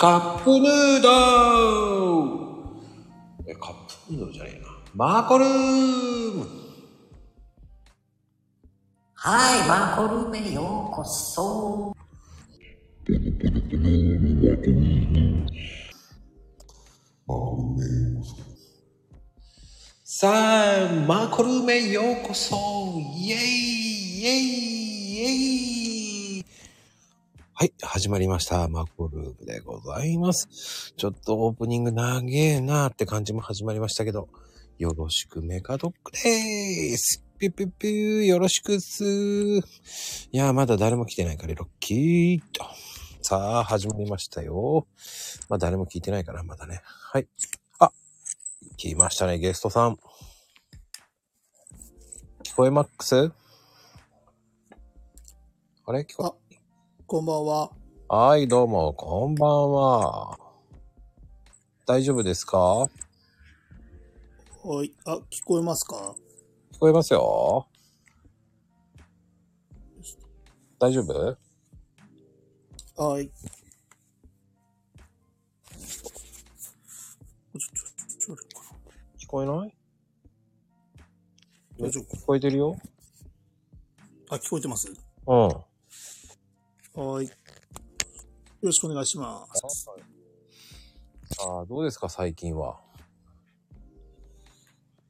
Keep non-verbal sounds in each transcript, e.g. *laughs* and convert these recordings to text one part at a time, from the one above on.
カップヌードルえ、カップヌードルじゃねえな。マーコルームはい、マコルームへようこそ。さあ、マーコルームへようこそイェイイェイイェイはい、始まりました。マコルームでございます。ちょっとオープニング長えなーって感じも始まりましたけど、よろしくメカドックでーす。ピュピュピュー、よろしくっすー。いやー、まだ誰も来てないから、ロッキーっと。さあ、始まりましたよ。まあ、誰も聞いてないから、まだね。はい。あ、来ましたね、ゲストさん。聞こえマックス？あれ？聞こえこんばんは。はい、どうも、こんばんは。大丈夫ですか？はい。あ、聞こえますか？聞こえますよ。大丈夫？はい。聞こえないな大丈夫聞こえてるよ。あ、聞こえてますうん。はい。よろしくお願いします。さあ、どうですか、最近は？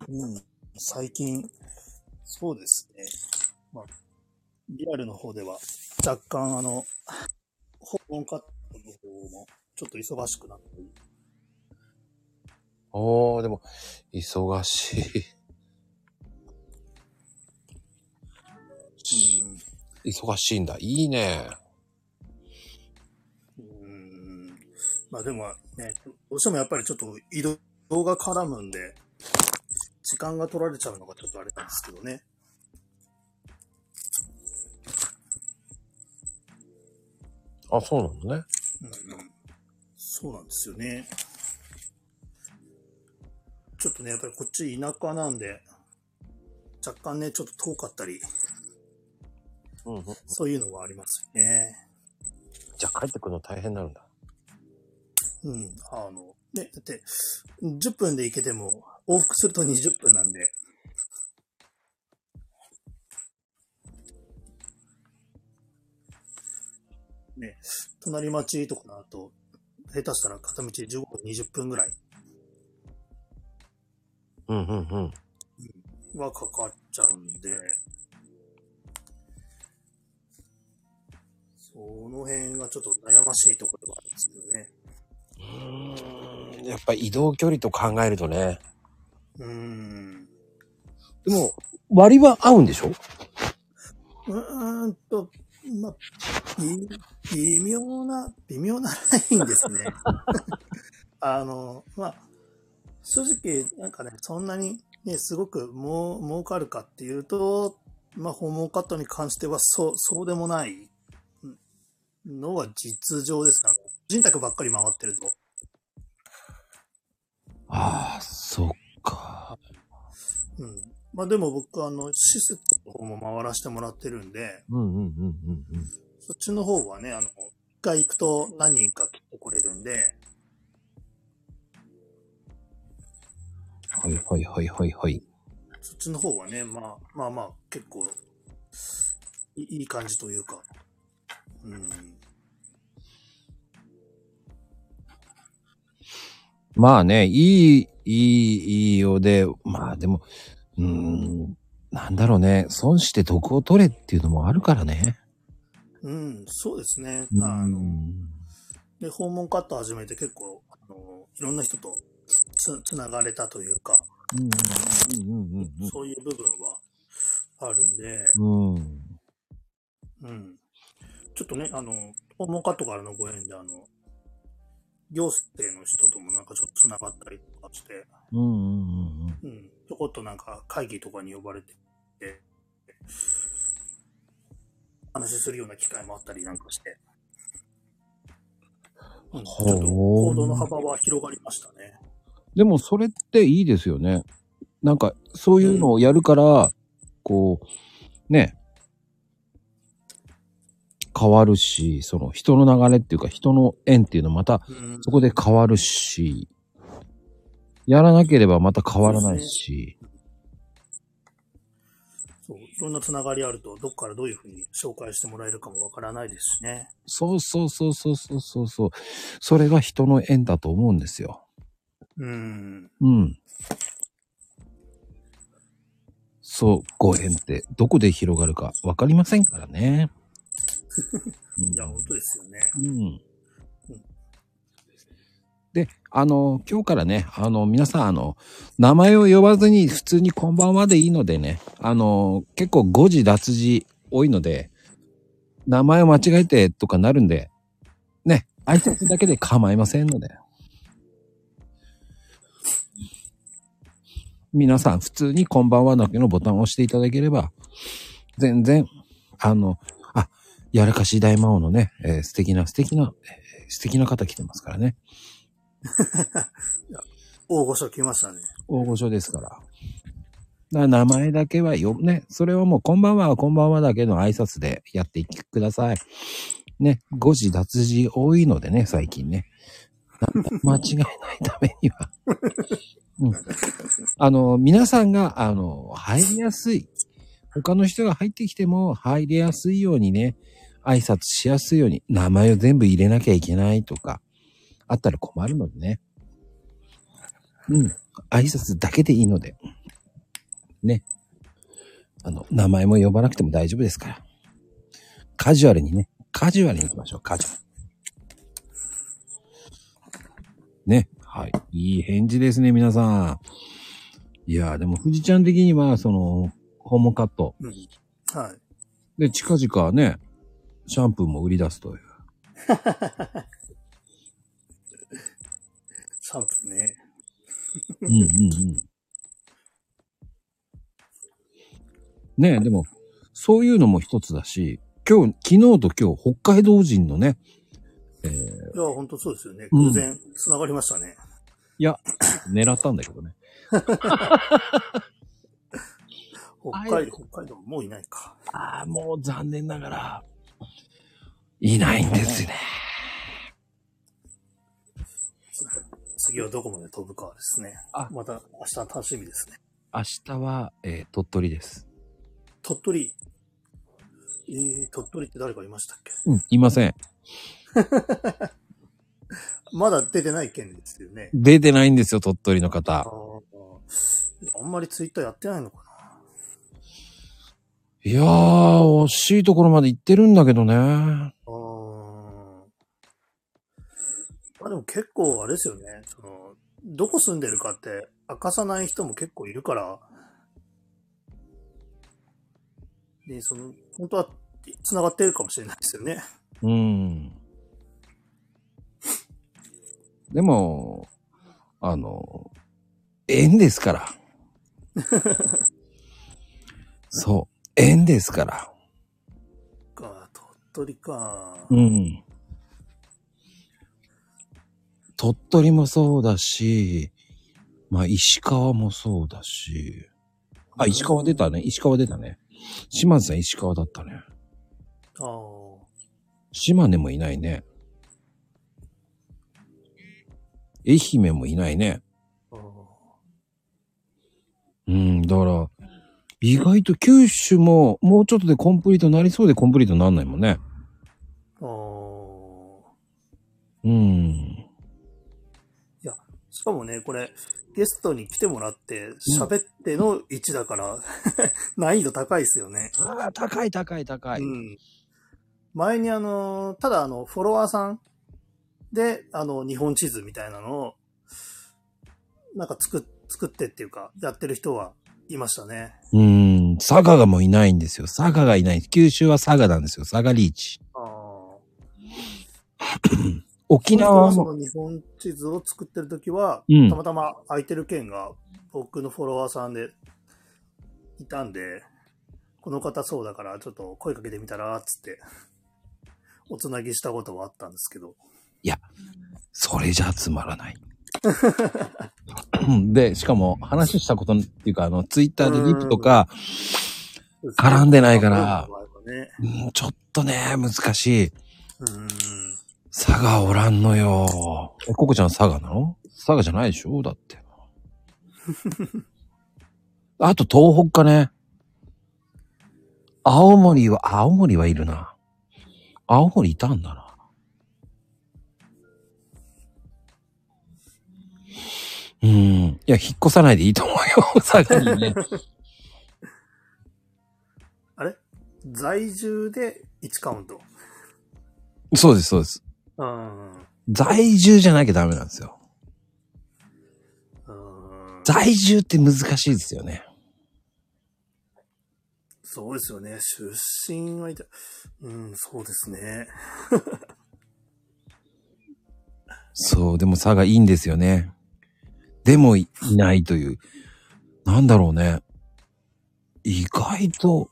うん。最近、そうですね。まあ、リアルの方では、若干あの、訪問カットの方も、ちょっと忙しくなっている。おー、でも、忙しい。うん。忙しいんだ。いいね。まあでもね、どうしてもやっぱりちょっと移動が絡むんで、時間が取られちゃうのがちょっとあれなんですけどね。あ、そうなのね。うんうん、そうなんですよね。ちょっとね、やっぱりこっち田舎なんで、若干ね、ちょっと遠かったり、うんうん。そういうのはありますよね。じゃあ帰ってくるの大変になるんだ。うん、あの、ね、だって、10分で行けても、往復すると20分なんで、ね、隣町とかだと、下手したら片道15分、20分ぐらい。うんうん。うん。はかかっちゃうんで、その辺がちょっと悩ましいところがあるんですけどね。うーんやっぱ移動距離と考えるとね。うーん。でも、割は合うんでしょ？うーんと、まあ、び微妙な、微妙なラインですね。*laughs* あの、まあ、正直、なんかね、そんなにね、すごくもう儲かるかっていうと、まあ、訪問カットに関しては、そう、そうでもないのは実情ですね。人宅ばっかり回ってると。ああ、そっか。うん。まあ、でも僕、あの、施設の方も回らせてもらってるんで、うんうんうんうんうん。そっちの方はね、あの、一回行くと何人か来てこれるんで、はいはいはいはいはい。そっちの方はね、まあまあまあ、結構、いいい感じというか、うん。まあね、いい、いい、いいようで、まあでも、うーん、なんだろうね、損して得を取れっていうのもあるからね。うん、そうですね。うあの、ん。で、訪問カット始めて結構、あの、いろんな人とつ、つながれたというか、うんうんうんそういう部分はあるんで、うん。うん。うん。ちょっとね、あの、訪問カットからのご縁で、あの、行政の人ともなんかちょっとつながったりとかして、うんうんうんうん、ちょこっとなんか会議とかに呼ばれて、話するような機会もあったりなんかして、うん、ちょっと行動の幅は広がりましたね。でもそれっていいですよね。なんか、そういうのをやるから、こう、ね、変わるし、その人の流れっていうか人の縁っていうのまたうんそこで変わるし、やらなければまた変わらないし、そういろんなつながりあると、どっからどういうふうに紹介してもらえるかもわからないですしね。そうそうそうそうそうそうそう。それが人の縁だと思うんですよ。うん。うん。そう、ご縁ってどこで広がるかわかりませんからね。うんいや、本当ですよね。うん。で、あの、今日からね、あの、皆さん、あの、名前を呼ばずに普通にこんばんはでいいのでね、あの、結構誤字脱字多いので、名前を間違えてとかなるんで、ね、挨拶だけで構いませんので。*laughs* 皆さん、普通にこんばんはだけのボタンを押していただければ、全然、あの、あ、やらかし大魔王のね、えー素敵な素敵な、えー素敵な方来てますからね。*laughs* 大御所来ましたね。大御所ですから。だから名前だけはよ、ね、それはもう、こんばんは、こんばんはだけの挨拶でやっていってください。ね、誤字脱字多いのでね、最近ね。なんだ *laughs* 間違えないためには。うん。あの、皆さんが、あの、入りやすい。他の人が入ってきても入りやすいようにね、挨拶しやすいように、名前を全部入れなきゃいけないとか、あったら困るのでね。うん。挨拶だけでいいので。ね。あの、名前も呼ばなくても大丈夫ですから。カジュアルにね、カジュアルに行きましょう、カジュアル。ね。はい。いい返事ですね、皆さん。いやー、でも、富士ちゃん的には、その、ホームカット。うん。はい。で、近々ね、シャンプーも売り出すという。*laughs* シャンプーね。うんうんうん。ねえ、でも、そういうのも一つだし、今日、昨日と今日、北海道人のね、えー、いや、本当そうですよね。うん偶然、繋がりましたね。いや、狙ったんだけどね。*laughs* 北海道、北海道もういないか。ああ、もう残念ながら、いないんですね。次はどこまで飛ぶかですね。あまた明日楽しみですね。明日は、えー鳥取です。鳥取。えー、鳥取って誰かいましたっけ？うん、いません。*laughs* まだ出てない県ですよね。出てないんですよ、鳥取のあ方。ーあんまりツイッターやってないのかいやー、惜しいところまで行ってるんだけどね。なあーまあでも結構あれですよね。その、どこ住んでるかって明かさない人も結構いるから、で、その、本当は繋がってるかもしれないですよね。うん。でも、あの、縁ですから。*laughs* そう、縁ですから。か、鳥取か。うん。鳥取もそうだし、まあ石川もそうだし、あ、石川出たね。石川出たね。島津さん石川だったね。ああ。島根もいないね。愛媛もいないね。うん、だから、意外と九州ももうちょっとでコンプリートになりそうでコンプリートになんないもんね。あー。うん。しかもね、これ、ゲストに来てもらって、喋っての1だから、*laughs* 難易度高いですよね。ああ、高い高い高い。うん。前にあの、ただあの、フォロワーさんで、あの、日本地図みたいなのを、なんか作っ、作ってっていうか、やってる人はいましたね。うん、佐賀がもういないんですよ。佐賀がいない。九州は佐賀なんですよ。佐賀リーチ。ああ。沖縄の日本地図を作ってる時は、うんたまたま空いてる県が僕のフォロワーさんでいたんで、この方そうだからちょっと声かけてみたら、つって、おつなぎしたことはあったんですけど。それじゃつまらない。*laughs* で、しかも話したことっていうか、あの、ツイッターでリプとか、絡んでないからんちょっとね、難しい。うん。佐賀おらんのよ。え、ココちゃん佐賀なの？佐賀じゃないでしょ？だって。*laughs* あと東北かね？青森は、青森はいるな。青森いたんだな。うん。いや、引っ越さないでいいと思うよ。*laughs* 佐賀にね。あれ？在住で1カウント？そうです、そうです。うん。在住じゃなきゃダメなんですよ。うん在住って難しいですよね。そうですよね。出身はいた。うん、そうですね。そう、でも差がいいんですよね。でもいいないという。なんだろうね。意外と、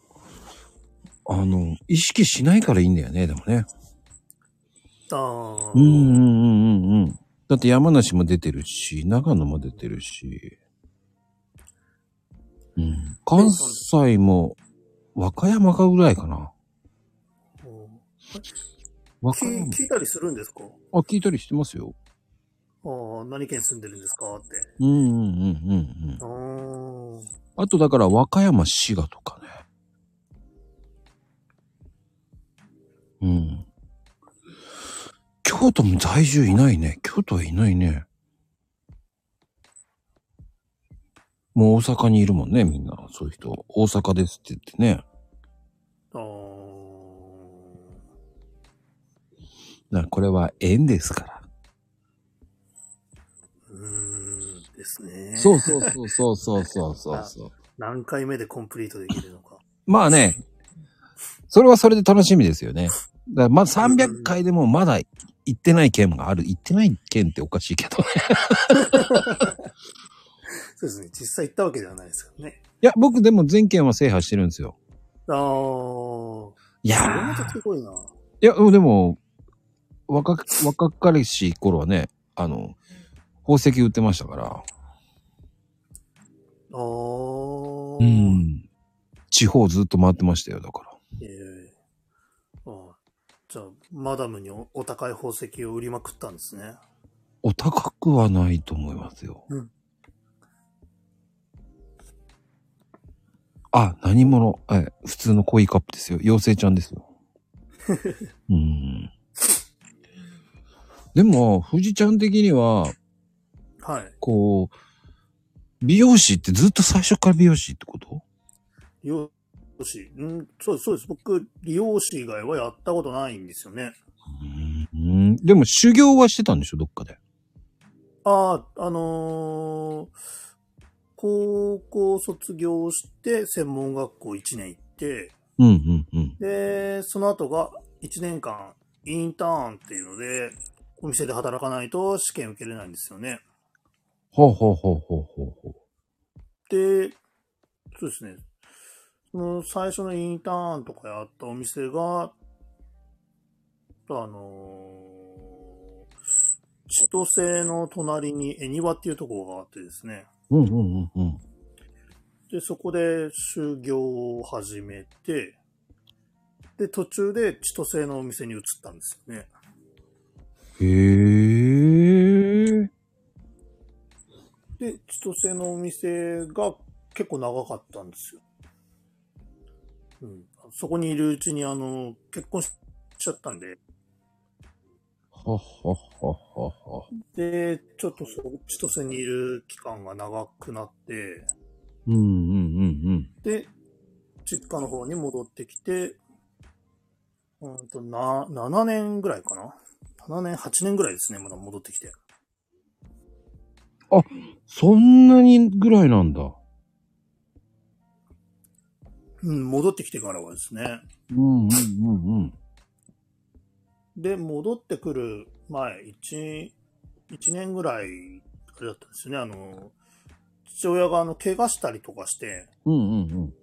あの、意識しないからいいんだよね、でもね。ああ。うんうんうんうんうん。だって山梨も出てるし、長野も出てるし。うん。関西も、和歌山かぐらいかな。うん和歌山。聞聞いたりするんですか？あ、聞いたりしてますよ。ああ、何県住んでるんですか？って。うんうんうんうんうん。ああとだから和歌山滋賀とかね。うん。京都も在住いないね。京都はいないね。もう大阪にいるもんね、みんな。そういう人。大阪ですって言ってね。あ。あこれは縁ですから。ですね。そうそうそうそうそうそうそうそう。何回目でコンプリートできるのか。まあね、それはそれで楽しみですよね。だからまあ300回でもまだ行ってない県がある。行ってない県っておかしいけどね。*laughs* そうですね。実際行ったわけではないですけどね。いや、僕でも全県は制覇してるんですよ。ああ。いやーすごいな。いや、でも、若く、若かりし頃はね、あの、宝石売ってましたから。ああ。う。ん。地方ずっと回ってましたよ、だから。ええああじゃあ、マダムにおお高い宝石を売りまくったんですね。お高くはないと思いますよ。うんあ、何者え、普通のコイカップですよ。妖精ちゃんですよ。*laughs* うん。でも、富士ちゃん的には、はい。こう、美容師ってずっと最初から美容師ってこと？美容師。うん、そうです、そうです。僕、美容師以外はやったことないんですよね。うん。でも修行はしてたんでしょ？どっかで。ああ、あのー高校卒業して専門学校1年行って、うんうんうん。で、その後が1年間インターンっていうので、お店で働かないと試験受けれないんですよね。ほうほうほうほうほうほう。で、そうですね。その最初のインターンとかやったお店が、あのー、千歳の隣に恵庭っていうところがあってですね。うんうんうんうん。で、そこで修行を始めて、で、途中で千歳のお店に移ったんですよね。へで、千歳のお店が結構長かったんですよ。うん。そこにいるうちに、あの、結婚しちゃったんで、はっはっはっはっは。で、ちょっとそう、千歳にいる期間が長くなって、うんうんうんで、実家の方に戻ってきて、うんと、な、7年ぐらいかな ?7 年、8年ぐらいですね、まだ戻ってきて。うん。そんなにぐらいなんだ。うん、戻ってきてからはですね。うんうんうんうん。で、戻ってくる前、1、一年ぐらい、あれだったんですよね、あの、父親があの、怪我したりとかして、うんうんうん。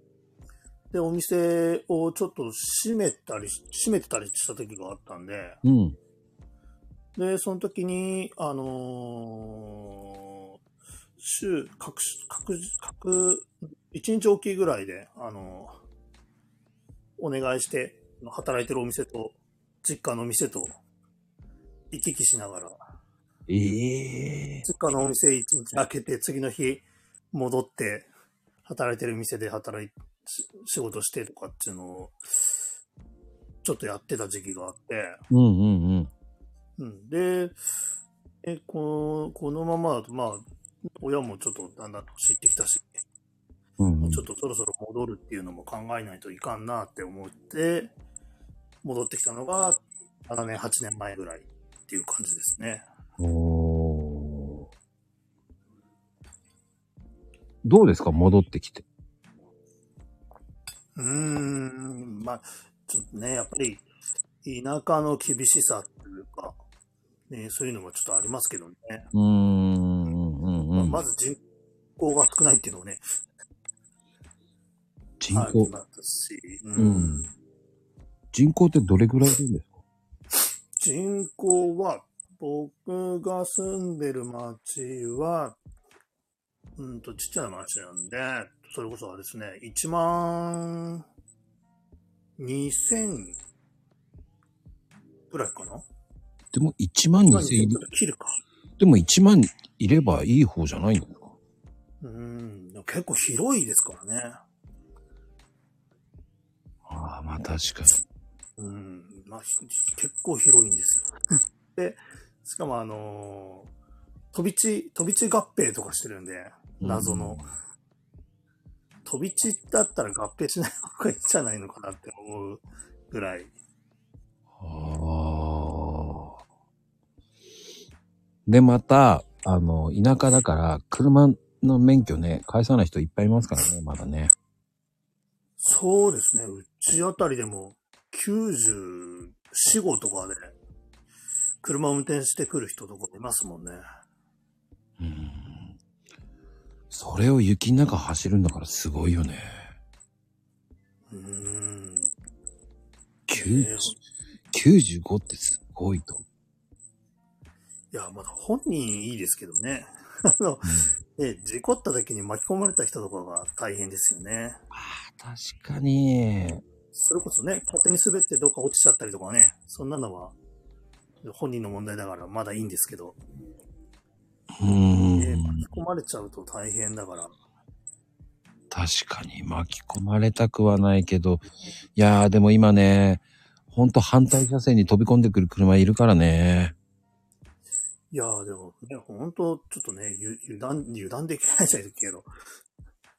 で、お店をちょっと閉めたりし、閉めてたりした時があったんで、うん。で、その時に、あのー週、各、各、各、一日おきぐらいで、あのーお願いして、働いてるお店と、実家のお店と、行き来しながら、ええ実家のお店一日開けて、次の日戻って、働いてる店で働い、し仕事してとかっていうのを、ちょっとやってた時期があって、うんうんうん。うん。で、え、この、このままだと、まあ、親もちょっとだんだん知ってきたし、うんうんちょっとそろそろ戻るっていうのも考えないといかんなって思って、戻ってきたのが、7年、8年前ぐらいっていう感じですね。おーどうですか？戻ってきて。うーん、まあ、ちょっとね、やっぱり、田舎の厳しさっていうか、ね、そういうのもちょっとありますけどね。うーん。まず人口が少ないっていうのをね、人口。あり、ますし、ううん。人口ってどれぐらいいるんですか？人口は、僕が住んでる町は、うんと、ちっちゃな町なんで、それこそあれですね、1万2000ぐらいかな。でも1万2000いる。切るか。でも1万いればいい方じゃないんですかうん、結構広いですからね。ああ、まあ確かに。うん、まあ、ひ結構広いんですよ。*laughs* で、しかもあのー飛び地、飛び地合併とかしてるんで、謎の。飛び地だったら合併しない方がいいんじゃないのかなって思うぐらい。ああ。で、また、あの、田舎だから、車の免許ね、返さない人いっぱいいますからね、まだね。そうですね、うちあたりでも94、5とかで、車を運転してくる人とかいますもんね。うん。それを雪の中走るんだからすごいよね。うーん。90 95ってすごいと。いや、まだ本人いいですけどね。*laughs* あの、ね、事故った時に巻き込まれた人とかが大変ですよね。確かに。それこそね、勝手に滑ってどっか落ちちゃったりとかね、そんなのは本人の問題だからまだいいんですけど、うーね、ん。巻き込まれちゃうと大変だから。確かに巻き込まれたくはないけど、いやーでも今ね、ほんと反対車線に飛び込んでくる車いるからね。いやーでもね、ほんとちょっとね、ゆ油断、油断できないじゃないけど、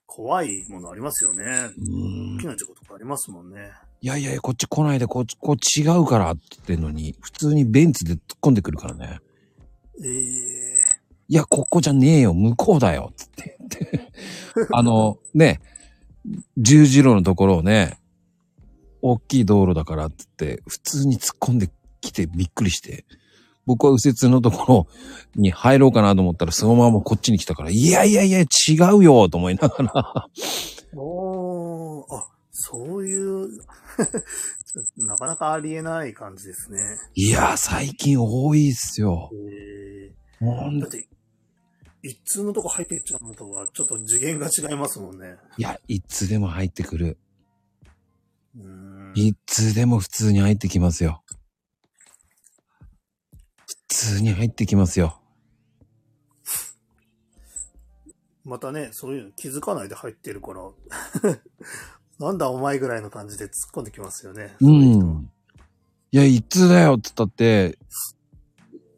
怖いものありますよね。うーん大き。な事故とかありますもんね。いやいやいや、こっち来ないで、こっち、こっち違うからって言ってんのに、普通にベンツで突っ込んでくるからね。ええいや、ここじゃねえよ、向こうだよ、つって言って。*laughs* あの、ね、十字路のところをね、大きい道路だからって言って、普通に突っ込んできてびっくりして、僕は右折のところに入ろうかなと思ったら、そのままこっちに来たから、いやいやいや、違うよ、と思いながら。おー、あ、そういう、*laughs* なかなかありえない感じですね。いや、最近多いっすよ。だって、一通のとこ入っていっちゃうのとは、ちょっと次元が違いますもんね。いや、いつでも入ってくる。うーん。いつでも普通に入ってきますよ。普通に入ってきますよ。またね、そういうの気づかないで入ってるから、*laughs* なんだお前ぐらいの感じで突っ込んできますよね。うん。いや、いつだよって言ったって、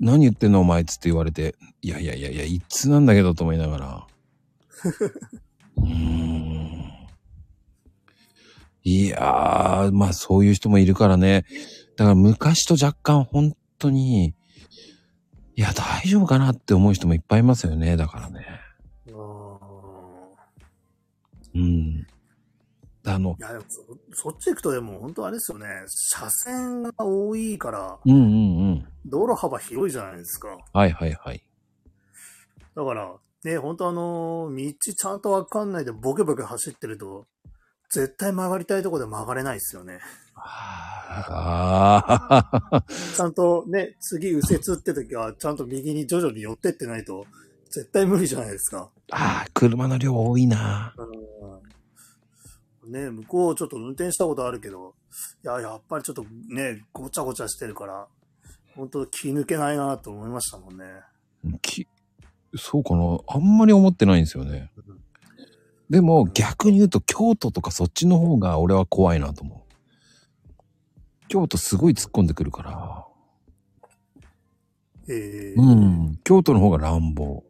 何言ってんのお前っつって言われて、いやいやいやいや、いつなんだけどと思いながら。うーん。いやー、まあそういう人もいるからね。だから昔と若干本当に、いや、大丈夫かなって思う人もいっぱいいますよね。だからね。うーんうん。あのい、や、でもそ、そっち行くとでも本当あれですよね。車線が多いから、うんうんうん。道路幅広いじゃないですか。はいはいはい。だから、ね、本当あの、道ちゃんとわかんないでボケボケ走ってると、絶対曲がりたいとこで曲がれないですよね。ああ、ちゃんとね、次右折って時は、ちゃんと右に徐々に寄ってってないと、絶対無理じゃないですか。ああ、車の量多いな。うんね、向こうちょっと運転したことあるけど、いや、やっぱりちょっとね、ごちゃごちゃしてるから、本当気抜けないなと思いましたもんね。きそうかなあんまり思ってないんですよね。でも逆に言うと京都とかそっちの方が俺は怖いなと思う。京都すごい突っ込んでくるから。えー、うん。京都の方が乱暴。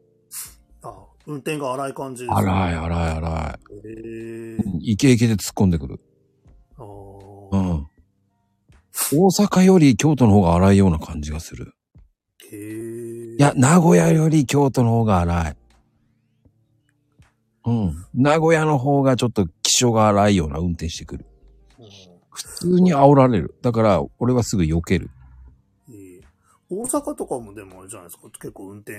あ、運転が荒い感じです荒い荒い荒えい。ー、イケイケで突っ込んでくる。あうーん。大阪より京都の方が荒いような感じがする。へーいや、名古屋より京都の方が荒い。うん。名古屋の方がちょっと気性が荒いような運転してくる。うん普通に煽られる。だから、俺はすぐ避ける。えー大阪とかもでもあれじゃないですか、結構運転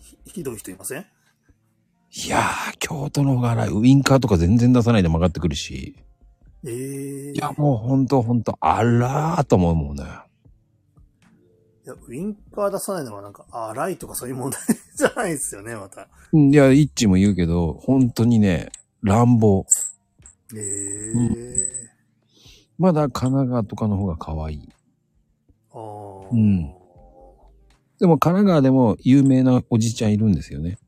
ひひどい人いません？いやー、京都の方が荒い。ウインカーとか全然出さないで曲がってくるし。えー、いや、もうほんとほんと、あらーと思うもんね。いや、ウインカー出さないのはなんか荒いとかそういう問題じゃないですよね、また。うんいや、イッチも言うけど、本当にね、乱暴。えーまだ神奈川とかの方が可愛い。あーうんでも神奈川でも有名なおじちゃんいるんですよね。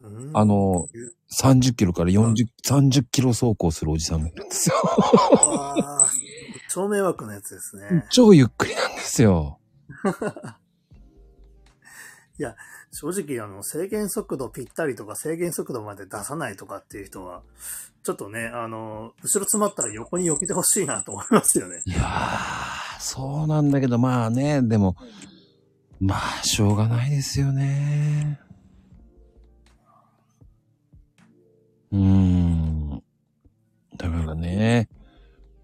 うんあの、30キロから40、30キロ走行するおじさんがいるんですよ。超迷惑なやつですね。超ゆっくりなんですよ。*laughs* 正直、あの、制限速度ぴったりとか制限速度まで出さないとかっていう人は、ちょっとね、あの、後ろ詰まったら横に避けてほしいなと思いますよね。いやー、そうなんだけど、まあね、でも、まあ、しょうがないですよね。うーん。だからね、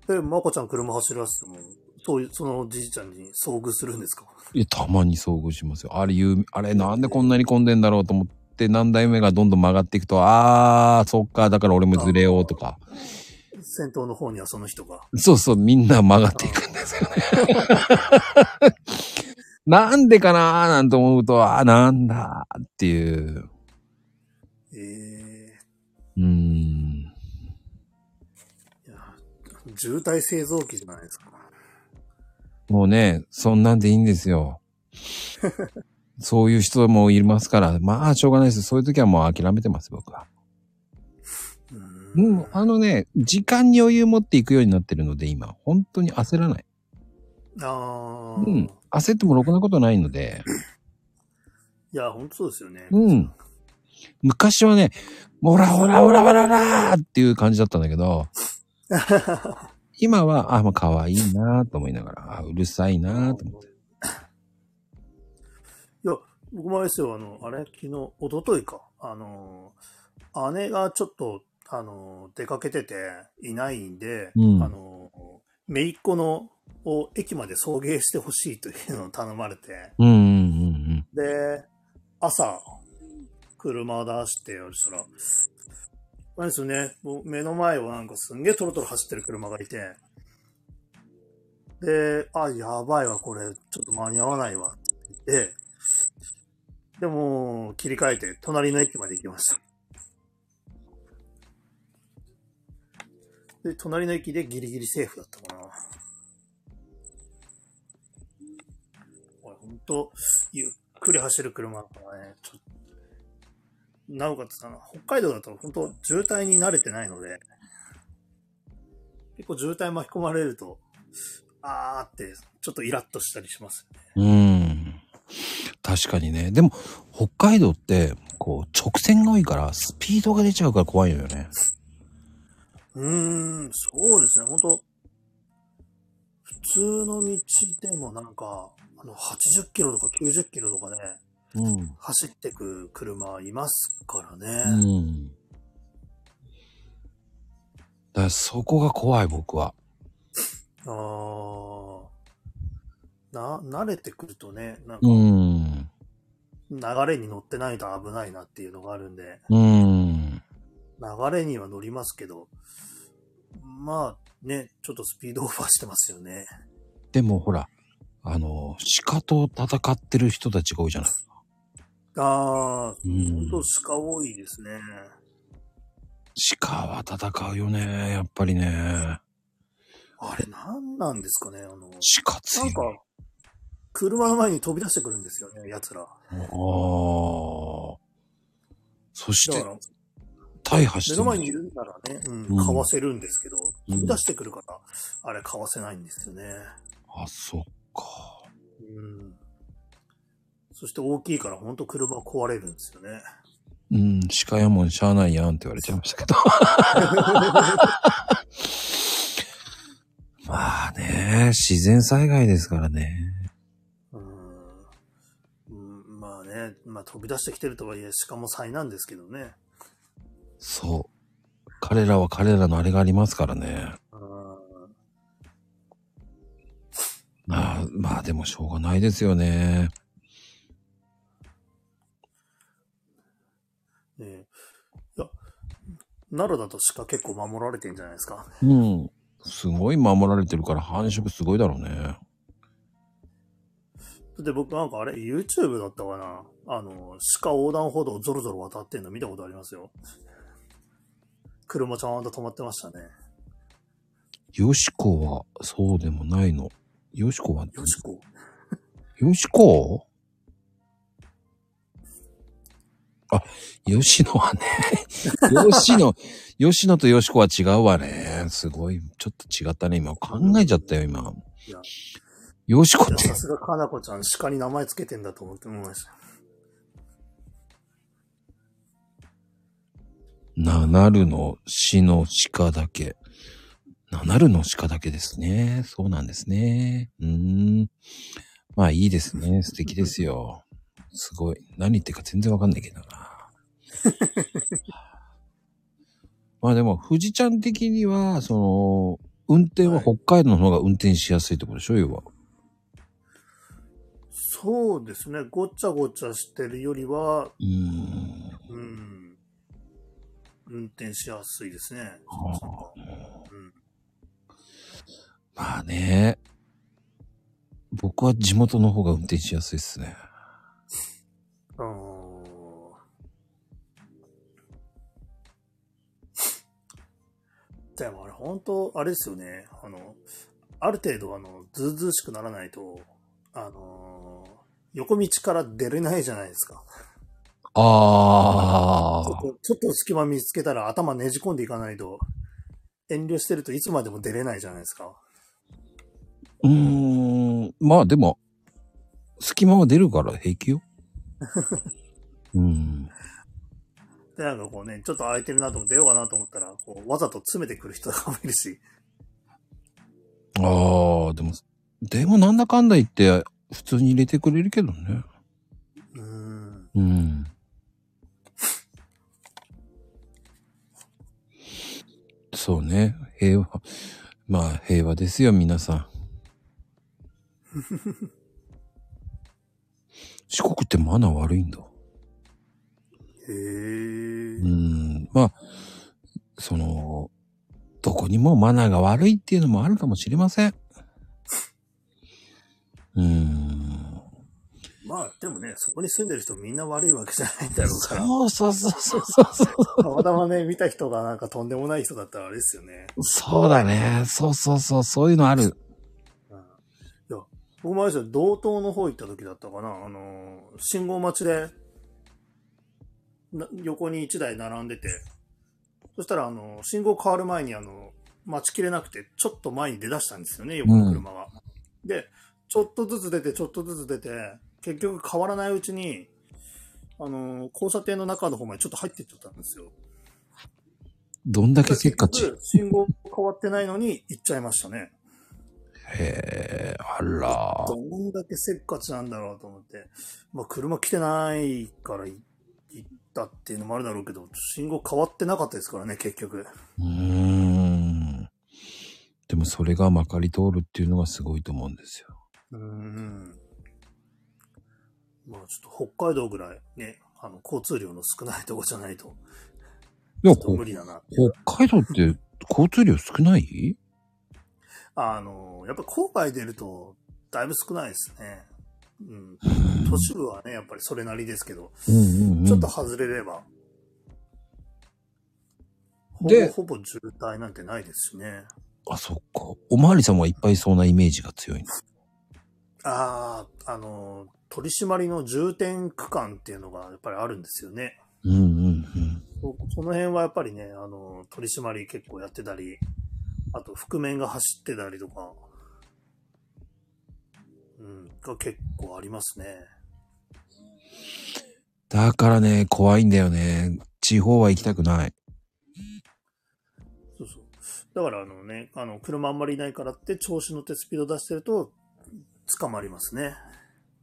で、まこちゃん車走らせても、そういう、そのじいちゃんに遭遇するんですか？いや、たまに遭遇しますよ。あれ言う、あれなんでこんなに混んでんだろうと思って、何台目がどんどん曲がっていくと、あー、そっか、だから俺もずれようとか。先頭の方にはその人が。そうそう、みんな曲がっていくんですよね。*laughs* なんでかなーなんて思うと、あー、なんだーっていう。えうーん。ー、いや、渋滞製造機じゃないですか。もうね、そんなんでいいんですよ。*laughs* そういう人もいますから、まあ、しょうがないです。そういう時はもう諦めてます、僕は。うもう、あのね、時間に余裕持っていくようになってるので、今、本当に焦らない。ああ、いうん。焦ってもろくなことないので、や、本当そうですよね。うん。昔はね、オラオラオラオラオラーっていう感じだったんだけど、*laughs* 今は、あ、まあ、可愛いなと思いながら、あ、うるさいなと思って。いや、僕もあれですよ、あの、あれ、昨日、一昨日か。あの、姉がちょっと、あの、出かけてていないんで、うんあの、姪っ子の、を駅まで送迎してほしいというのを頼まれて、うんうんうんで、朝、車を出して、そしたら、あれですよね、もう目の前をなんかすんげえトロトロ走ってる車がいて、で、あ、やばいわ、これ、ちょっと間に合わないわ、って言って、でも、切り替えて、隣の駅まで行きました。で、隣の駅でギリギリセーフだったかな。これ、ほんと、ゆっくり走る車だからね、ちょっ、なおかつあの、北海道だと本当渋滞に慣れてないので、結構渋滞巻き込まれると、あーって、ちょっとイラッとしたりしますよね。うん。うん。確かにね。でも、北海道って、こう、直線が多いから、スピードが出ちゃうから怖いのよね。うーん、そうですね、本当普通の道でもなんか、あの、80キロとか90キロとかね、うん。走ってく車いますからうね。ん。だからそこが怖い、僕は。あーな、慣れてくるとね、なんかう、ん。流れに乗ってないと危ないなっていうのがあるんで、うん。流れには乗りますけど、まあね、ちょっとスピードオーバーしてますよね。でもほら、あの、鹿と戦ってる人たちが多いじゃない。ああ、うん本当鹿多いですね。鹿は戦うよね、やっぱりね。あれ何なんですかねあの、鹿強い。なんか、車の前に飛び出してくるんですよね、奴ら。ああ。そして大破してる目の前にいるならね、うんうん、かわせるんですけど、うん飛び出してくるから、あれかわせないんですよね。あ、そっか。うん。そして大きいから本当車壊れるんですよね。うん、鹿やもんしゃあないやんって言われちゃいましたけど。*laughs* まあね、自然災害ですからね。うん。うん、まあね、まあ飛び出してきてるとはいえ、鹿も災難ですけどね。そう。彼らは彼らのあれがありますからね。うん。まあ、まあでもしょうがないですよね。ねいや、奈良だと鹿結構守られてんじゃないですか。うん。すごい守られてるから繁殖すごいだろうね。で、僕なんかあれ、YouTube だったかなあの、鹿横断歩道をゾロゾロ渡ってんの見たことありますよ。車ちゃんと止まってましたね。よしこはそうでもないの。よしこは、よしこ。よしこあ、吉野はね、*laughs* 吉野、吉野とよしこは違うわね。すごい、ちょっと違ったね。今考えちゃったよ、今いや。よしこってさ、すがかなこちゃん、鹿に名前つけてんだと思って思いました。ななるの死の鹿だけ。ななるの鹿だけですね。そうなんですね。うーん。まあいいですね。素敵ですよ。すごい。何言ってるか全然わかんないけどな。*laughs* まあでも、富士ちゃん的には、その、運転は北海道の方が運転しやすいってことでしょ、要は。そうですね。ごちゃごちゃしてるよりは、うーん。うん。運転しやすいですね。はうん。まあね。僕は地元の方が運転しやすいですね。でもあれ、本当あれですよね。あの、ある程度、あの、ずうずうしくならないと、あのー横道から出れないじゃないですか。ああ。ちょっとちょっと隙間見つけたら頭ねじ込んでいかないと、遠慮してるといつまでも出れないじゃないですか。うーん。まあでも、隙間は出るから平気よ。*laughs* うん。で、なんかこうね、ちょっと空いてるなと思って出ようかなと思ったら、こうわざと詰めてくる人とかもいるし。ああ、でも、でもなんだかんだ言って、普通に入れてくれるけどね。うーん。うん。そうね。平和。まあ、平和ですよ、皆さん。*laughs* 四国ってマナー悪いんだ。へえ。うん。まあ、その、どこにもマナーが悪いっていうのもあるかもしれません。うん。まあ、でもね、そこに住んでる人みんな悪いわけじゃないんだろうから。そうそうそうそうそうそう。たまたまね、見た人がなんかとんでもない人だったらあれですよね。そうだね。そうそうそう、そういうのある。うん、いや、僕もあれですよ、道東の方行った時だったかな。あのー、信号待ちで、な横に1台並んでて、そしたら、あのー、信号変わる前に、あのー、待ちきれなくて、ちょっと前に出だしたんですよね、横の車が。で、ちょっとずつ出て、ちょっとずつ出て、結局変わらないうちに、あのー、交差点の中の方までちょっと入ってっちゃったんですよ。どんだけせっかち。信号変わってないのに行っちゃいましたね。へえ、あら。どんだけせっかちなんだろうと思って。まあ、車来てないからい行ったっていうのもあるだろうけど、信号変わってなかったですからね、結局。うーん。でもそれがまかり通るっていうのがすごいと思うんですよ。うーん。まあ、ちょっと北海道ぐらいね、あの、交通量の少ないとこじゃないと、いや、ちょっとこ無理だな。北海道って交通量少ない？あの、やっぱ郊外出ると、だいぶ少ないですね。うん。都市部はね、やっぱりそれなりですけど、うんうんうん。ちょっと外れれば、ほぼでほぼ渋滞なんてないですしね。あ、そっか。おまわりさんはいっぱいそうなイメージが強いの。ああ、あの、取り締まりの重点区間っていうのがやっぱりあるんですよね。うんうんうん。そその辺はやっぱりね、あの、取り締まり結構やってたり、あと覆面が走ってたりとか、うん、が結構ありますね。だからね、怖いんだよね。地方は行きたくない。そうそう。だからあのね、あの、車あんまりいないからって調子乗ってスピード出してると、捕まりますね。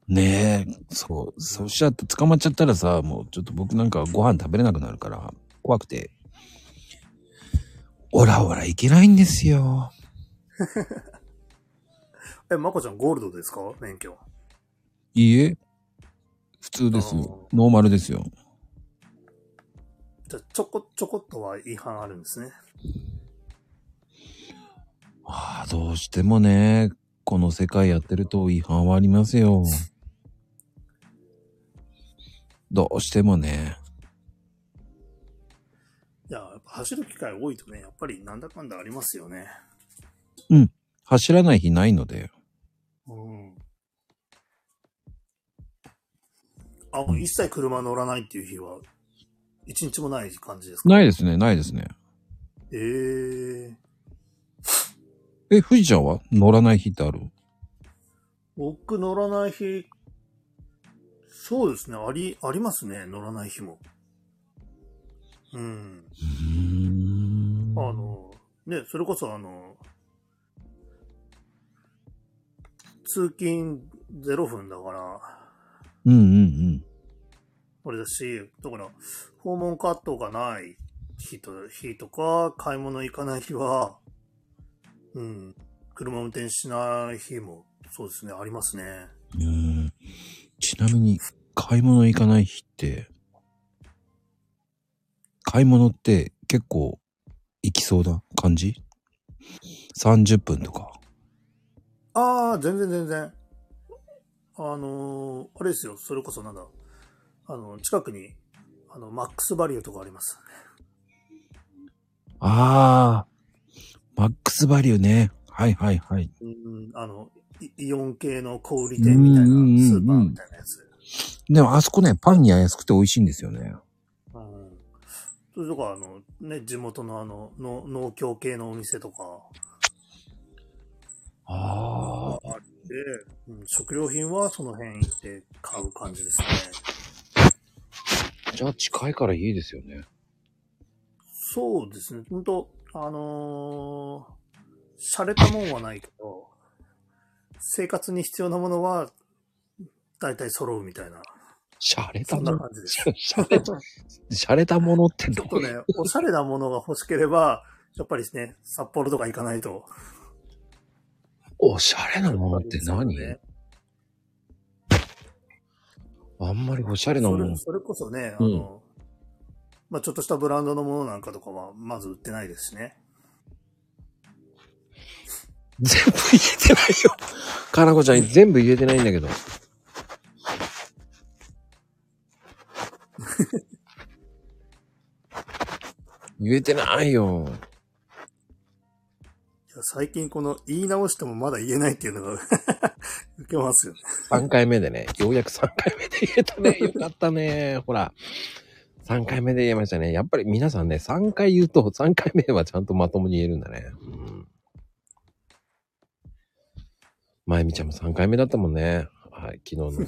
ねえ、そう。そうしちゃって捕まっちゃったらさ、もうちょっと僕なんかご飯食べれなくなるから、怖くて。*laughs* オラオラいけないんですよ。*laughs* え、まこちゃんゴールドですか？免許。いいえ、普通ですよ。ノーマルですよ。じゃあちょこちょこっとは違反あるんですね。ああ、どうしてもね、この世界やってると違反はありますよ。どうしてもね。いや、やっぱ走る機会多いとね、やっぱりなんだかんだありますよね。走らない日ないので。うん。あ、もう一切車乗らないっていう日は、一日もない感じですか？ないですね、ないですね。えええ、富士ちゃんは乗らない日ってある？僕乗らない日、そうですね、あり、ありますね、乗らない日も。うん。うーん。あの、ね、それこそあの、通勤0分だから、うんうんうん。あれだし、だから、訪問カットがない日と、日とか、買い物行かない日は、うん、車運転しない日も、そうですね、ありますね。うんちなみに、買い物行かない日って、買い物って結構行きそうな感じ ?30 分とか。ああ、全然全然。あのーあれですよ、それこそなんだ、あの、近くに、あの、マックスバリューとかあります。ああ、マックスバリューね。はいはいはい。うん、あの、イイオン系の小売店みたいな、うんうんうんうんスーパーみたいなやつ。でもあそこね、パンに安くて美味しいんですよね。うん。それとか、あの、ね、地元のあの、の農協系のお店とか、ああ。あって、うん、食料品はその辺行って買う感じですね。じゃあ近いからいいですよね。そうですね。ほんと、あのー、洒落たもんはないけど、生活に必要なものは、大体揃うみたいな、シャレたそんもの。な感じです。シャレた、シャレたものってどうちょっとね、おしゃれなものが欲しければ、やっぱりですね、札幌とか行かないと。おしゃれなものって何、ねあんまりおしゃれなものそれ。それこそね、あの、まあちょっとしたブランドのものなんかとかは、まず売ってないですしね。*laughs* 全部言えてないよ。かなこちゃん全部言えてないんだけど。*laughs* 言えてないよ。最近この言い直してもまだ言えないっていうのが *laughs* 受けますよね。3回目でね、ようやく3回目で言えたね。*laughs* よかったね。ほら。3回目で言えましたね。やっぱり皆さんね、3回言うと、3回目はちゃんとまともに言えるんだね。うん。まゆみちゃんも3回目だったもんね。はい、昨日の。*laughs* 昨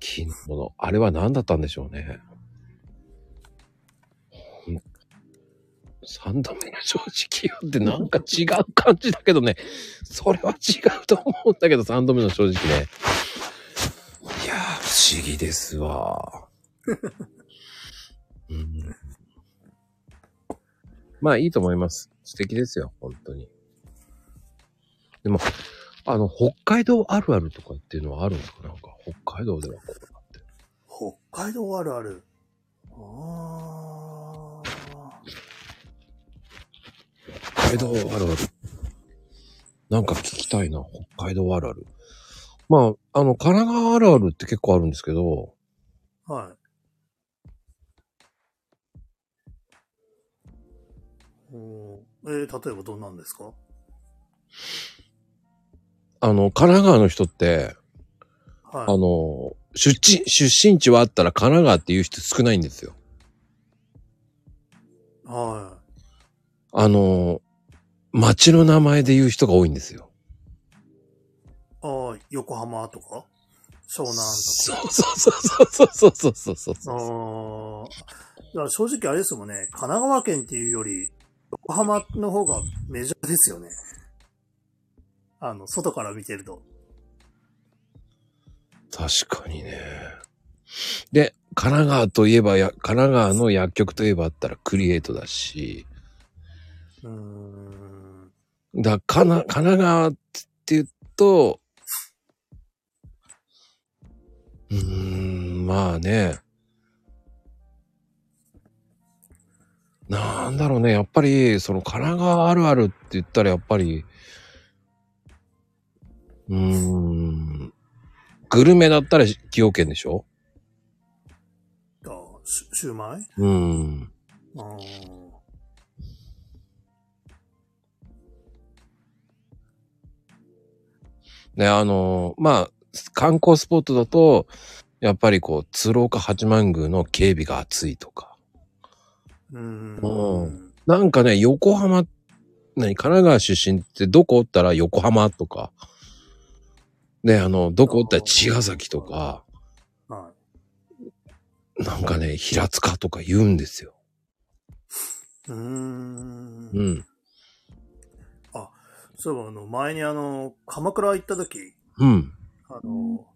日の、あれは何だったんでしょうね。3度目の正直よってなんか違う感じだけどね。それは違うと思うんだけど、3度目の正直ね。いやー、不思議ですわ。*laughs* うん、まあいいと思います。素敵ですよ、本当に。でも、あの、北海道あるあるとかっていうのはあるんですかな？んか、北海道ではこうだって。北海道あるある。あ海道あるある。なんか聞きたいな、北海道あるある。まあ、あの、神奈川あるあるって結構あるんですけど、あ。はい。おーえー例えばどんなんですか？あの、神奈川の人って、はい。あの、出身、出身地はあったら神奈川っていう人少ないんですよ。はあの、街の名前で言う人が多いんですよ。ああ、横浜とか？湘南とか？そうそうそうそうそうそうそうああ。だから正直あれですもんね、神奈川県っていうより、横浜の方がメジャーですよね。あの、外から見てると。確かにね。で、神奈川といえばや、神奈川の薬局といえばあったらクリエイトだし。うん。だかな、神奈川って言うと、うーん、まあね。なんだろうね。やっぱり、その神奈川あるあるって言ったらやっぱり、うーん、グルメだったら崎陽軒でしょ？あシューマイ？うん。あーね、あの、まあ、観光スポットだと、やっぱりこう、鶴岡八幡宮の警備が熱いとか。うーん。うんなんかね、横浜、何、神奈川出身ってどこおったら横浜とか。ね、あの、どこおったら茅ヶ崎とか、はなんかね、平塚とか言うんですよ。い。うーん。うん。そういえば、あの、前にあの、鎌倉行った時、うん。あの、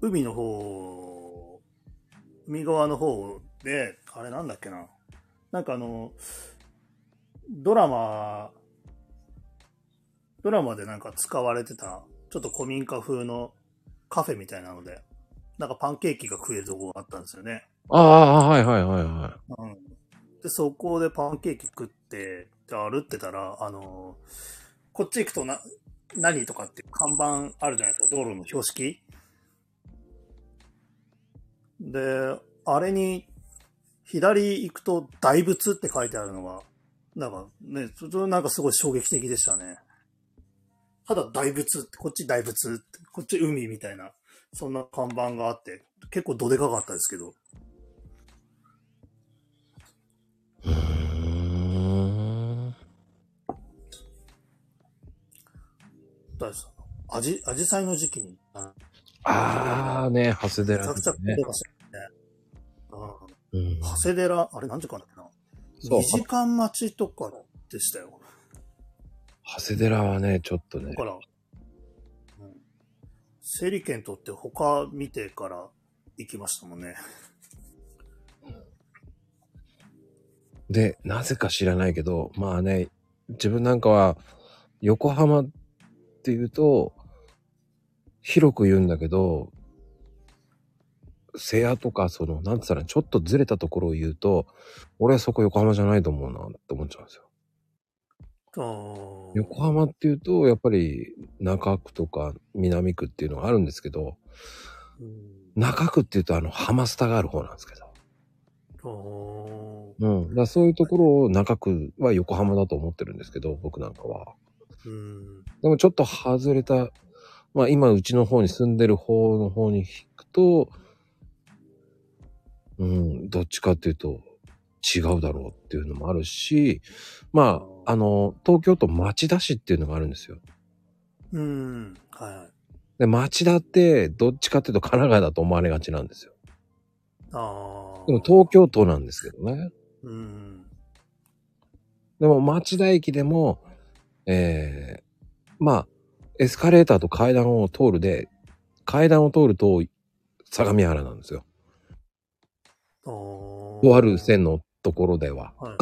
海の方、海側の方で、あれなんだっけな。なんかあの、ドラマ、ドラマでなんか使われてた、ちょっと古民家風のカフェみたいなので、なんかパンケーキが食えるとこがあったんですよね。ああ、はいはいはいはうん。で、そこでパンケーキ食って、で歩ってたら、あの、こっち行くとな、何とかって看板あるじゃないですか、道路の標識。で、あれに、左行くと大仏って書いてあるのが、なんかね、それなんかすごい衝撃的でしたね。ただ大仏って、こっち大仏って、こっち海みたいな、そんな看板があって、結構どでかかったですけど。大地さん、アジ、アジサイの時期に、あああね、長谷めち寺ゃくちゃ混んねで。ましたよね。うんうん。長谷寺、あれ何時間だっけなそう ?2 時間待ちとかでしたよ。長谷寺はね、ちょっとねだか。ら、うん、整理券取って他見てから行きましたもんね。で、なぜか知らないけど、まあね、自分なんかは、横浜っていうと、広く言うんだけど、瀬谷とか、その、なんつったら、ちょっとずれたところを言うと、俺はそこ横浜じゃないと思うなって思っちゃうんですよ。横浜っていうと、やっぱり中区とか南区っていうのがあるんですけど、うん中区っていうとあの、ハマスタがある方なんですけど。うん。だそういうところを中区は横浜だと思ってるんですけど、僕なんかは。うんでもちょっと外れた、まあ今うちの方に住んでる方の方に引くと、うん、どっちかっていうと違うだろうっていうのもあるし、まあ、あの、東京都町田市っていうのがあるんですよ。うん。はいはい。で、町田ってどっちかっていうと神奈川だと思われがちなんですよ。ああ。でも東京都なんですけどね。うん。でも町田駅でも、えー、まあ、エスカレーターと階段を通るで、階段を通ると相模原なんですよ。とある線のところでは。はい。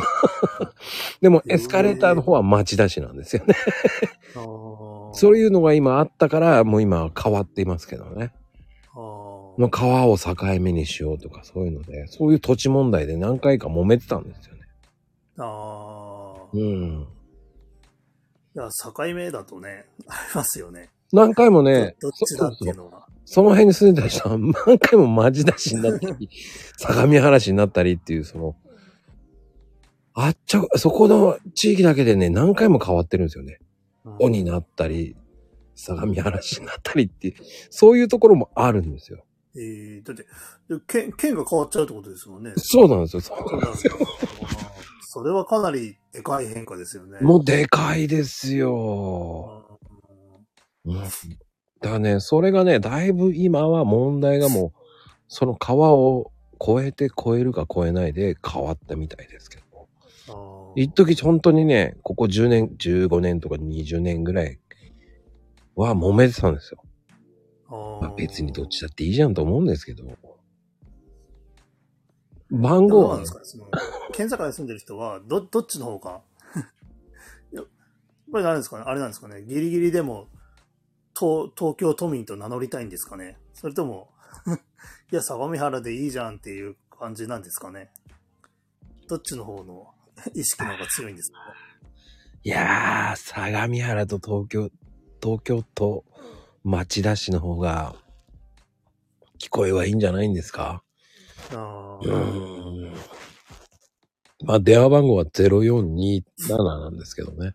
*laughs* でもエスカレーターの方は町田市なんですよね。そういうのが今あったから、もう今は変わっていますけどね。あーもう川を境目にしようとかそういうので、そういう土地問題で何回か揉めてたんですよね。ああ。ういん。や、境目だとね、*laughs* ありますよね。何回もね、どどっちだっていううのは。その辺に住んでた人は何回も町田市になったり、*laughs* 相模原市になったりっていう、その、あっちゃ、そこの地域だけでね、何回も変わってるんですよね。尾になったり、相模原市になったりっていう、そういうところもあるんですよ。えー、だって、で県、県が変わっちゃうってことですもんね。そうなんですよ。そうなんですよ。それはかなりでかい変化ですよね。もうでかいですよ。うん。だね、それがね、だいぶ今は問題がもう、その川を越えて越えるか越えないで変わったみたいですけど。一時本当にね、ここ10年、15年とか20年ぐらいは揉めてたんですよ。まあ、別にどっちだっていいじゃんと思うんですけど。番号はね県境に住んでる人は、ど、どっちの方が *laughs* やっぱり何ですかね？あれなんですかね？ギリギリでも、東、東京都民と名乗りたいんですかね？それとも、*laughs* いや、相模原でいいじゃんっていう感じなんですかね？どっちの方の意識の方が強いんですか？ね *laughs* いやー、相模原と東京、東京都町田市の方が、聞こえはいいんじゃないんですか？うあーーん。まあ、電話番号は0427なんですけどね。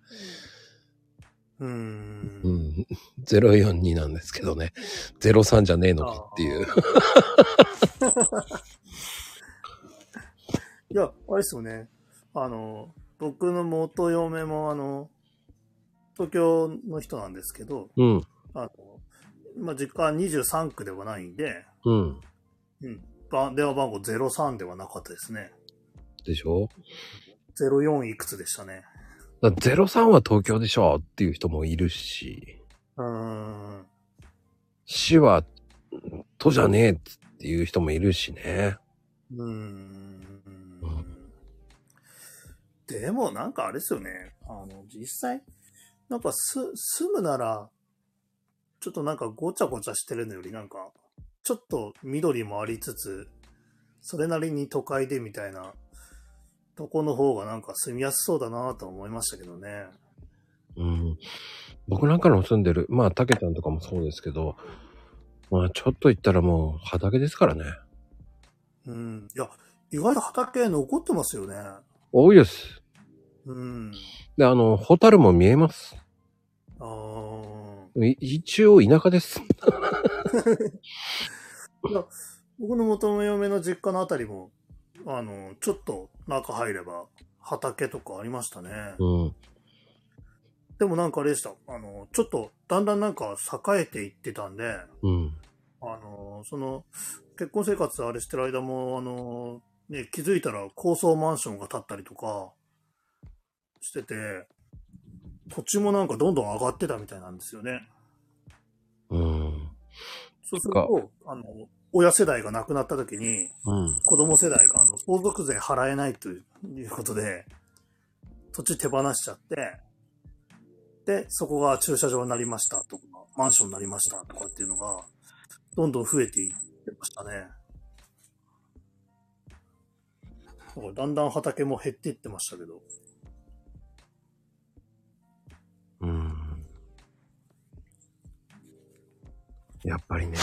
うーん。うん。042なんですけどね。03じゃねえのかっていう。*laughs* いや、あれですよね。あの、僕の元嫁も、あの、東京の人なんですけど、うん。あの、まあ、実家は23区ではないんで、うん。うん。ば電話番号03ではなかったですね。でしょ？04いくつでしたね。だ03は東京でしょっていう人もいるし、うーん。市は都じゃねえっていう人もいるしね。うーん。でもなんかあれですよね。あの、実際、なんかす、住むなら、ちょっとなんかごちゃごちゃしてるのよりなんか、ちょっと緑もありつつ、それなりに都会でみたいな、とこの方がなんか住みやすそうだなと思いましたけどね。うん。僕なんかの住んでる、まあ、たけちゃんとかもそうですけど、まあ、ちょっと行ったらもう畑ですからね。うん。いや、意外と畑残ってますよね。多いです。うん。で、あの、ホタルも見えます。あーい一応田舎です。いや僕の元嫁の実家のあたりも、あの、ちょっと中入れば畑とかありましたね。うん。でもなんかあれでした。あの、ちょっとだんだんなんか栄えていってたんで、うん。あの、その、結婚生活あれしてる間も、あの、ね、気づいたら高層マンションが建ったりとかしてて、土地もなんかどんどん上がってたみたいなんですよね。うん。そうすると、あの、親世代が亡くなった時に、うん。子供世代があの相続税払えないということで、土地手放しちゃって、で、そこが駐車場になりましたとか、マンションになりましたとかっていうのが、どんどん増えていってましたね。だんだん畑も減っていってましたけど。やっぱりね。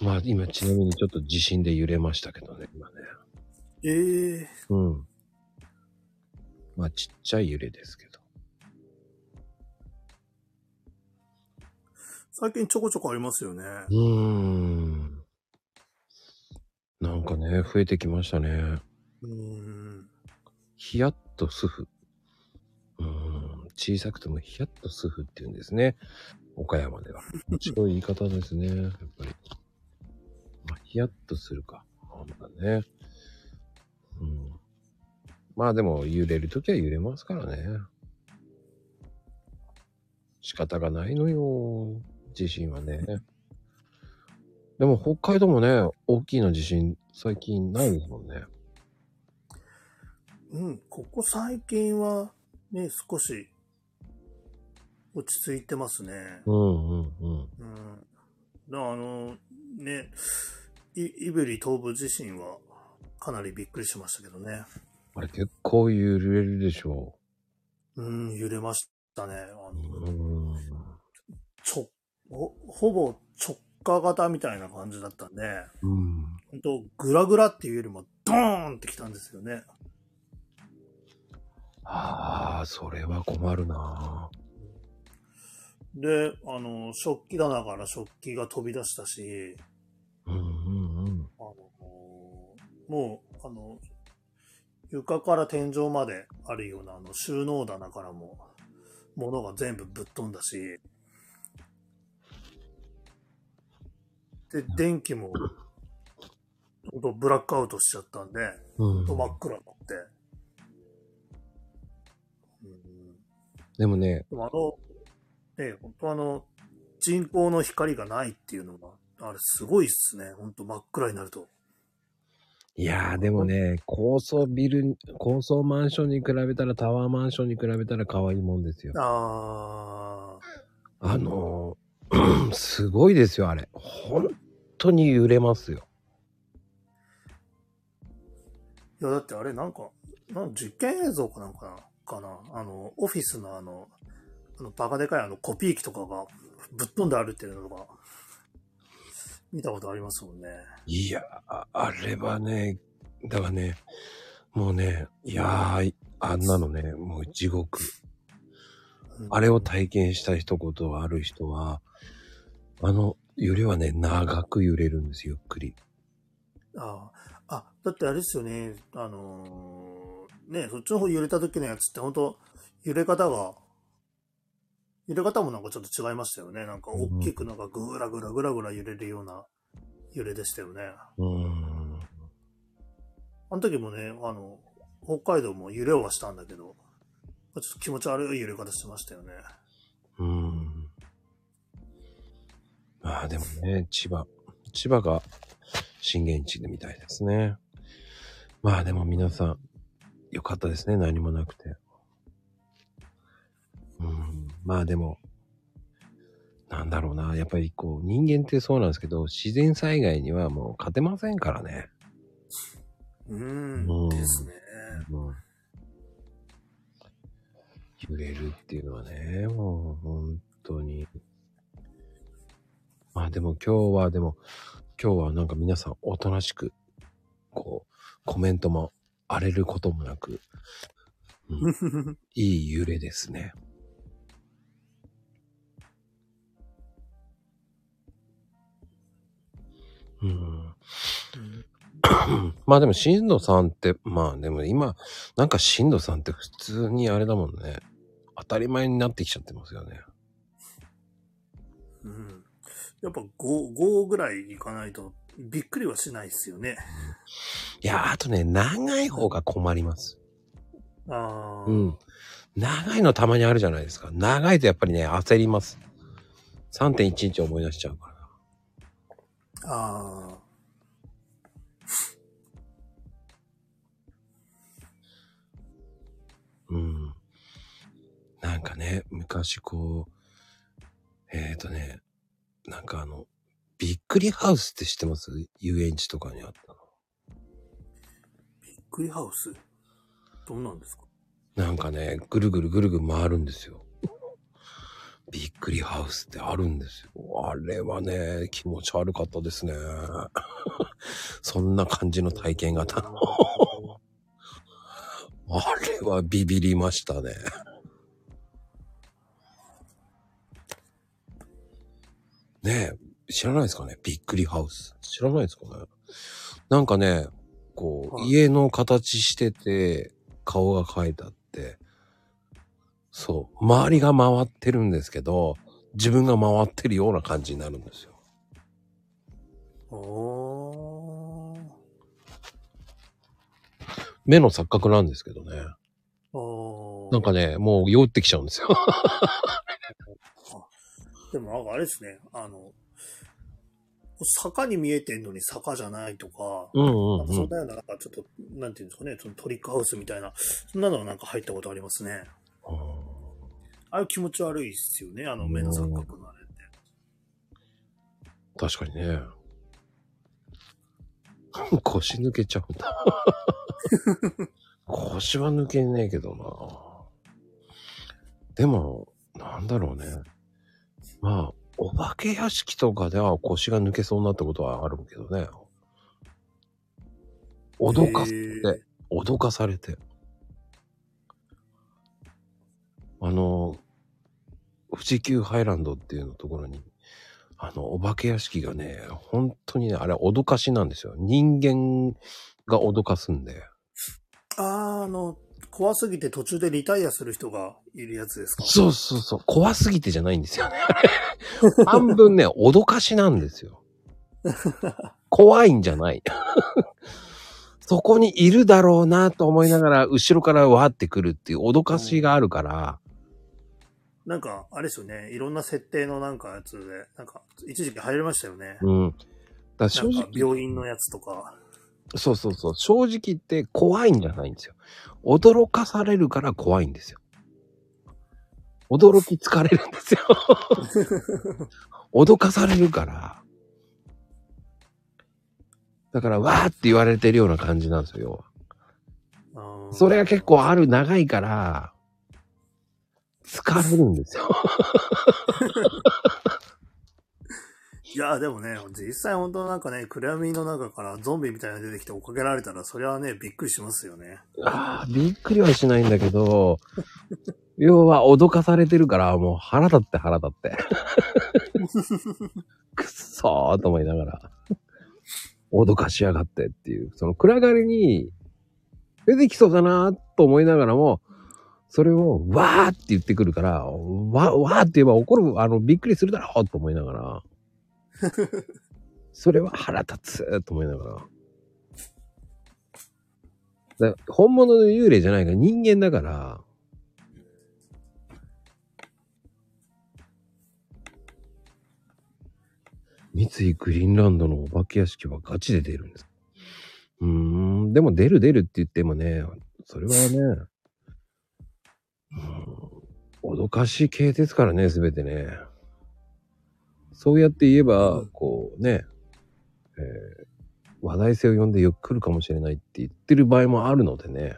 まあ今ちなみにちょっと地震で揺れましたけどね、今ね。ええうん。まあちっちゃい揺れですけど。最近ちょこちょこありますよね。うーん。なんかね、増えてきましたね。うーん。ヒヤッとスフ。うーん。小さくてもヒヤッとスフって言うんですね。岡山では。面白い言い方ですね。やっぱり。まあ、ヒヤッとするか。あまだね。うん。まあでも揺れるときは揺れますからね。仕方がないのよ。地震はね。でも北海道もね、大きいな地震最近ないですもんね。うん、ここ最近はね、少し落ち着いてますね。うんうんうん。うん。だからあの、ね、い胆振東部地震はかなりびっくりしましたけどね。あれ結構揺れるでしょうん、揺れましたね。あう。のうん。ちょほほぼ直下型みたいな感じだったんで、うん。本当グラグラっていうよりもドーンってきたんですよね。ああ、それは困るなで、あの、食器棚から食器が飛び出したし、うんうんうん。あの、もう、あの、床から天井まであるようなあの収納棚からも、物が全部ぶっ飛んだし、で、電気も、ほんとブラックアウトしちゃったんで、うん真っ暗になって。うんでもね、でもあの、ね、本当あの、人工の光がないっていうのが、あれすごいっすね。本当真っ暗になると。いやーでもね、高層ビル、高層マンションに比べたらタワーマンションに比べたら可愛いもんですよ。ああのー、*clears throat* すごいですよ、あれ。本当に揺れますよ。ー。いや、だってあれなんか、なん実験映像かなんかなかなあの、オフィスのあの、あの、バカでかいあの、コピー機とかがぶっ飛んで歩いてるのとか、見たことありますもんね。いやー、あれはね、だからね、もうね、いやー、あんなのね、もう地獄。うんあれを体験した人ことがある人は、あの揺れはね、長く揺れるんですよ、ゆっくり。ああ、あ、だってあれですよね、あのーね、そっちの方揺れた時のやつって本当揺れ方が、揺れ方もなんかちょっと違いましたよね。なんか大きくなんかぐらぐらぐらぐら揺れるような揺れでしたよね。うーん。あの時もね、あの、北海道も揺れはしたんだけど、ちょっと気持ち悪い揺れ方してましたよね。うーん。まあでもね、千葉、千葉が震源地でみたいですね。まあでも皆さん、よかったですね、何もなくて。うん。まあでも、なんだろうな、やっぱりこう、人間ってそうなんですけど、自然災害にはもう勝てませんからね。うんん、ですね。うん。揺れるっていうのはね、もう本当に。まあでも今日はでも、今日はなんか皆さんおとなしく、こう、コメントも荒れることもなく、うん、*laughs* いい揺れですね。うん。まあでも、震度3って、まあでも今、なんか震度3って普通にあれだもんね。当たり前になってきちゃってますよね。うん。やっぱ5、5ぐらいいかないとびっくりはしないですよね。いや、あとね、長い方が困ります。ああ。うん。長いのたまにあるじゃないですか。長いとやっぱりね、焦ります。3.11思い出しちゃうから。ああ。うん。なんかね、昔こう、えっ、ー、とね、なんかあの、びっくりハウスって知ってます？遊園地とかにあったの。びっくりハウス？どうなんですか？なんかね、ぐるぐるぐるぐる回るんですよ。びっくりハウスってあるんですよ。あれはね、気持ち悪かったですね。*laughs* そんな感じの体験があったの。あれはビビりましたね。ねえ、知らないですかね？びっくりハウス。知らないですかね？なんかね、こう、はい家の形してて、顔が描いてあって、そう、周りが回ってるんですけど、自分が回ってるような感じになるんですよ。おー。目の錯覚なんですけどね。おー。なんかね、もう酔ってきちゃうんですよ。*laughs* でもなんかあれですね、あの、坂に見えてんのに坂じゃないとか、うんうんうん。かそんなような、なんかちょっと、なんていうんですかね、そのトリックハウスみたいな、そんなのはなんか入ったことありますね。ああいう気持ち悪いっすよね、あの目の錯覚のあれって。確かにね。*laughs* 腰抜けちゃうんだ。*laughs* 腰は抜けねえけどな。でも、なんだろうね。まあ、お化け屋敷とかでは腰が抜けそうになったことはあるけどね。脅かへてー、脅かされて。あの、富士急ハイランドっていうのところに、あの、お化け屋敷がね、本当にね、あれ脅かしなんですよ。人間が脅かすんで。あー、あの、怖すぎて途中でリタイアする人がいるやつですか？そうそうそう。怖すぎてじゃないんですよね。*laughs* 半分ね、脅かしなんですよ。怖いんじゃない。*laughs* そこにいるだろうなと思いながら、後ろからわーってくるっていう脅かしがあるから、なんか、あれですよね。いろんな設定のなんかやつで、なんか、一時期入りましたよね。うん。だ正直、病院のやつとか。そうそうそう。正直言って怖いんじゃないんですよ。驚かされるから怖いんですよ。驚き疲れるんですよ。*laughs* 脅かされるから。だから、わーって言われてるような感じなんですよ、要は。それが結構ある長いから、疲れるんですよ。いや、でもね、実際本当なんかね、暗闇の中からゾンビみたいなの出てきて追っかけられたら、それはね、びっくりしますよね。ああ、びっくりはしないんだけど、*laughs* 要は脅かされてるから、もう腹立って腹立って。*laughs* くっそーと思いながら、脅かしやがってっていう、その暗がりに出てきそうだなと思いながらも、それをわーって言ってくるから、わ、わーって言えば怒る、あの、びっくりするだろうと思いながら、*laughs* それは腹立つと思いながら。だ本物の幽霊じゃないから人間だから、三井グリーンランドのお化け屋敷はガチで出るんです。うーん、でも出る出るって言ってもね、それはね、うん、脅かし系ですからね、すべてね。そうやって言えば、こうね、えー話題性を呼んでよく来るかもしれないって言ってる場合もあるのでね。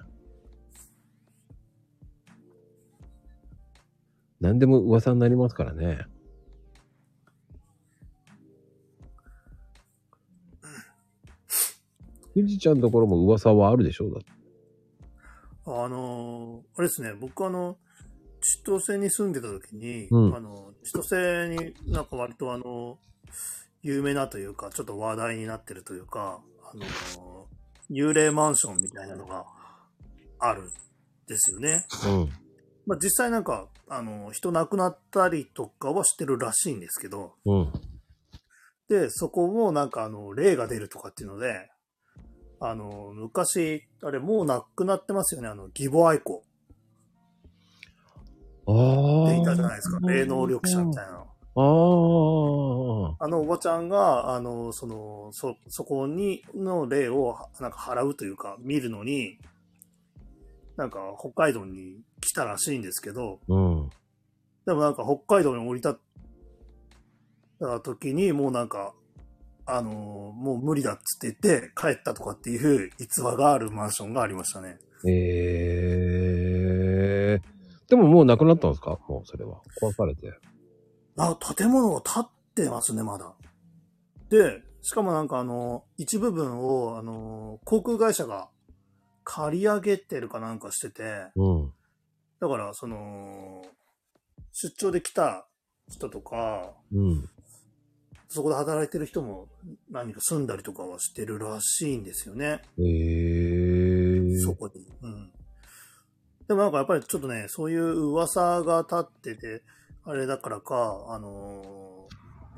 何でも噂になりますからね。ゆじちゃんのところも噂はあるでしょうだって。あのーあれですね、僕あの、千歳に住んでた時に、うんあの、千歳になんか割とあの、有名なというか、ちょっと話題になってるというか、あのー幽霊マンションみたいなのがあるんですよね。うん。まあ実際なんか、あの、人亡くなったりとかはしてるらしいんですけど、うん。で、そこもなんかあの、霊が出るとかっていうので、あの、昔、あれもう亡くなってますよね、あの、義母愛子ああ。っていたじゃないですか、霊能力者みたいな。ああ。あのおばちゃんが、あの、その、そ、そこに、の霊を、なんか払うというか、見るのに、なんか北海道に来たらしいんですけど、うん。でもなんか北海道に降り立った時に、もうなんか、あのもう無理だっつって言って帰ったとかっていう逸話があるマンションがありましたね。ええでももうなくなったんですか？もうそれは。壊されて。あ、建物が建ってますね、まだ。で、しかもなんかあの、一部分を、あの、航空会社が借り上げてるかなんかしてて、うん。だから、その、出張で来た人とか、うん。そこで働いてる人も何か住んだりとかはしてるらしいんですよね。ええそこに。うん。でもなんかやっぱりちょっとね、そういう噂が立ってて、あれだからか、あのー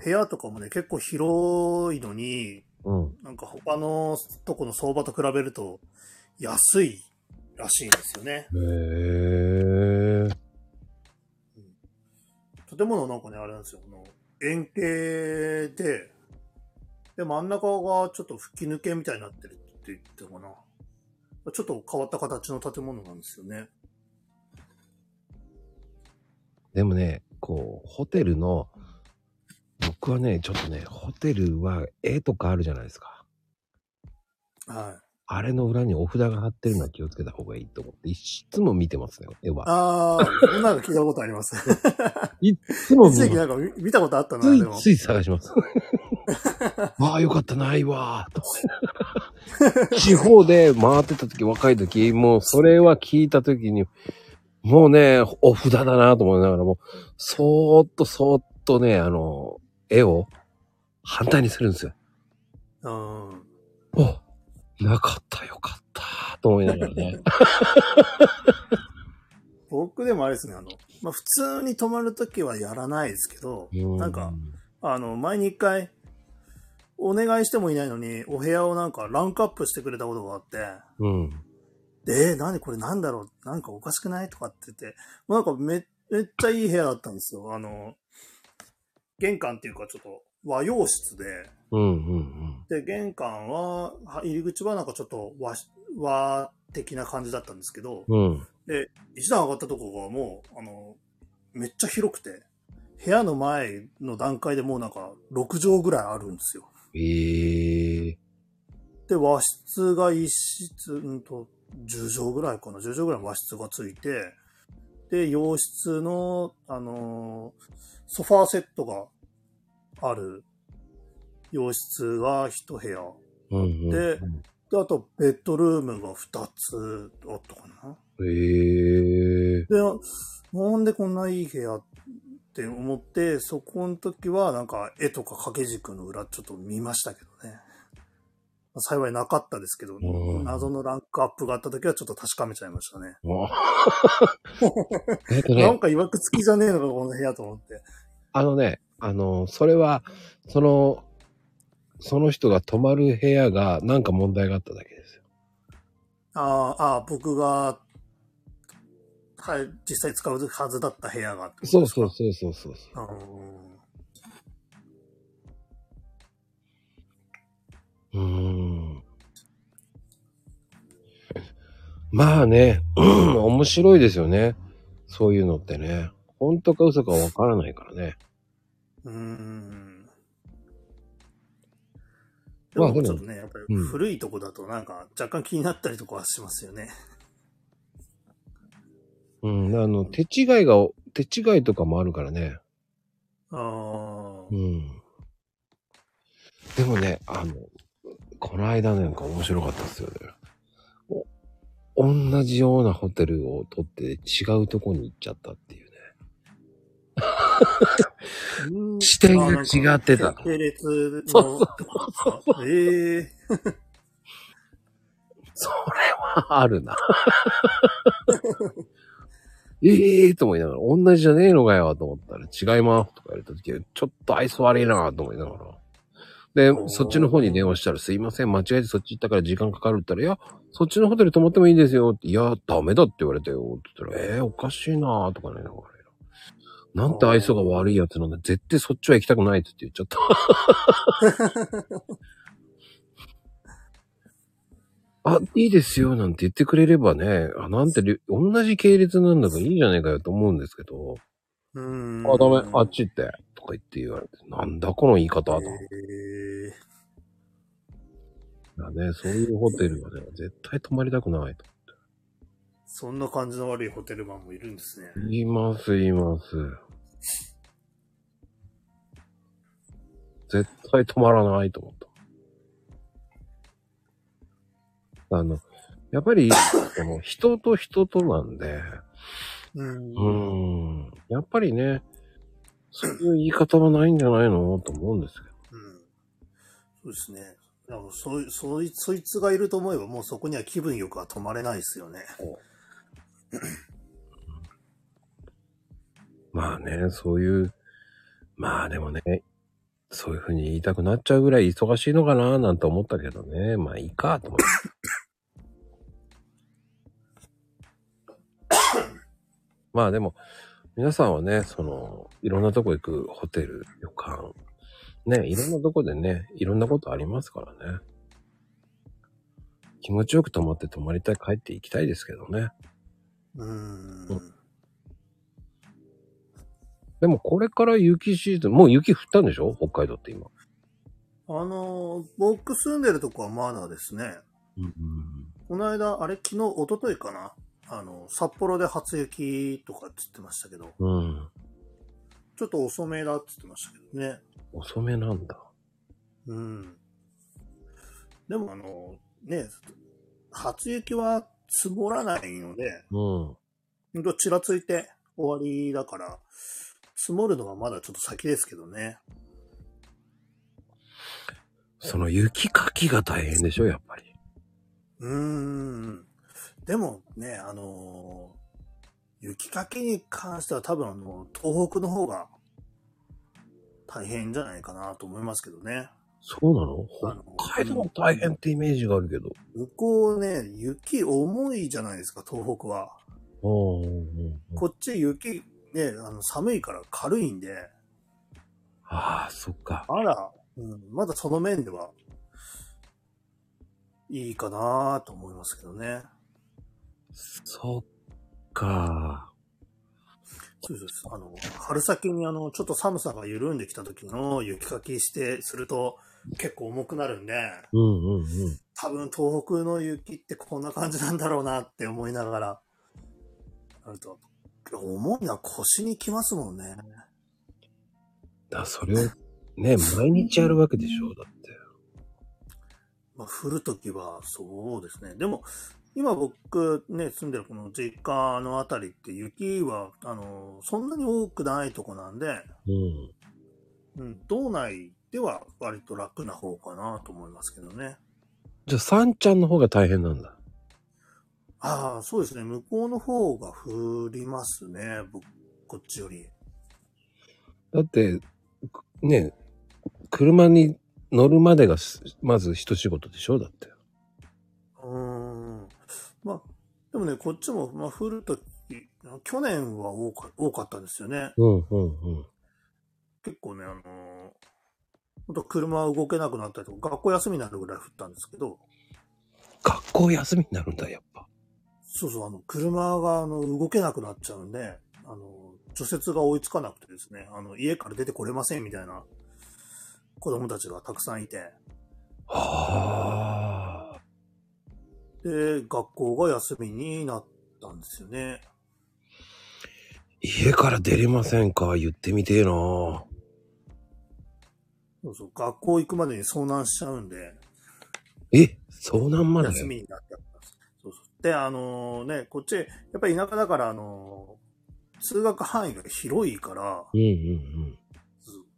部屋とかもね、結構広いのに、うん。なんか他のとこの相場と比べると安いらしいんですよね。へえ建物なんかね、あれなんですよ。円形で、で、真ん中がちょっと吹き抜けみたいになってるって言ってたかな。ちょっと変わった形の建物なんですよね。でもね、こう、ホテルの、僕はね、ちょっとね、ホテルは絵とかあるじゃないですか。はい。あれの裏にお札が貼ってるのは気をつけた方がいいと思って、いつも見てますね、絵は。ああ、そんなの聞いたことあります。*laughs* いつも見一時期ます。なんか見見たことあったな、ついでも。つい探します。わ *laughs* あ、よかった、ないわー、と。地方で回ってた時、若い時、もうそれは聞いた時に、もうね、お札だなと思いながらも、そーっとそーっとね、あの、絵を反対にするんですよ。うん。おなかったよかったと思いながらね。*laughs* 僕でもあれですね、あの、まあ、普通に泊まるときはやらないですけど、うなんか、、あの、前に一回、お願いしてもいないのに、お部屋をなんかランクアップしてくれたことがあって、うん。で、えー、何これなんだろうなんかおかしくないとかって言って、もうなんかめめっちゃいい部屋だったんですよ。あの、玄関っていうかちょっと和洋室で、うんうんで、玄関は、は入り口はなんかちょっと和し和的な感じだったんですけど、うん。うん。で、一段上がったとこがもう、あの、めっちゃ広くて、部屋の前の段階でもうなんか6畳ぐらいあるんですよ。ええで、和室が一室、うんと、10畳ぐらいかな、10畳ぐらいの和室がついて、で、洋室の、あのーソファーセットがある洋室が一部屋。うんうん。でで、あと、ベッドルームが2つあったかな。ええで、なんでこんないい部屋って思って、そこの時はなんか絵とか掛け軸の裏ちょっと見ましたけどね。まあ幸いなかったですけど、うん謎のランクアップがあった時はちょっと確かめちゃいましたね。*laughs* なんか曰く付きじゃねえのか、この部屋と思って。あのね、あの、それは、その、その人が泊まる部屋がなんか問題があっただけですよ。ああ、ああ、僕が、はい、実際使うはずだった部屋が。そうそうそうそうそう。あうーん。まあね、う *clears throat* ん面白いですよね。そういうのってね。本当か嘘かわからないからね。ーうーん。でまあでももちょっとね、やっぱりうん古いとこだとなんか若干気になったりとかはしますよね。うん、あの、手違いが、手違いとかもあるからね。ああう。ん。でもね、あの、この間なんか面白かったですよね。お同じようなホテルを取って違うとこに行っちゃったっていうね。*laughs* うん。視点が違ってた系列のそうってことですかええそれはあるな。え *laughs* えーと思いながら、同じじゃねえのかよと思ったら、違いますとか言われた時は、ちょっと愛想悪いなと思いながら。でそっちの方に電話したら、すいません、間違えてそっち行ったから時間かかるって言ったら、いや、そっちのホテル泊まってもいいですよって、いや、ダメだって言われたよって言ったら、ええー、おかしいなとかね、なんか。ねなんて愛想が悪いやつなんだ。絶対そっちは行きたくないって言っちゃった。*laughs* あ、いいですよ、なんて言ってくれればね、あ、なんてり、同じ系列なんだからいいじゃねえかよと思うんですけど、うーん。あ、ダメ、あっち行って、とか言って言われて、なんだこの言い方と。ええだね、そういうホテルはね、絶対泊まりたくないと。そんな感じの悪いホテルマンもいるんですね。言います、言います。絶対泊まらないと思った。あの、やっぱり、*coughs* この人と人となんで、うんん、やっぱりね、そういう言い方はないんじゃないのと思うんですけど。うん。そうですね。でもそいそいそいつがいると思えばもうそこには気分よくは泊まれないですよね。まあね、そういう、まあでもね、そういうふうに言いたくなっちゃうぐらい忙しいのかななんて思ったけどね。まあいいかと思って。*coughs* まあでも、皆さんはね、その、いろんなとこ行くホテル、旅館、ね、いろんなとこでね、いろんなことありますからね。気持ちよく泊まって泊まりたい、帰って行きたいですけどね。うーん。でもこれから雪シーズン、もう雪降ったんでしょ？北海道って今。あの、僕住んでるとこはまだですね。うんこの間、あれ？昨日、一昨日かな？あの、札幌で初雪とかって言ってましたけど、うん。ちょっと遅めだって言ってましたけどね。遅めなんだ。うん。でもあの、ね、初雪は積もらないので、うん。ほんとちらついて終わりだから、積もるのはまだちょっと先ですけどね。その雪かきが大変でしょ、やっぱり。うーん。でもね、あのー雪かきに関しては多分あの、東北の方が大変じゃないかなと思いますけどね。そうなの？北海道も大変ってイメージがあるけど。向こうね、雪重いじゃないですか、東北は。こっち雪、ね、あの寒いから軽いんで、ああ、そっか。まだ、うん、まだその面では、いいかなと思いますけどね。そっか。そうです。あの、春先にあの、ちょっと寒さが緩んできた時の雪かきして、すると結構重くなるんで、うんうんうん。多分東北の雪ってこんな感じなんだろうなって思いながら、あると、重いのは腰にきますもんね。だそれをね、毎日やるわけでしょ、だって。まあ、降るときはそうですね。でも、今僕ね、住んでるこの実家のあたりって雪は、あの、そんなに多くないとこなんで、うん。うん、道内では割と楽な方かなと思いますけどね。じゃあ、サンちゃんの方が大変なんだ。ああ、そうですね。向こうの方が降りますね。僕、こっちより。だって、くね、車に乗るまでがすまず一仕事でしょ？だって。うーん。まあ、でもね、こっちも、まあ、降るとき、去年は多か多かったんですよね。うんうんうん。結構ね、あのー、本当車動けなくなったりとか、学校休みになるぐらい降ったんですけど、学校休みになるんだ、やっぱ。そうそう、あの、車が、あの、動けなくなっちゃうんで、あの、除雪が追いつかなくてですね、あの、家から出てこれませんみたいな子供たちがたくさんいて、はあ。で、学校が休みになったんですよね。家から出れませんか？言ってみてえな。そうそう、学校行くまでに遭難しちゃうんで、え遭難まで？休みになっちゃった。んであのね、こっち、やっぱり田舎だから、あの通学範囲が広いから、うんうん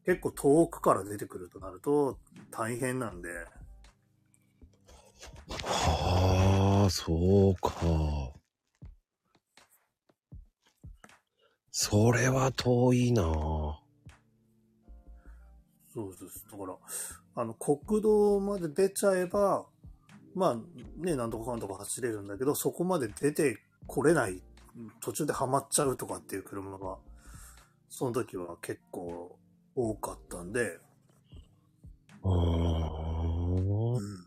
結構遠くから出てくるとなると大変なんで、うん。はあ、そうか。それは遠いなそうです。だから、あの、国道まで出ちゃえば、まあ、ね、なんとかかんとか走れるんだけど、そこまで出てこれない、途中ではまっちゃうとかっていう車が、その時は結構多かったんで、うー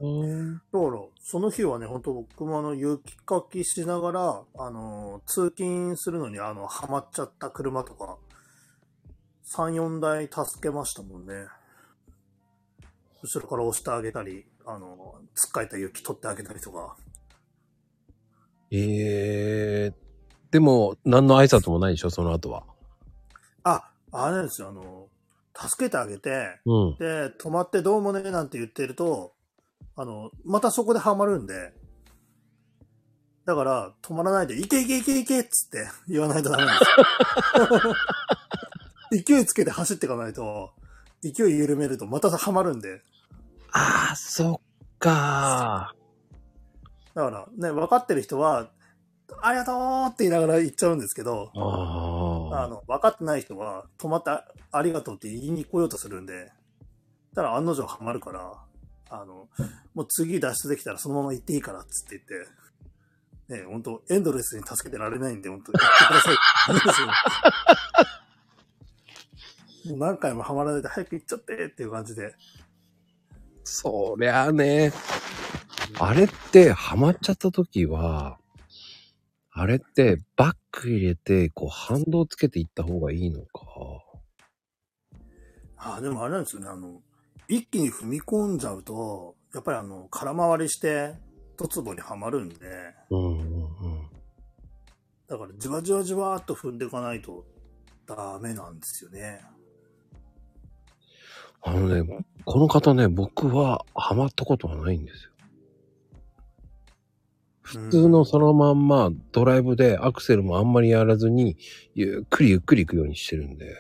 ん。だから、その日はね、本当僕もあの、雪かきしながら、あの、通勤するのに、あの、はまっちゃった車とか、3、4台助けましたもんね。後ろから押してあげたり、あの、つっかえた雪取ってあげたりとか。ええでも、何の挨拶もないでしょその後は。あ、あれなんですよ、あの、助けてあげて、うん。で、止まってどうもね、なんて言ってると、あの、またそこではまるんで、だから、止まらないで、いけいけいけいけっつって *laughs* 言わないとダメなんですよ。*laughs* 勢いつけて走っていかないと、勢い緩めるとまたはまるんで、ああ、そっかだからね、分かってる人は、ありがとうって言いながら言っちゃうんですけど、あの、分かってない人は、止まってあありがとうって言いに来ようとするんで、ただ案の定ハマるから、あの、もう次脱出できたらそのまま行っていいからっつって言って、ね、本当エンドレスに助けてられないんで、本当言ってください。*laughs* もう何回もハマらないで早く行っちゃってっていう感じで。そりゃあね。あれって、ハマっちゃった時は、あれって、バック入れて、こう、反動つけていった方がいいのか。ああ、でもあれなんですよね、あの、一気に踏み込んじゃうと、やっぱりあの、空回りして、ドツボにはまるんで、うんうんうん。だからじわじわじわーっと踏んでいかないとダメなんですよね。あのね、この方ね、僕はハマったことはないんですよ。普通のそのまんまドライブでアクセルもあんまりやらずに、ゆっくりゆっくり行くようにしてるんで。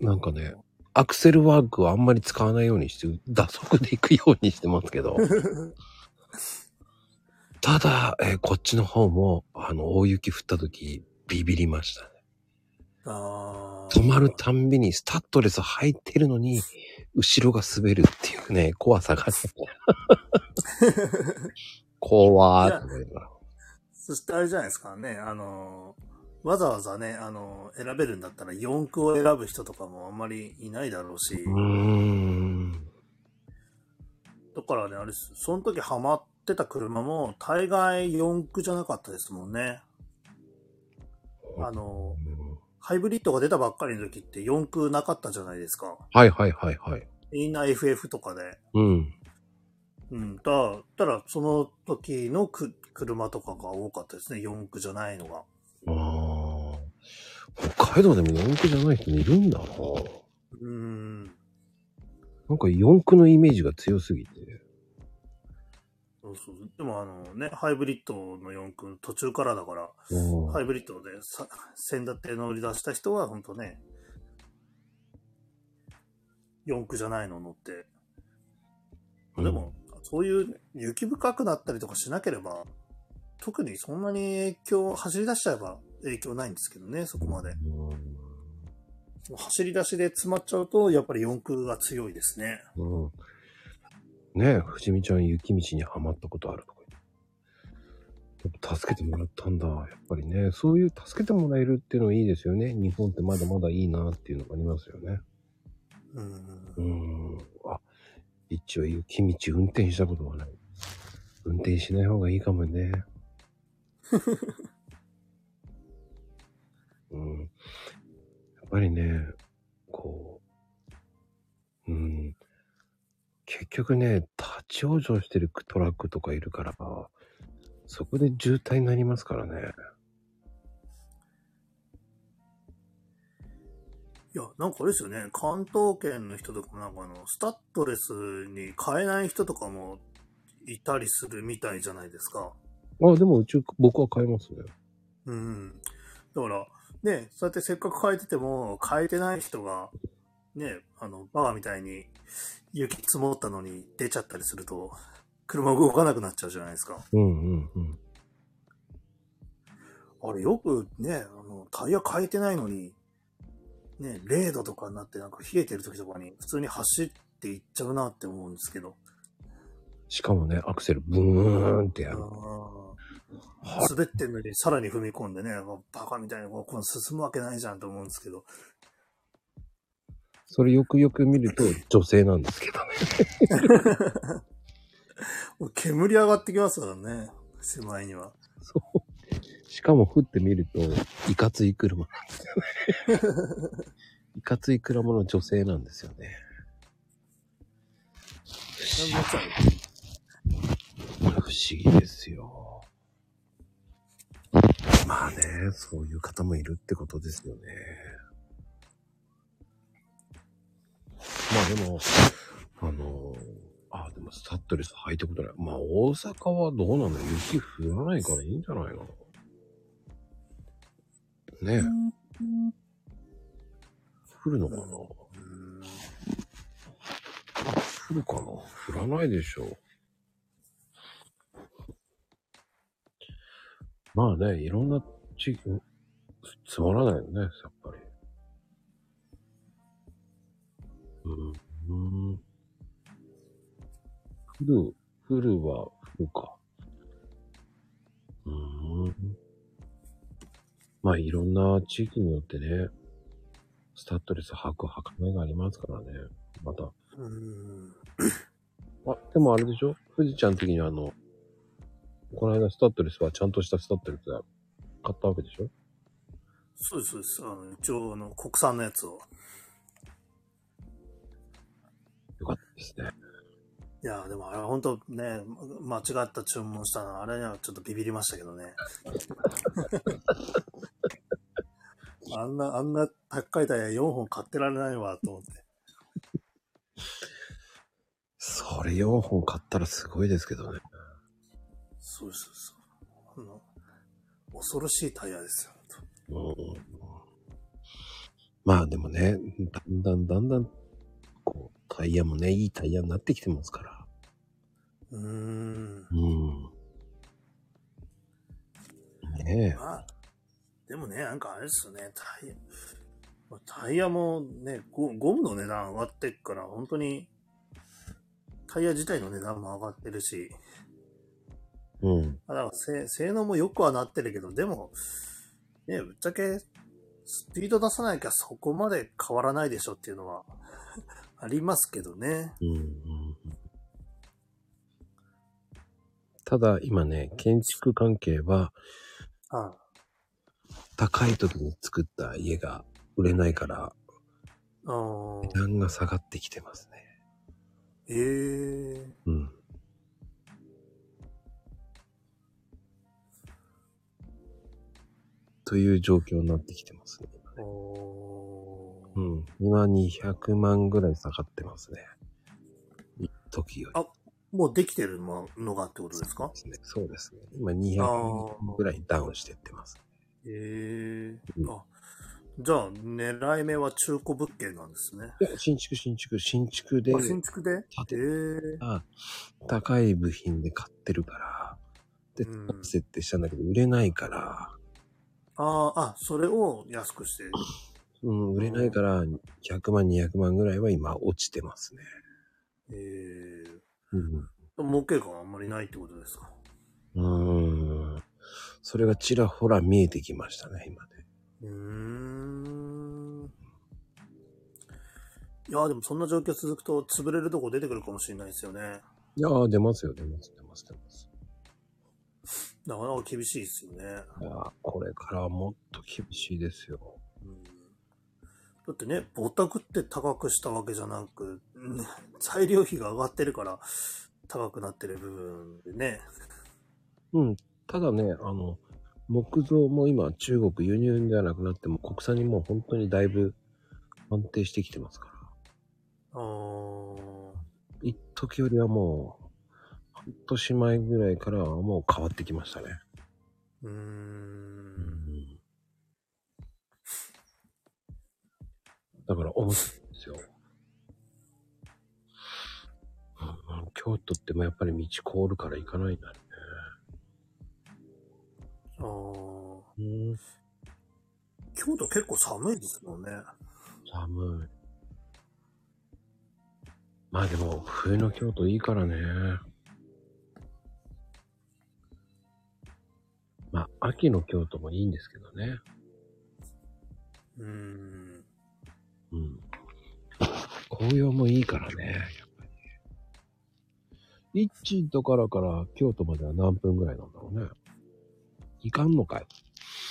なんかね、アクセルワークをあんまり使わないようにして、打足で行くようにしてますけど。*laughs* ただ、えーこっちの方も、あの、大雪降った時、ビビりましたね。止まるたんびにスタッドレス履いてるのに、後ろが滑るっていうね、怖さが。*laughs* 怖ーってそしてあれじゃないですかね、あの、わざわざね、あの、選べるんだったら4区を選ぶ人とかもあんまりいないだろうし、うーん。だからね、あれその時ハマってた車も大概4区じゃなかったですもんね。あの、ハイブリッドが出たばっかりの時って4区なかったじゃないですか。はいはいはいはい。みんな FF とかで。うん。うん。だたら、その時のく車とかが多かったですね。4区じゃないのが。ああ。北海道でも四駆じゃない人いるんだな。うん。なんか四駆のイメージが強すぎて。そうそう。でもあのね、ハイブリッドの4区途中からだから、うんハイブリッドでさ先立って乗り出した人は本当ね、4区じゃないの乗って。でも、そういう雪深くなったりとかしなければ、特にそんなに影響、走り出しちゃえば影響ないんですけどね、そこまで。うん走り出しで詰まっちゃうと、やっぱり4区が強いですね。うん。ねえ、藤見ちゃん雪道にはまったことあるとか助けてもらったんだ。やっぱりね、そういう助けてもらえるっていうのはいいですよね。日本ってまだまだいいなっていうのがありますよね。うんう。ん。あ、一応雪道運転したことがない。運転しない方がいいかもね。*laughs* うん。やっぱりね、こう、うん。結局ね、立ち往生してるトラックとかいるから、そこで渋滞になりますからね。いや、なんかあれですよね、関東圏の人とかもなんかあの、スタッドレスに買えない人とかもいたりするみたいじゃないですか。あ、でもうち、僕は買いますね。うん。だから、ね、そうやってせっかく変えてても、変えてない人が、ね、あの、バカみたいに雪積もったのに出ちゃったりすると、車動かなくなっちゃうじゃないですか。うんうんうん。あれよくね、あの、タイヤ変えてないのに、ね、0度とかになってなんか冷えてる時とかに普通に走っていっちゃうなって思うんですけど。しかもね、アクセルブーンってやる。滑ってんのにさらに踏み込んでね、バカみたいにこう進むわけないじゃんと思うんですけど。それよくよく見ると *laughs* 女性なんですけどね。もう煙上がってきますからね、しまいには。そう。しかも降ってみると、いかつい車なんですよね。*laughs* いかつい車の女性なんですよね。不思議ですよ。まあね、そういう方もいるってことですよね。まあでも、あのあ、でもスタッドレス履いたことない。まあ大阪はどうなの？雪降らないからいいんじゃないのねえ。降るのかな？降るかな？降らないでしょう。まあね、いろんな地域、つまらないよね、やっぱり。うん。うん。降る、降るは降るか。うん。まあいろんな地域によってね、スタッドレス履く履かないがありますからね。また。うんあ、でもあれでしょ？富士ちゃん的にはあの、この間スタッドレスはちゃんとしたスタッドレス買ったわけでしょ？そうです、そうです。あの一応、あの、国産のやつを。よかったですね。いや、でもあれ本当ね、ま間違った注文したの、あれにはちょっとビビりましたけどね。*laughs* あんな、あんな高いタイヤ4本買ってられないわ、と思って。そこれ4本買ったらすごいですけどね。そうですそう。あの、恐ろしいタイヤですよ。うんまあでもね、だんだんだんだん、こう、タイヤもね、いいタイヤになってきてますから。うーん。うん。ねまあ、でもね、なんかあれですよね、タイヤ、まあタイヤもね、ゴゴムの値段上がってっから、本当に、タイヤ自体の値段も上がってるし、え。うん。あだから性性能も良くはなってるけど、でも、ね、ぶっちゃけ、スピード出さなきゃそこまで変わらないでしょっていうのはありますけどね。うんうんただ今ね、建築関係はあ高い時に作った家が売れないから値段が下がってきてますね。ええうん。という状況になってきてますね。おーうん。今200万ぐらい下がってますね。一時より。あもうできてるののがってことですか？そうですね。今200万ぐらいダウンしてってます。ええうんあ、じゃあ、狙い目は中古物件なんですね。新築、新築、新築であ、新築で？建て高い部品で買ってるから、で、うん設定したんだけど、売れないから、ああ、あ、それを安くして。うん、売れないから、100万、200万ぐらいは今落ちてますね。ええうん。儲けがあんまりないってことですか？うーん。それがちらほら見えてきましたね、今ね。うーん。いや、でもそんな状況続くと潰れるとこ出てくるかもしれないですよね。いやー、出ますよ、出ます、出ます、出ます。なかなか厳しいですよね。いやーこれからはもっと厳しいですよ。うんだってね、ボタクって高くしたわけじゃなく、う *laughs* ん材料費が上がってるから高くなってる部分でね。うん。ただね、あの、木造も今中国輸入ではなくなっても国産にもう本当にだいぶ安定してきてますから。あー一時よりはもう、半年前ぐらいからはもう変わってきましたね。うー。うんだから面白いですよ。京都ってもやっぱり道凍るから行かないんだね。あーうん、京都結構寒いですもんね。寒い。まあでも、冬の京都いいからね。まあ、秋の京都もいいんですけどね。うーん。紅葉もいいからね、やっぱり。イッチーとからから京都までは何分ぐらいなんだろうね。いかんのかい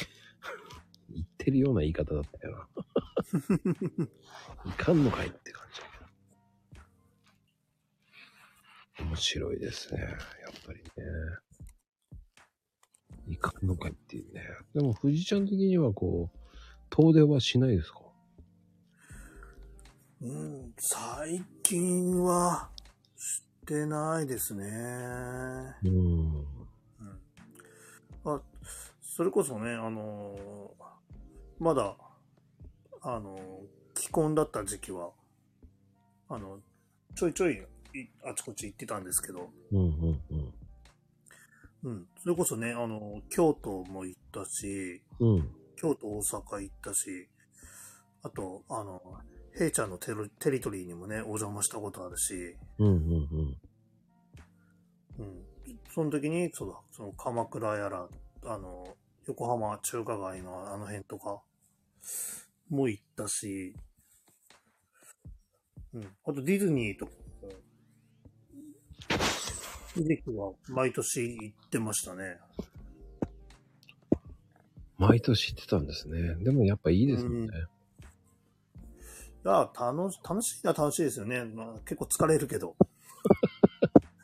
*laughs* 言ってるような言い方だったよな。*laughs* いかんのかいって感じだけど。面白いですね。やっぱりね。いかんのかいっていうね。でも、富士ちゃん的にはこう、遠出はしないですか？うん、最近はしてないですね。うん。うん。あ、それこそね、あのーまだ、あのー既婚だった時期は、あの、ちょいちょいいあちこち行ってたんですけど、うんうんうん。うん。それこそね、あの、京都も行ったし、うん。京都、大阪行ったし、あと、あの、ヘイちゃんのテロテリトリーにもね、お邪魔したことあるし、うんうんうん。うん。その時に、そうだ、その鎌倉やら、あの、横浜中華街のあの辺とか、も行ったし、うん。あとディズニーとかも、時期は毎年行ってましたね。毎年行ってたんですね。でもやっぱいいですよね。うんいや、楽し、楽しいのは楽しいですよね。まあ、結構疲れるけど。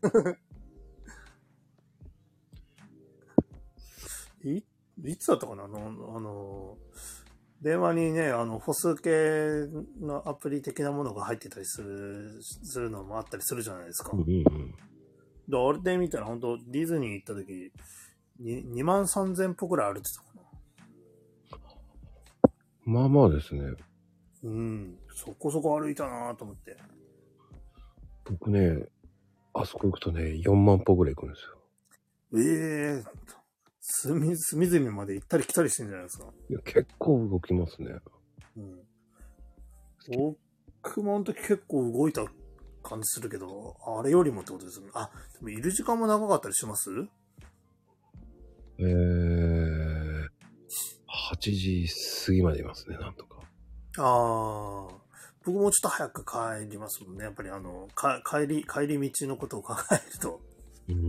*laughs* い、いつだったかな？あの、あの、電話にね、あの、歩数計のアプリ的なものが入ってたりする、するのもあったりするじゃないですか。うんうんうん。で、あれで見たら本当ディズニー行った時、に2万3000歩くらい歩いてたかな。まあまあですね。うん。そこそこ歩いたなと思って。僕ね、あそこ行くとね、4万歩ぐらい行くんですよ。ええ隅、隅々まで行ったり来たりしてんじゃないですか。いや、結構動きますね。うん。僕もあの時結構動いた感じするけど、あれよりもってことですよね。あ、でもいる時間も長かったりします？えー、8時過ぎまでいますね、なんとか。ああ。僕もちょっと早く帰りますもんね。やっぱりあの、か帰り、帰り道のことを考えると。うーん。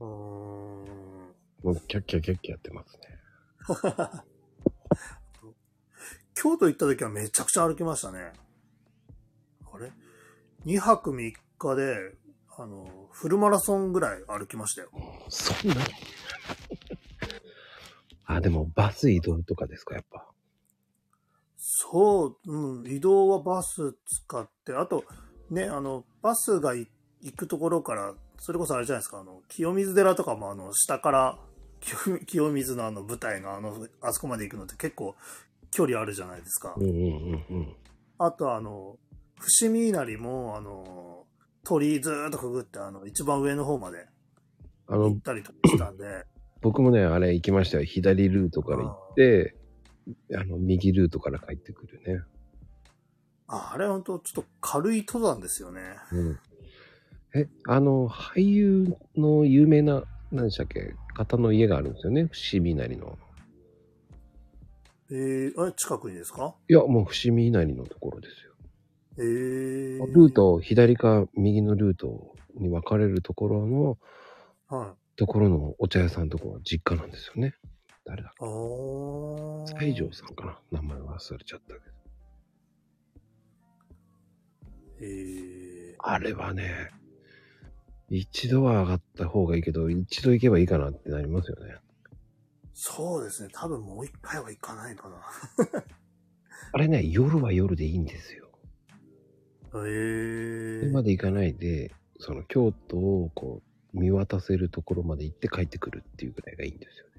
うーん。もうキャッキャキャッキャやってますね。京都行った時はめちゃくちゃ歩きましたね。あれ ?2 泊3日で、あの、フルマラソンぐらい歩きましたよ。そんなに？あ、でもバス移動とかですか、やっぱ。そう、うん、移動はバス使って、あと、ね、あの、バスがい行くところから、それこそあれじゃないですか、あの、清水寺とかもあの、下から、清清水のあの舞台のあの、あそこまで行くのって結構距離あるじゃないですかうん。うんうんうん。あとあの、伏見稲荷も、あの、鳥居ずーっとくぐって、あの、一番上の方まで行っ、たりとかしたんで、僕もね、あれ行きましたよ。左ルートから行って、あの、右ルートから帰ってくるね。ああれ本当ちょっと軽い登山ですよね。うん。え、あの、俳優の有名な、何でしたっけ、方の家があるんですよね。伏見稲荷の。えー、あれ近くにですか？いや、もう伏見稲荷のところですよ。えー、ルート、左か右のルートに分かれるところの、はい。ところのお茶屋さんのところは実家なんですよね。誰だあー西条さんかな名前忘れちゃったけど。えー、あれはね、一度は上がった方がいいけど、一度行けばいいかなってなりますよね。そうですね。多分もう一回は行かないかな。*laughs* あれね、夜は夜でいいんですよ。えー、それまで行かないで、その京都をこう、見渡せるところまで行って帰ってくるっていうぐらいがいいんですよね。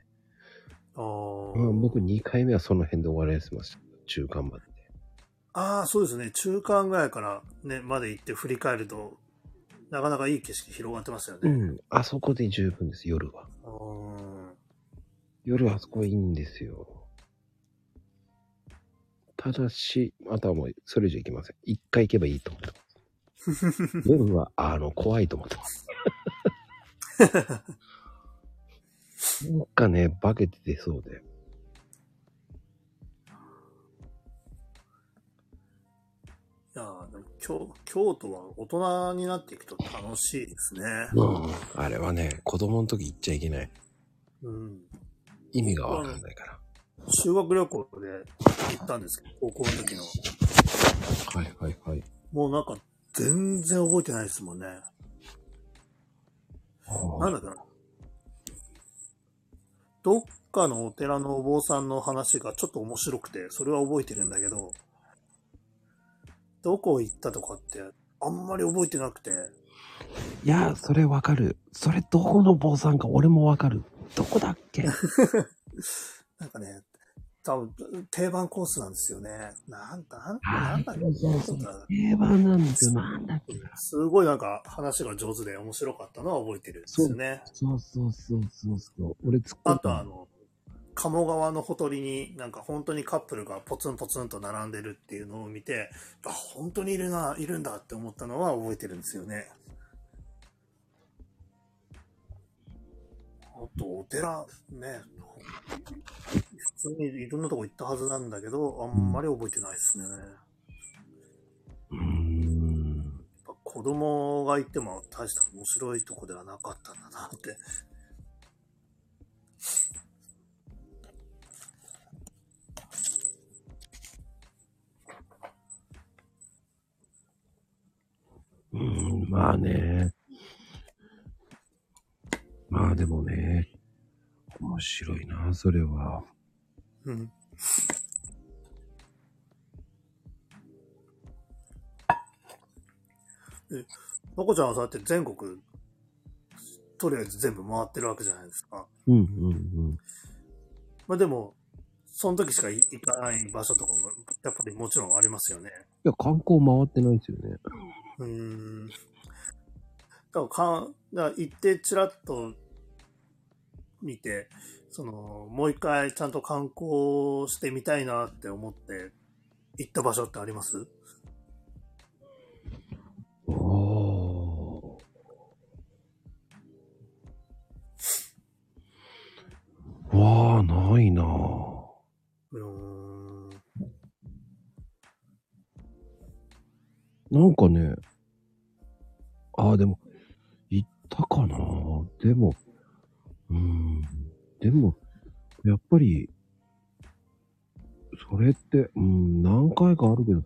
あーうん、僕2回目はその辺で終わらせました。中間まで。あー、そうですね。中間ぐらいからね、まで行って振り返ると、なかなかいい景色広がってますよね。うん。あそこで十分です、夜は。夜はあそこいいんですよ。ただし、あとはもうそれ以上行きません。一回行けばいいと思ってます。*laughs* 夜は、あの、怖いと思ってます。なんかね、化けて出そうで。いやーでも京京都は大人になっていくと楽しいですね。うん。あれはね、子供の時行っちゃいけない。うん。意味がわかんないから。修学旅行で行ったんですけど、高校の時の。はいはいはい。もうなんか全然覚えてないですもんね。なんだっけな。どっかのお寺のお坊さんの話がちょっと面白くて、それは覚えてるんだけど、どこ行ったとかってあんまり覚えてなくて、いや、それわかる。それどこの坊さんか俺もわかる。どこだっけ？*laughs* なんかね、多分定番コースなんですよね。なんだ、なんあなんだなんだ定番なんですよ。なんだっけな。すごいなんか話が上手で面白かったのは覚えてるんですよね。そうそうそうそうそう。俺突っ込あとあの、鴨川のほとりになんか本当にカップルがポツンポツンと並んでるっていうのを見て、あ、本当にいるな、いるんだって思ったのは覚えてるんですよね。あと、お寺、ね、普通にいろんなとこ行ったはずなんだけど、あんまり覚えてないですね。うん。やっぱ子供がいても大した面白いとこではなかったんだなって。うん、まあね。まあでもね、面白いな、それは。うん。え、まこちゃんはそうやって全国、とりあえず全部回ってるわけじゃないですか。うんうんうん。まあでも、その時しか行かない場所とかも、やっぱりもちろんありますよね。いや、観光回ってないですよね。うーん。だからかん、だから行ってちらっと見て、その、もう一回ちゃんと観光してみたいなって思って行った場所ってあります？おー。わあ、ないなぁ。うーん。なんかね、ああ、でも、行ったかなでも、うーん、でも、やっぱり、それって、うん、何回かあるけど、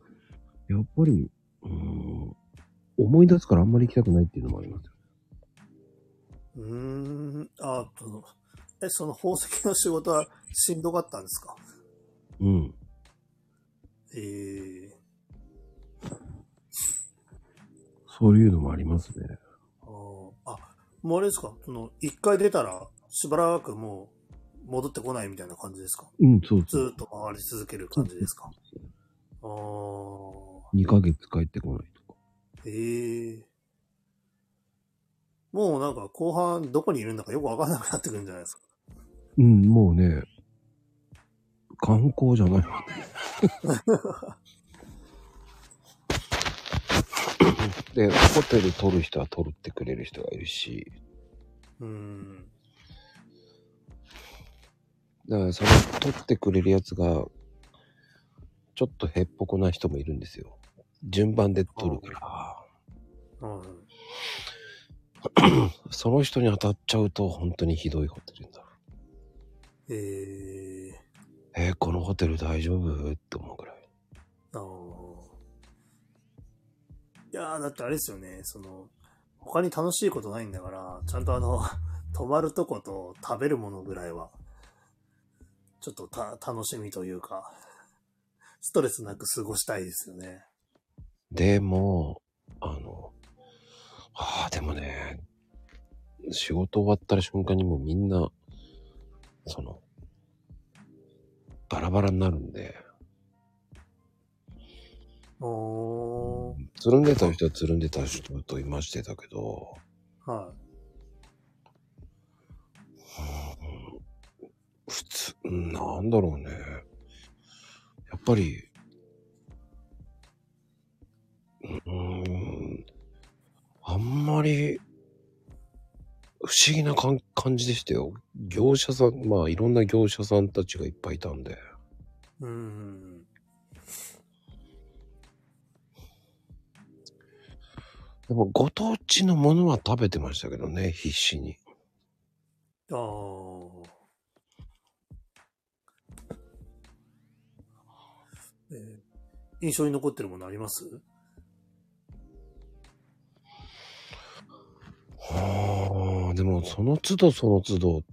やっぱり、うん、思い出すからあんまり行きたくないっていうのもありますよ。うーん。あと、え、その宝石の仕事はしんどかったんですか？うん。ええそういうのもありますね。もうあれですか？その、一回出たら、しばらくもう、戻ってこないみたいな感じですか？うん、そうずそう。ーっと回り続ける感じですか？ああ、2ヶ月帰ってこないとか。ええもうなんか後半どこにいるんだかよくわかんなくなってくるんじゃないですか？うん、もうね、観光じゃない *laughs* で、ホテル取る人は取ってくれる人がいるし、うーん。だからその取ってくれるやつが、ちょっとへっぽこな人もいるんですよ。順番で取るから、うん。その人に当たっちゃうと本当にひどいホテルになる。えええーこのホテル大丈夫？って思うぐらい。ああ。いやーだってあれですよね、その、他に楽しいことないんだから、ちゃんとあの、*laughs* 泊まるとこと食べるものぐらいは、ちょっとた、楽しみというか、ストレスなく過ごしたいですよね。でも、あの、ああ、でもね、仕事終わったら瞬間にもうみんな、その、バラバラになるんで、おー。つるんでた人はつるんでた人と今してたけど、は普通、うんなんだろうね。やっぱり、うーん、あんまり、不思議な感じでしたよ。業者さん、まあいろんな業者さんたちがいっぱいいたんで。い。うーん。でもご当地のものは食べてましたけどね、必死に。ああ。えー印象に残ってるものあります？はあ、でもその都度その都度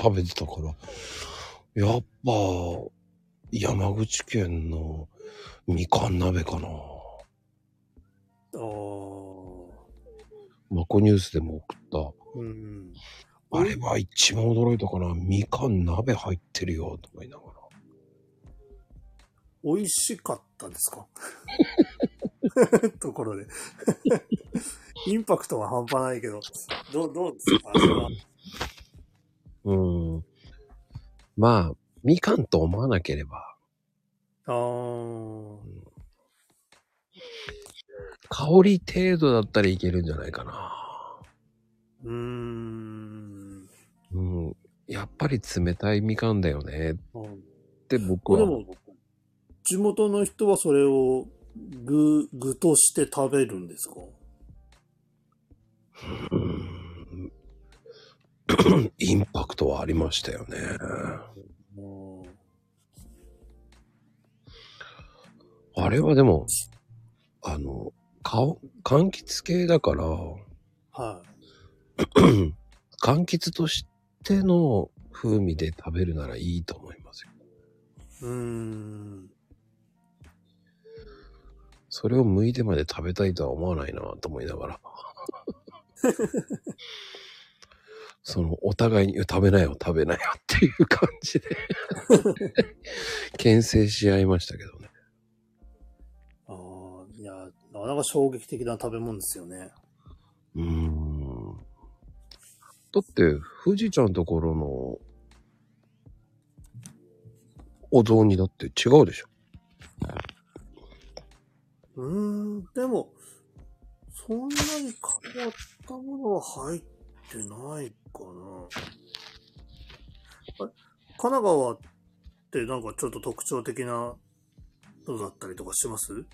食べてたから、やっぱ山口県のみかん鍋かな。ああ。マコニュースでも送っうん。た。あれは一番驚いたかな。みかん鍋入ってるよ、と思いながら。美味しかったですか？*laughs* ところで。インパクトは半端ないけど、どう、どうですか？味は。うん。まあ、みかんと思わなければ、あー香り程度だったらいけるんじゃないかな。うーん。うん。やっぱり冷たいみかんだよねっうんて僕は。でも、地元の人はそれを具、具として食べるんですか？うんインパクトはありましたよね。うんあれはでも、あの、顔、柑橘系だから、は *clears throat* 柑橘としての風味で食べるならいいと思いますよ。うーん。それを剥いてまで食べたいとは思わないなと思いながら。*laughs* その、お互いに食べなよ、食べなよっていう感じで *laughs* 牽制し合いましたけどかなか衝撃的な食べ物ですよね。うーん。だって、富士ちゃんところのお雑煮だって違うでしょ。うーん、でも、そんなに変わったものは入ってないかな。あれ？神奈川ってなんかちょっと特徴的なのだったりとかします？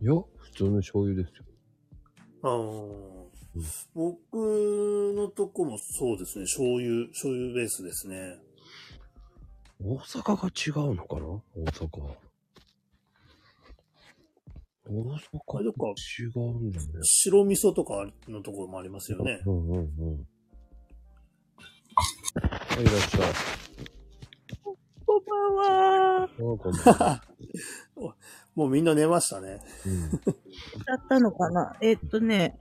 いや、普通の醤油ですよ。ああ、僕のとこもそうですね。醤油、醤油ベースですね。大阪が違うのかな？大阪。大阪あれどっか違うんだね。白味噌とかのところもありますよね。うんうんうん。はい、いらっしゃい。こんばんは。あこんばんは。*laughs* もうみんな寝ましたね。うん *laughs* だったのかな？えっとね、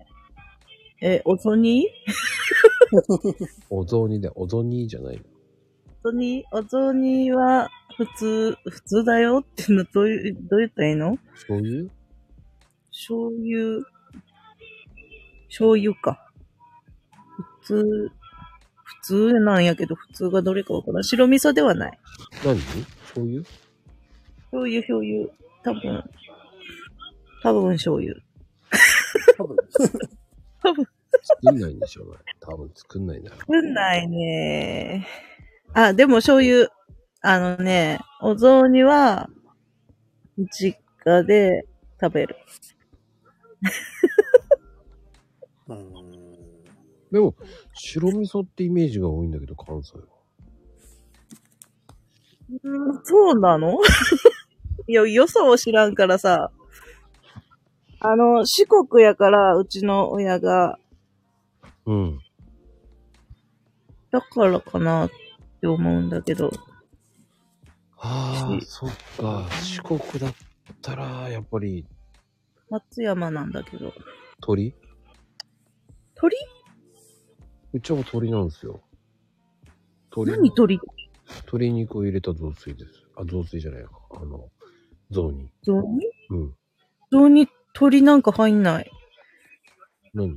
え、おぞに *laughs* お雑煮で、お雑煮じゃないの。おぞに、おぞには普通、普通だよっていうのどういう、どう言ったらいいの？醤油？醤油、醤油か。普通、普通なんやけど、普通がどれかわからん。白味噌ではない。何？醤油？醤油、醤油。多分、多分醤油。多分。多分、作んないんでしょうね。多分作んないんだろ作んないね。あ、でも醤油。あのね、お雑煮は、実家で食べる。でも、白味噌ってイメージが多いんだけど、関西は。うんそうなの？いや、よそを知らんからさ。あの、四国やから、うちの親が、うん。だからかなって思うんだけど。ああ、しそっか。四国だったら、やっぱり、松山なんだけど。鳥？鳥？うちは鳥なんですよ。鳥。何鳥？鶏肉を入れた雑炊です。あ、雑炊じゃないか。あの、雑煮。雑煮うん。雑煮鳥なんか入んない。何？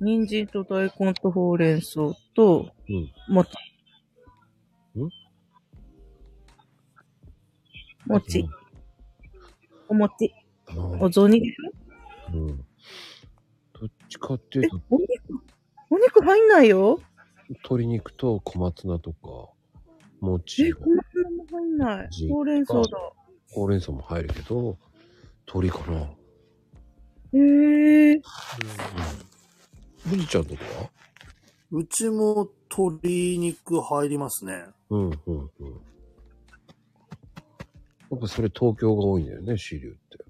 人参と大根とほうれん草と、うん。餅。ん？餅。お餅。あーお雑煮でしょうん。どっちかっていうえ？と、、お肉？お肉入んないよ鶏肉と小松菜とか、え、餅、こんなのも入んないじ。ほうれん草だ。ほうれん草も入るけど、鶏かな。へえー。富士ちゃんとこは？うちも鶏肉入りますね。うん、うん、うん。やっぱそれ東京が多いんだよね、支流って。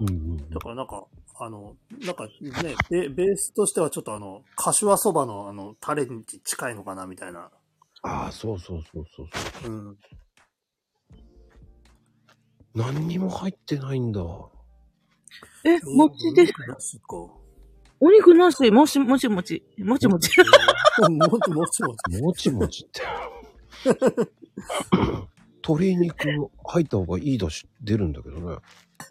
うん、うん。だからなんか、あの、なんかね、ベベースとしてはちょっとあの、柏そばのあの、タレに近いのかなみたいな。ああ、そうそうそうそうそう。うん。何にも入ってないんだ。え、餅で、なしか？お肉なし、もし、もちもち、もちもち。もちもちもち。もちもちって。*laughs* 鶏肉入った方がいいだし出るんだけどね。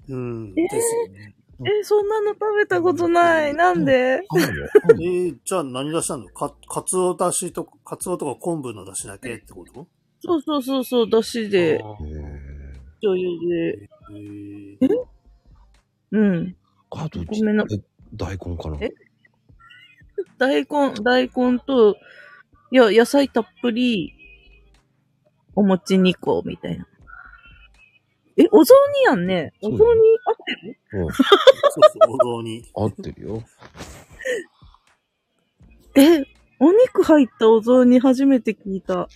うん。えーですよね。え、そんなの食べたことない。なんで？えよー、じゃあ何出したの？か、かつおだしとか、かつおとか昆布のだしだけってこと？そうそうそうそう、だしで。醤油で。ー。え？ーうん。あと、ごめんな。え大根かな？え？大根、大根と、いや、野菜たっぷり、お餅2個みたいな。え、お雑煮やんね。お雑煮合ってるうん。そうそう、お雑煮。合ってるよ。え、お肉入ったお雑煮初めて聞いた。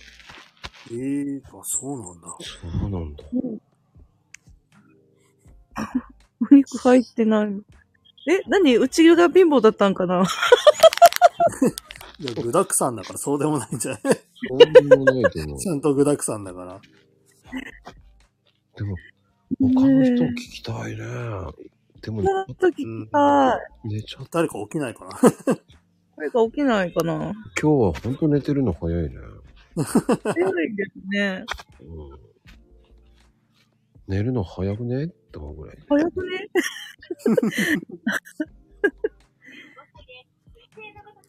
えー、あ、そうなんだ。そうなんだ。*laughs* お肉入ってない。え、何？うちが貧乏だったんかな？*laughs* いや、具沢山だからそうでもないんじゃない？そうでもないと思う。*laughs* ちゃんと具沢山だから。でも、他の人聞きたいね。でも、ちょっと聞きたい。寝ちゃった。誰か起きないかな誰か起きないかな今日は本当寝てるの早いね。強いですね。うん、寝るの早くねって思うぐらい。早くね？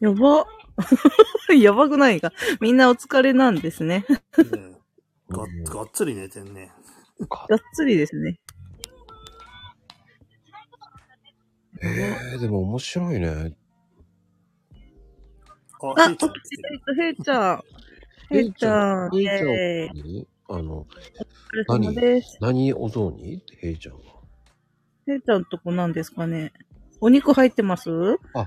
*laughs* やば。*laughs* やばくないか。みんなお疲れなんですね。ねがうん *laughs* がっつり寝てんね。かがっつりですね。えー、でも面白いね。あ、あ、ひーちゃんへいちゃん。へいちゃん。ヘイちゃんあの、お疲れ様です。何お雑煮？ヘイちゃんは。へいちゃんとこなんですかね。お肉入ってます？あ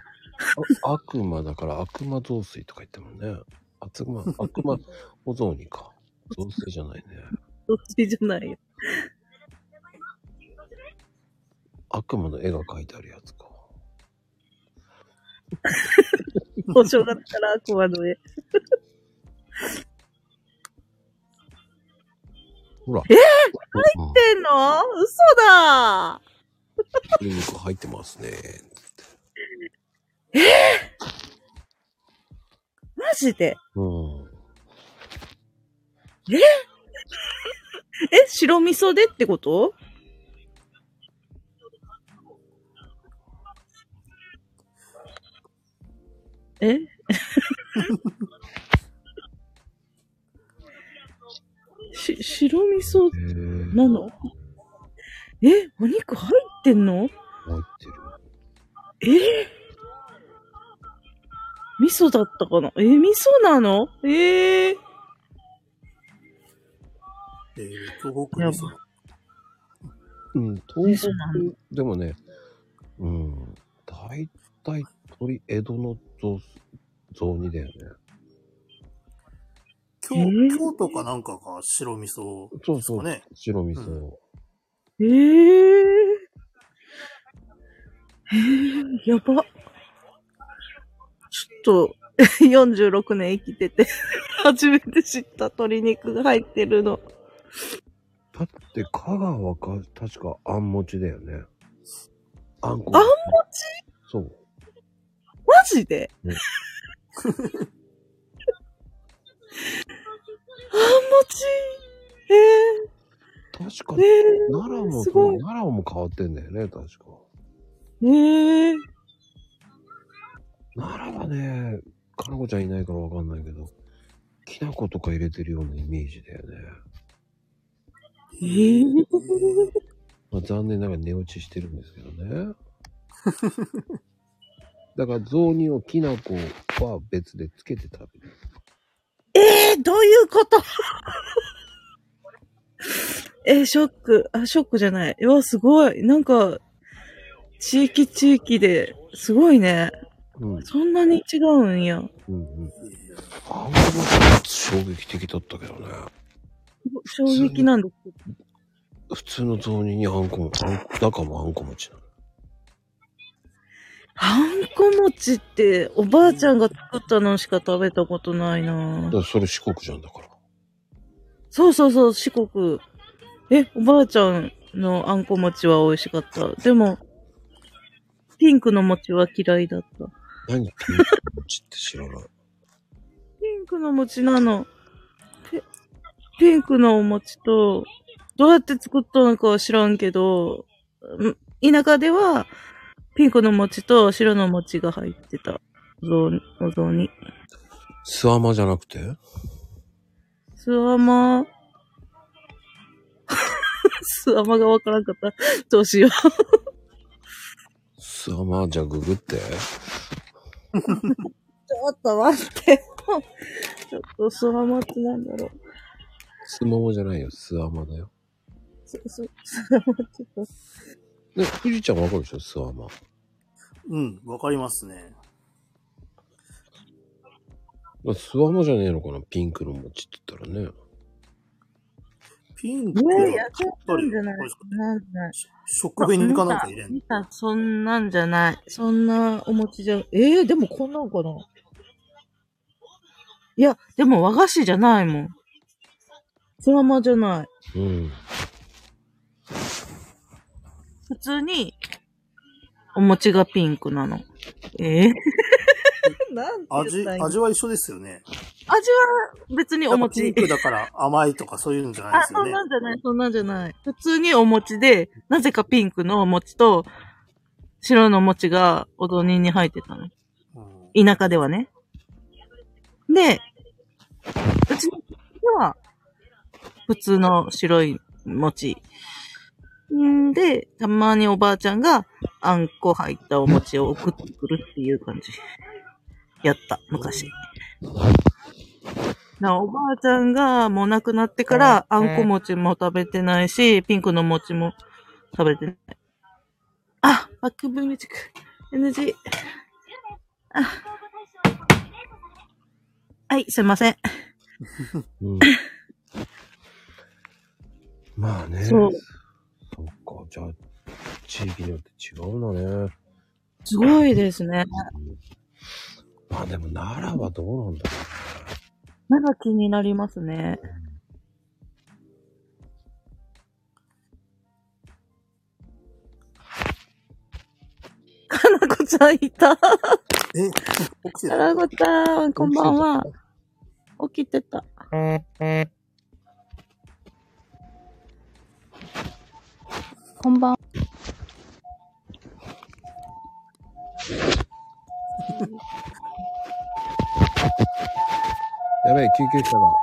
悪魔だから悪魔雑炊とか言ってもんね。悪魔、悪魔お雑煮か。雑炊じゃないね。どっちじゃないよ。悪魔の絵が描いてあるやつか。お正月から悪魔の絵。ほら。え入ってんの？嘘だ鶏肉入ってますね。マジで？うん。え、*laughs* 白味噌でってこと？え？*laughs* し、白味噌なの？えお肉入ってんの？入ってる。え？味噌だったかな？え味噌なの？ええー、えー、東北味噌。うん、味東北、でもね、うん、大体鳥、江戸の雑雑煮だよね。京えー？京都かなんかが白味噌そうそう。ですかね。白味噌。うええー？えー、やば。ちょっと、*laughs* 46年生きてて、*laughs* 初めて知った鶏肉が入ってるの。だって、香川か、確かあん餅だよね。あんこ。あんそう。マジで、ね *laughs* あん餅？え確かー、、え奈良も奈良も変わってんだよね、確か。ー、えー、奈良はね、かなこちゃんいないからわかんないけど、きな粉とか入れてるようなイメージだよね。えー、まあ、残念ながら寝落ちしてるんですけどね。*laughs* だから雑煮をきな粉は別でつけて食べる。えー、どういうこと？*laughs* えー、ショック。あ、ショックじゃない。うわ、すごい。なんか、地域地域で、すごいね。うん。そんなに違うんや。うんうん。あんまり衝撃的だったけどね。衝撃なんですけど。普通の雑煮にあんこも、あんこ中もあんこ餅なの。あんこ餅って、おばあちゃんが作ったのしか食べたことないなだからそれ四国じゃんだから。そうそうそう、四国。え、おばあちゃんのあんこ餅は美味しかった。でも、ピンクの餅は嫌いだった。何ピンク餅って知らない。ピンクの餅なの。ピピンクのお餅と、どうやって作ったのかは知らんけど、ん田舎では、ピンクの餅と白の餅が入ってた。お雑お雑煮。スワマじゃなくて？スワマ、*laughs* スワマがわからんかった。どうしよう。スワマじゃあググって。*laughs* ちょっと待って。ちょっとスワマってなんだろう。スモモじゃないよ。スワマだよ。す、す、スワマちょっと。ね、富士ちゃんわかるでしょ？スワマ。うん、わかりますね。スワマじゃねえのかな？ピンクの餅って言ったらね。ピンクやねえ、やっちゃったんじゃなんじゃない。食紅かなんか入れんの？見た、そんなんじゃない。そんなお餅じゃ、ええでもこんなんかな？いや、でも和菓子じゃないもん。そのままじゃない。うん。普通に、お餅がピンクなの。え？え *laughs* なんて味味は一緒ですよね。味は別におやっぱピ餅ン。クだから甘いとかそういうんじゃないであ、そんすよね。なんじゃない、そんなんじゃない。普通にお餅で、なぜかピンクのお餅と、白のお餅がお雑煮に入ってたの。うん田舎ではね。で、うちの家は、普通の白い餅。んで、たまにおばあちゃんが、あんこ入ったお餅を送ってくるっていう感じ。やった、昔。なおばあちゃんがもう亡くなってから、あんこ餅も食べてないし、ピンクの餅も食べてない。あ、バックブーミュージック。NG。あ。はい、すいません。*laughs* うん。まあね。そう。そっか、じゃあ、地域によって違うんだね。すごいですね。うんまあでも奈良はどうなんだろなんか気になりますね。かなこちゃんいた。かえ、起きてた？なこちゃん、こんばんは。起きてた？こんばんは。う。やべえ、救急車が。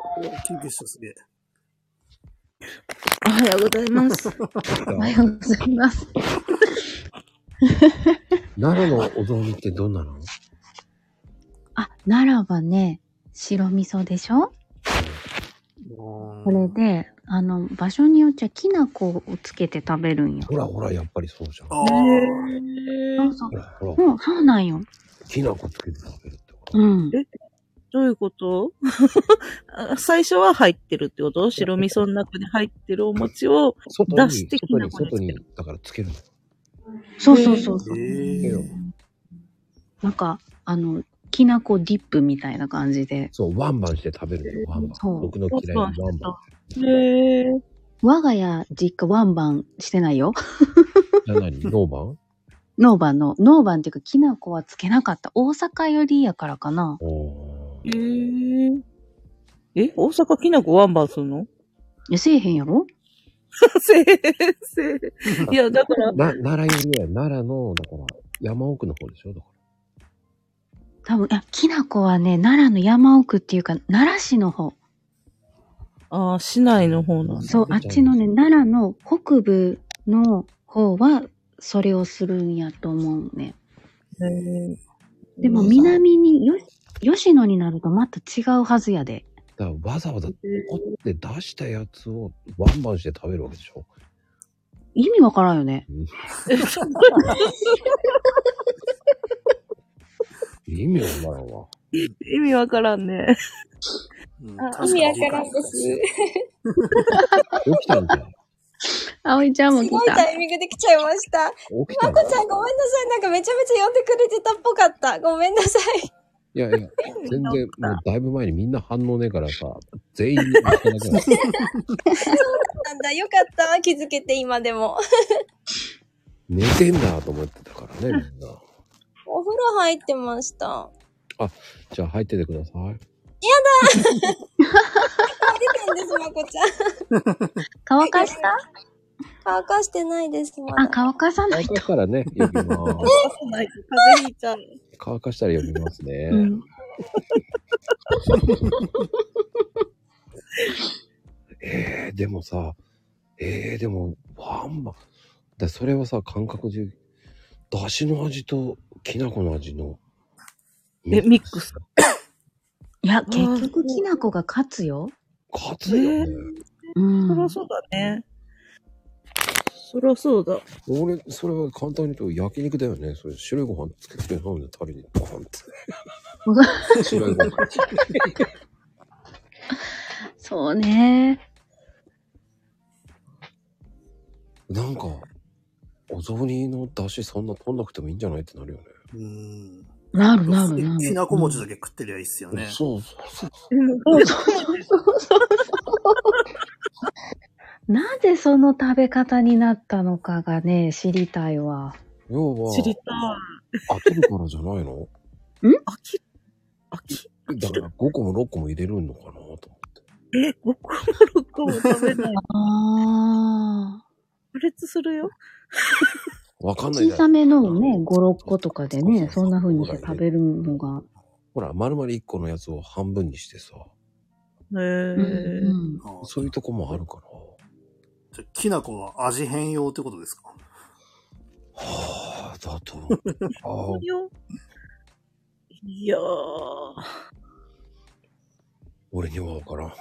救急車すげえ。おはようございます。*laughs* おはようございます。*laughs* 奈良のお雑煮ってどんなの？あ、奈良はね、白味噌でしょ？ここれで、あの、場所によっちゃきな粉をつけて食べるんよ。ほらほら、やっぱりそうじゃん。あそうそうほ。らほら、うん、そうなんよ。きな粉つけて食べるってこと。うん。どういうこと？*laughs* あ最初は入ってるってこと？白味噌の中に入ってるお餅を、外に、出してき外に、な粉につける外に、だからつけるの。そうそうそうそう。ええなんか、あの、きな粉ディップみたいな感じで。そう、ワンバンして食べるのよ、ワンバン。そう僕の嫌いなワンバン。へえ。我が家、実家ワンバンしてないよ。じゃあ何ノーバン？ノーバンの、ノーバンっていうかきな粉はつけなかった。大阪よりやからかな。おえー。え大阪きな粉ワンバンするの？え、せえへんやろ？*laughs* 先生。いや、だから、な、奈良よりは、奈良の、だから、山奥の方でしょ？だか多分、いや、きな粉はね、奈良の山奥っていうか、奈良市の方。ああ、市内の方なんだ。そう、あっちのね、奈良の北部の方は、それをするんやと思うね。へえでも、南に、よ、吉野になるとまた違うはずやで。ら、だからわざわざ取って出したやつをワンバンして食べるわけでしょ意味わからんよね。*laughs* 意味わからんわ。意味わからんね。意味わからんです。*laughs* 起きたんだよ。葵ちゃんもす来た。ごいタイミングで来ちゃいました。起きた。まこちゃんごめんなさい。なんかめちゃめちゃ呼んでくれてたっぽかった。ごめんなさい。いやいや、全然、もうだいぶ前にみんな反応ねえからさ、全員に言ってなくなるなんだ、よかった。気づけて今でも。寝てんだと思ってたからね、みんな。お風呂入ってました。じゃあ入っててください。*laughs* 出たんです、まこちゃん。*laughs* 乾かした？乾かしてないです、まあ、だ。乾かさないと。乾かしたらね、呼びます。風邪ひいちゃう。*laughs* 乾かしたら呼びますね。うん。えー、でもさ、えー、でも、ワンバン。だそれはさ、感覚で、だしの味ときな粉の味の。え、ミックス？いや、結局きな粉が勝つよ。勝つよね。うん。そりゃそうだね。そりゃそうだ。俺、それは簡単に言うと焼肉だよね。それ白いご飯つけて飲んで食べに、ボンって。*laughs* 白いご飯。そうね。なんか、お雑煮の出汁そんな取んなくてもいいんじゃない？ってなるよね。うん。なるなるなる。きなこ餅だけ食ってりゃいいっすよね。そうそうそう。*laughs* なぜその食べ方になったのかがね、知りたいわ。要は、知りたい。飽きるからじゃないの？飽き、飽き、だから5個も6個も入れるのかなと思って。え、5個も6個も食べない。ああ。破裂するよ。わかんない小さめのをね、5、6個とかでね、そんな風にして食べるのが。ほら、丸々1個のやつを半分にしてさ、へうんえ。そういうとこもあるから。じゃあきなこは味変用ってことですか？はあ、だと。ああいや、ー。俺にはわからん。*laughs*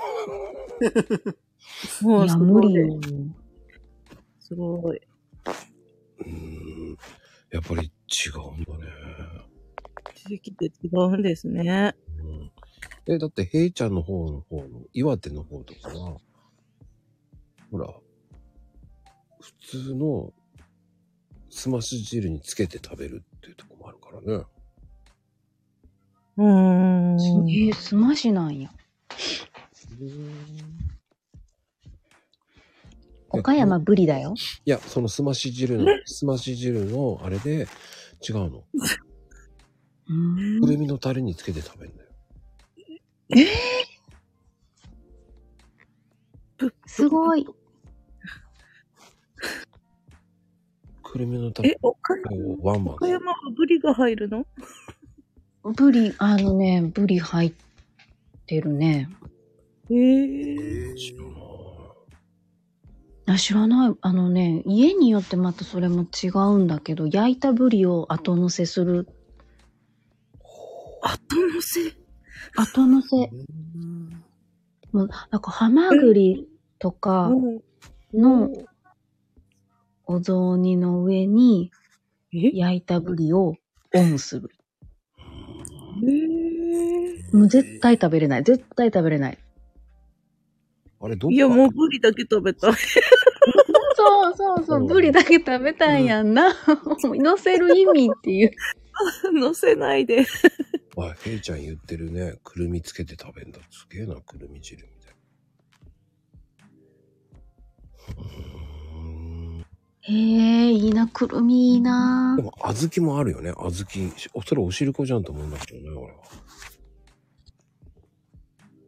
もいや、無理よ。すごい。うーん。やっぱり違うんだね。地域って違うんですね。うん。え、だって、ヘイちゃんの方の方の、岩手の方とかは、ほら、普通の、すまし汁につけて食べるっていうとこもあるからね。うーん。えー、すましなんや。岡山ブリだよ。いや、そのすまし汁の、すまし汁のあれで違うの。うーんくるみのタレにつけて食べるんだよ。すごい。くるみのタレえ、岡をワンバン岡山はブリが入るの？ブリ、あのね、ブリ入ってるね。へえ。知らないあ知らない。あのね、家によってまたそれも違うんだけど、焼いたブリを後乗せする。後乗せ？後乗せ。うんもう、なんか、ハマグリとかのお雑煮の上にえ？焼いたブリをオンする。もう絶対食べれない。絶対食べれない。あれ、どいや、もうブリだけ食べたい。そうそうそう、ブリだけ食べたんやんな。乗せる意味っていう。*laughs* 乗せないで。あ、ヘイちゃん言ってるね。くるみつけて食べんだ。すげえな、くるみ汁みたいな。へえ、いいな、くるみいいなで。も、小豆もあるよね。小豆。おそれおしるこじゃんと思うんだけどね、俺は。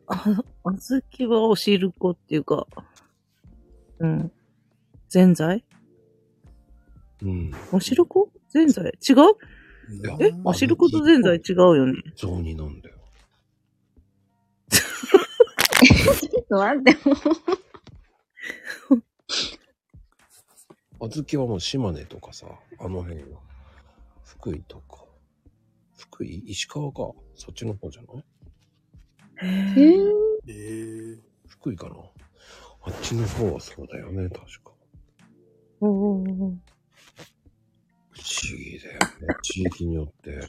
あ、小豆はおしるこっていうか、うん。ぜんざい？うん。おしるこぜんざい？違う？え？あおしることぜんざい違うよね。雑煮なんだよ。ちょっと待って、も *laughs* 小豆はもう島根とかさ、あの辺よ。福井とか。福井？石川か。そっちの方じゃない？へえ。えー、福井かなあっちの方はそうだよね、確か。おー不思議だよね。地域によって。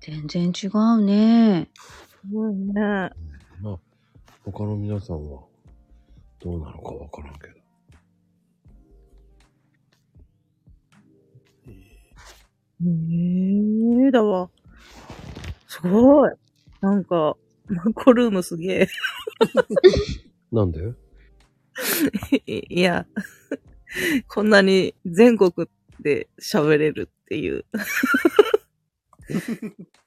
全然違うね。すごいね。まあ、他の皆さんはどうなのかわからんけど。へえだわ。すごい。なんか、マコルームすげえ。なんで？いや、こんなに全国で喋れるっていう。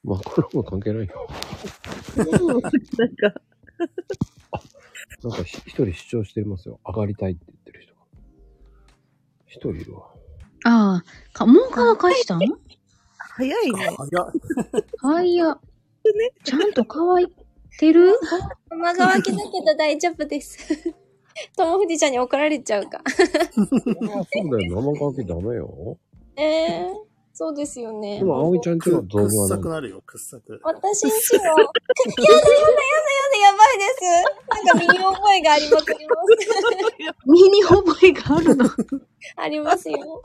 まあ、これも関係ないよ。なんか、なんかひ一人主張してますよ。上がりたいって言ってる人が。一人いるわ。ああ、か、もう乾かしたん早いね。早っ。はいや。ちゃんと乾いてる？生乾きだけど大丈夫です。*laughs* 友藤ちゃんに怒られちゃうか。あそうだよ。生乾きダメよ。ええそうですよねで。も、葵ちゃんちのくっ動画はなんださくなるよ、くっさく。私んちは、やだやだやだやだやばいです。なんか身に覚えがありまくります。身に覚えがあるの。ありますよ。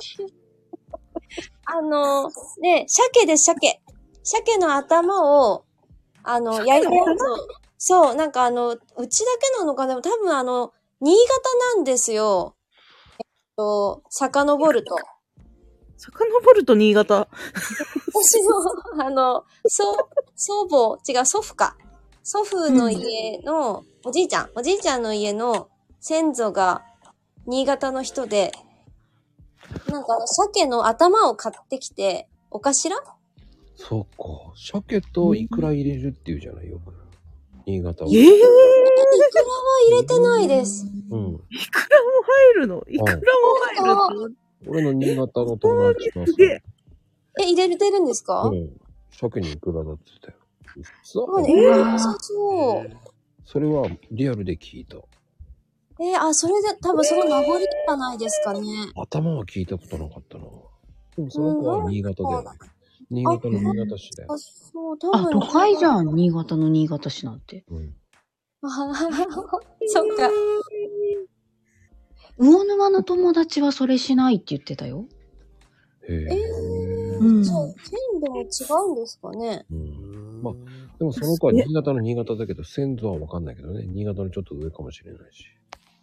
あの、ね、鮭です、鮭。鮭の頭を、あの、焼いたやつを、そう、なんかあの、うちだけなのかな？多分あの、新潟なんですよ。と、遡ると、遡ると新潟？私の、あの、祖、祖母、違う、祖父か。祖父の家の、おじいちゃん、おじいちゃんの家の先祖が新潟の人で、なんかあの、鮭の頭を買ってきて、お頭そうか。鮭とイクラ入れるっていうじゃないよく。新潟は。ええイクラは入れてないです。うん。いくらも入るの？いくらも入る。俺の新潟の友達がさすげえ。え、入れてるんですか、うん。鮭にいくらだって言ってたよ。そうそうね、えー、良さそう。それはリアルで聞いた。えーあ、それで、多分その名残じゃないですかね。頭は聞いたことなかったな。でもその子は新潟だよね。新潟の新潟市だよあ、。そう、多あ、分。都会じゃん。新潟の新潟市なんて。うん。あそっか。魚沼の友達はそれしないって言ってたよ。へえ。うん。そう、県でも違うんですかね？うん。まあ、でもその子は新潟の新潟だけど、先祖はわかんないけどね。新潟のちょっと上かもしれないし。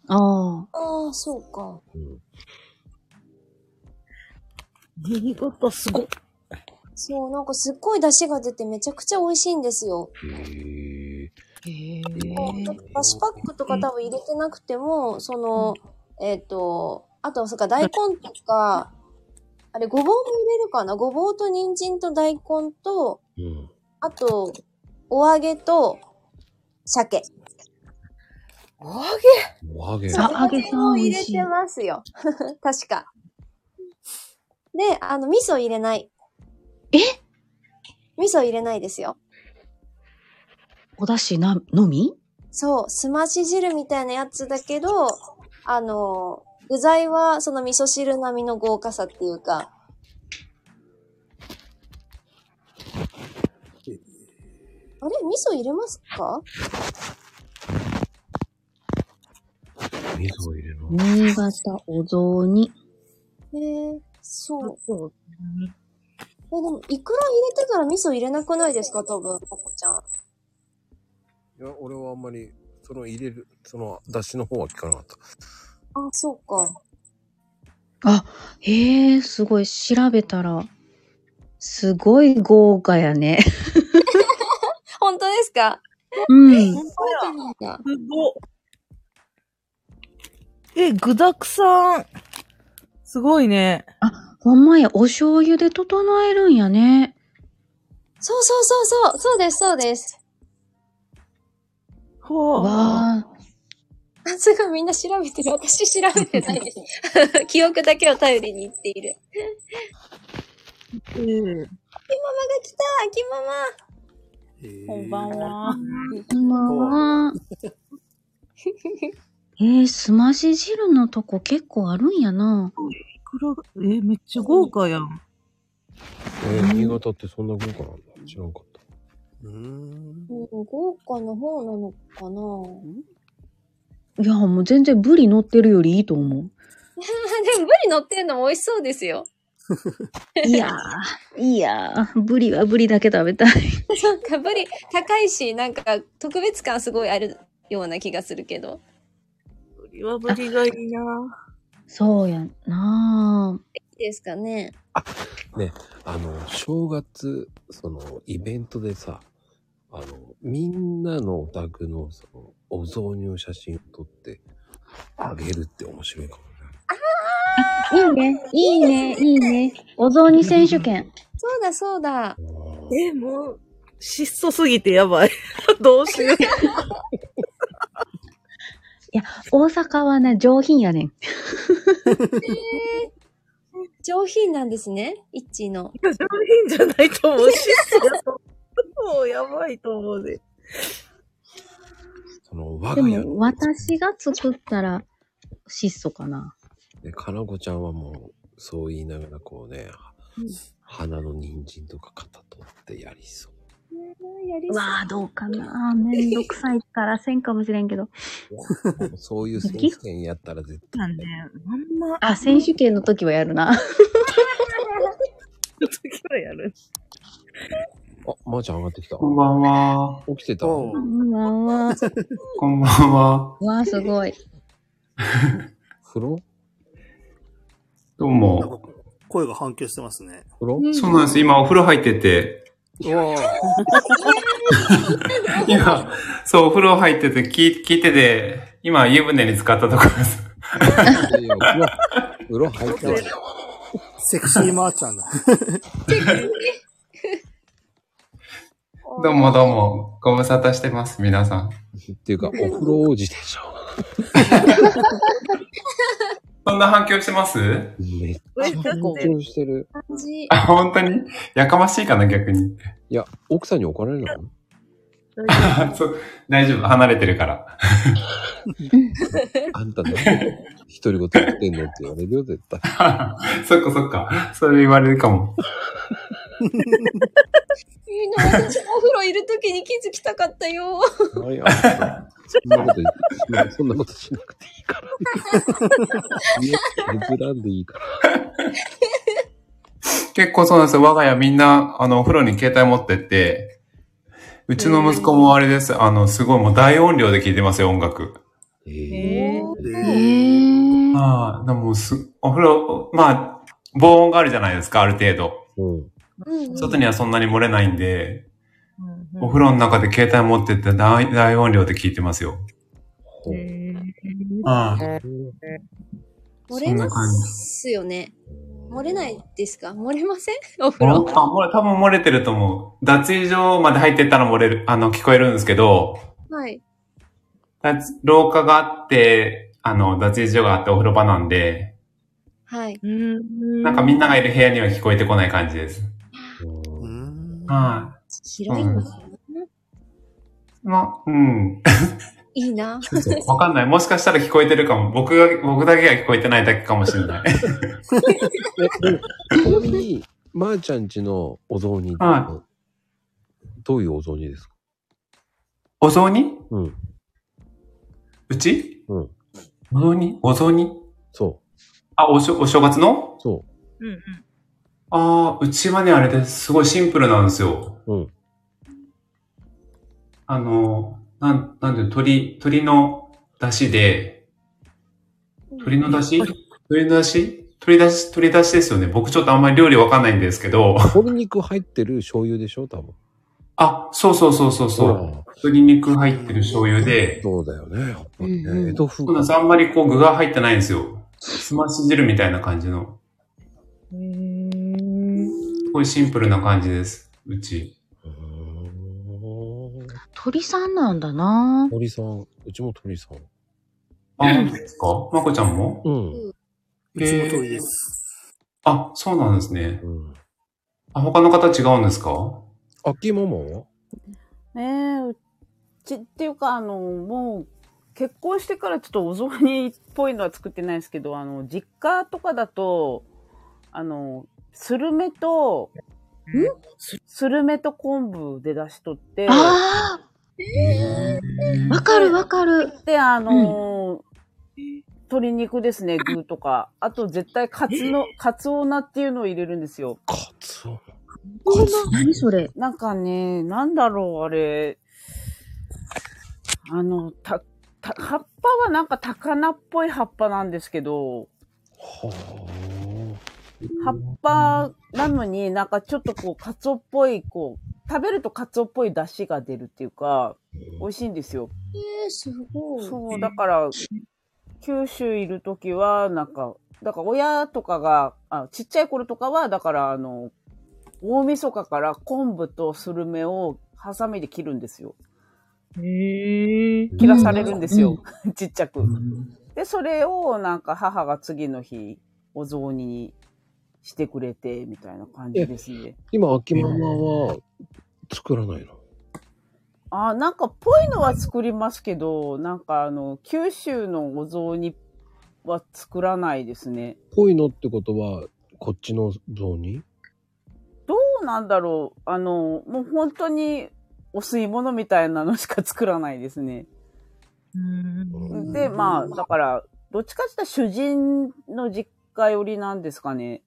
ああ。ああ、そうか。うん。新潟すごっ。そう、なんかすっごい出汁が出てめちゃくちゃ美味しいんですよ。へえ。だしパックとか多分入れてなくても、その、えっ、と、あと、そっか、大根とか、あれ、ごぼうも入れるかな？ごぼうと人参と大根と、うん。あと、お揚げと、鮭。お揚お揚げ。あ揚げさん入れてますよ。*laughs* 確か。で、あの、味噌入れない。え？味噌入れないですよ。お出汁な、のみ？そう、すまし汁みたいなやつだけど、あの、具材はその味噌汁並みの豪華さっていうか、あれ？味噌入れますか？味噌を入れるの。新潟お雑煮。えー、そう。そう。え、でも、いくら入れてたら味噌入れなくないですか多分、ポコちゃん。いや、俺はあんまり、その入れる、その、出汁の方は聞かなかった。あ、そうか。あ、へえ、すごい。調べたら、すごい豪華やね。*laughs* 本当ですか？うん。本当なんだ。すごっ。え、具沢山。すごいね。ほんまや、お醤油で整えるんやね。そうそうそうそう、そうです、そうです。ほう。わあ。あ、すごいみんな調べてる。私調べてないです。*laughs* 記憶だけを頼りに言っている。ええ秋ママが来た秋ママこんばんは。こんばんは。*laughs* えー、すまし汁のとこ結構あるんやな。いくら、えめっちゃ豪華やん。えー、新潟ってそんな豪華なんだ。知らんかった。うーん。うん豪華な方なのかないや、もう全然ブリ乗ってるよりいいと思う。*laughs* でもブリ乗ってるのも美味しそうですよ。*laughs* いやー、いやー、ブリはブリだけ食べたい。*laughs* なんかブリ高いし、なんか特別感すごいあるような気がするけど。ブリはブリがいいな。そうやないいですかね。あの、正月、その、イベントでさ、あの、みんなのお宅の、その、お雑煮の写真を撮って、あげるって面白いかもね。いいね、いいね、いいね。お雑煮選手権。そうだそうだ。え、もう、質素すぎてやばい。*laughs* どうしよう。*laughs* 大阪はね、上品やねん。*laughs* 上品なんですね。イッチーの。上品じゃないと思う。質素やと思う。もうやばいと思うで。その、我でが家の、も、私が作ったら、質素かな。ね、かなこちゃんはもう、そう言いながらこうね、花の人参とか肩取ってやりそう。やりうわあ、どうかな。めんどくさいからせんかもしれんけど。そういう選手権やったら絶対。なんで、あんま、あ、選手権の時はやるな。*laughs* 時はやる。あ、まー、ちゃん上がってきた。こんばんは。起きてた？こんばんは。こんばんは。わあ、すごい。風呂？どうも。か声が反響してますね。風呂？そうなんです。今お風呂入ってて、*laughs* 今、そう、お風呂入ってて聞い聞いてて、今湯船に浸かったところです。風呂入ってる。セクシーマーちゃんだ。*laughs* どうもどうも、ご無沙汰してます、皆さん。っていうか、お風呂王子でしょ。そんな反響してます？めっちゃ緊張してる。感じ。あ、本当に？やかましいかな、逆に。いや、奥さんに怒られるの *laughs* そう、大丈夫、離れてるから。*laughs* あんたなんで独り言言ってんの？って言われるよ、絶対。*laughs* そっかそっか。それ言われるかも。いいな、私もお風呂いるときに気づきたかったよ。はいあんたそんなこと言って、そんなことしなくていいから。いや、削らんでいいから。結構そうなんですよ。我が家みんな、あの、お風呂に携帯持ってって、うちの息子もあれです。あの、すごいもう大音量で聞いてますよ、音楽。えええへー。ああ、でもす、お風呂、まあ、防音があるじゃないですか、ある程度。うん。うん外にはそんなに漏れないんで、ーお風呂の中で携帯持ってって大大音量で聞いてますよ。ほうああ、漏れま。すよね。漏れないですか？漏れません？お風呂？あ、漏れ、多分漏れてると思う。脱衣所まで入ってったら漏れる、あの、聞こえるんですけど、はい。脱廊下があって、あの、脱衣所があってお風呂場なんで、はい。うん。なんかみんながいる部屋には聞こえてこない感じです。うーん。は広いんですね。い。まあ、うん。いいな。わかんない。もしかしたら聞こえてるかも。僕が、僕だけが聞こえてないだけかもしれない。ちなみに、まー、ちゃんちのお雑煮って、はどういうお雑煮ですか？お雑煮？うん。うち？うん。お雑煮？お雑煮？そあ、おしょ、お正月の？う。そうんうん。ああ、うちはね、あれです。すごいシンプルなんですよ。う。うん。あの、なん、なんで、鶏、鶏の出汁で、鶏の出汁？鶏の出汁？鶏出汁、鶏出汁ですよね。僕ちょっとあんまり料理わかんないんですけど。鶏肉入ってる醤油でしょ？多分。あ、そうそうそうそうそう。鶏肉入ってる醤油で、そうだよね。やっぱりね。うんうん江戸風そうなんです。あんまりこう具が入ってないんですよ。すまし汁みたいな感じの。ごいシンプルな感じです。うち。鳥さんなんだな鳥さん。うちも鳥さん。あ、本当ですか？まこちゃんも？うん。うちも鳥です。あ、そうなんですね。うん。あ、他の方違うんですか？秋ママは？ねえ、うちっていうか、あの、もう、結婚してからちょっとお雑煮っぽいのは作ってないですけど、あの、実家とかだと、あの、スルメと、スルメと昆布で出しとって、ああわかるわかる。で、あの鶏肉ですね、具とか。あと絶対カツの、カツオナっていうのを入れるんですよ。カツオ。何それ？なんかね、なんだろう、あれ。あの、た、た、葉っぱはなんか高菜っぽい葉っぱなんですけど、は葉っぱなのになんかちょっとこう、カツオっぽい、こう、食べるとカツオっぽい出汁が出るっていうか、美味しいんですよ。えー、すごい。そう、だから、九州いるときは、なんか、だから親とかが、あちっちゃい頃とかは、だからあの、大晦日から昆布とスルメをハサミで切るんですよ。へえ。切らされるんですよ。*laughs* ちっちゃく。うんで、それをなんか母が次の日、お雑煮にしてくれて、みたいな感じですね。今、秋ママは作らないの？あ、なんかぽいのは作りますけど、なんかあの、九州のお雑煮は作らないですね。ぽいのってことは、こっちの雑煮？どうなんだろうあの、もう本当にお吸い物みたいなのしか作らないですね。うんで、まあ、だから、どっちかって言ったら主人の実家寄りなんですかね。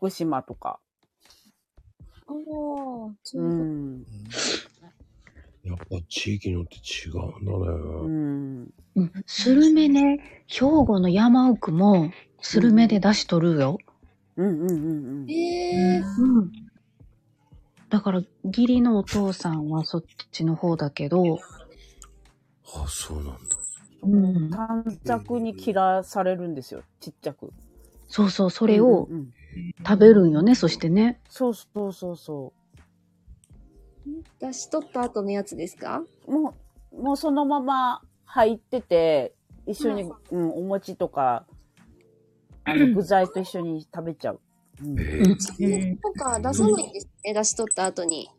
福島とか。ああ、そうん。やっぱ地域によって違うんだうね。ん。うんスルメね、兵庫の山奥もスルメで出し取るよ。うんうんうんうん。えー、うん。だから、義理のお父さんはそっちの方だけど、あ、そうなんだ。うん。短冊に切らされるんですよ。ちっちゃく。そうそう、それをうんうん食べるんよね、そしてね。そうそうそうそ出し取った後のやつですか？う。もう、もうそのまま入ってて、一緒に、ううん、お餅とか、あの、具材と一緒に食べちゃう。うんとか出さないんですね、出し取った後に。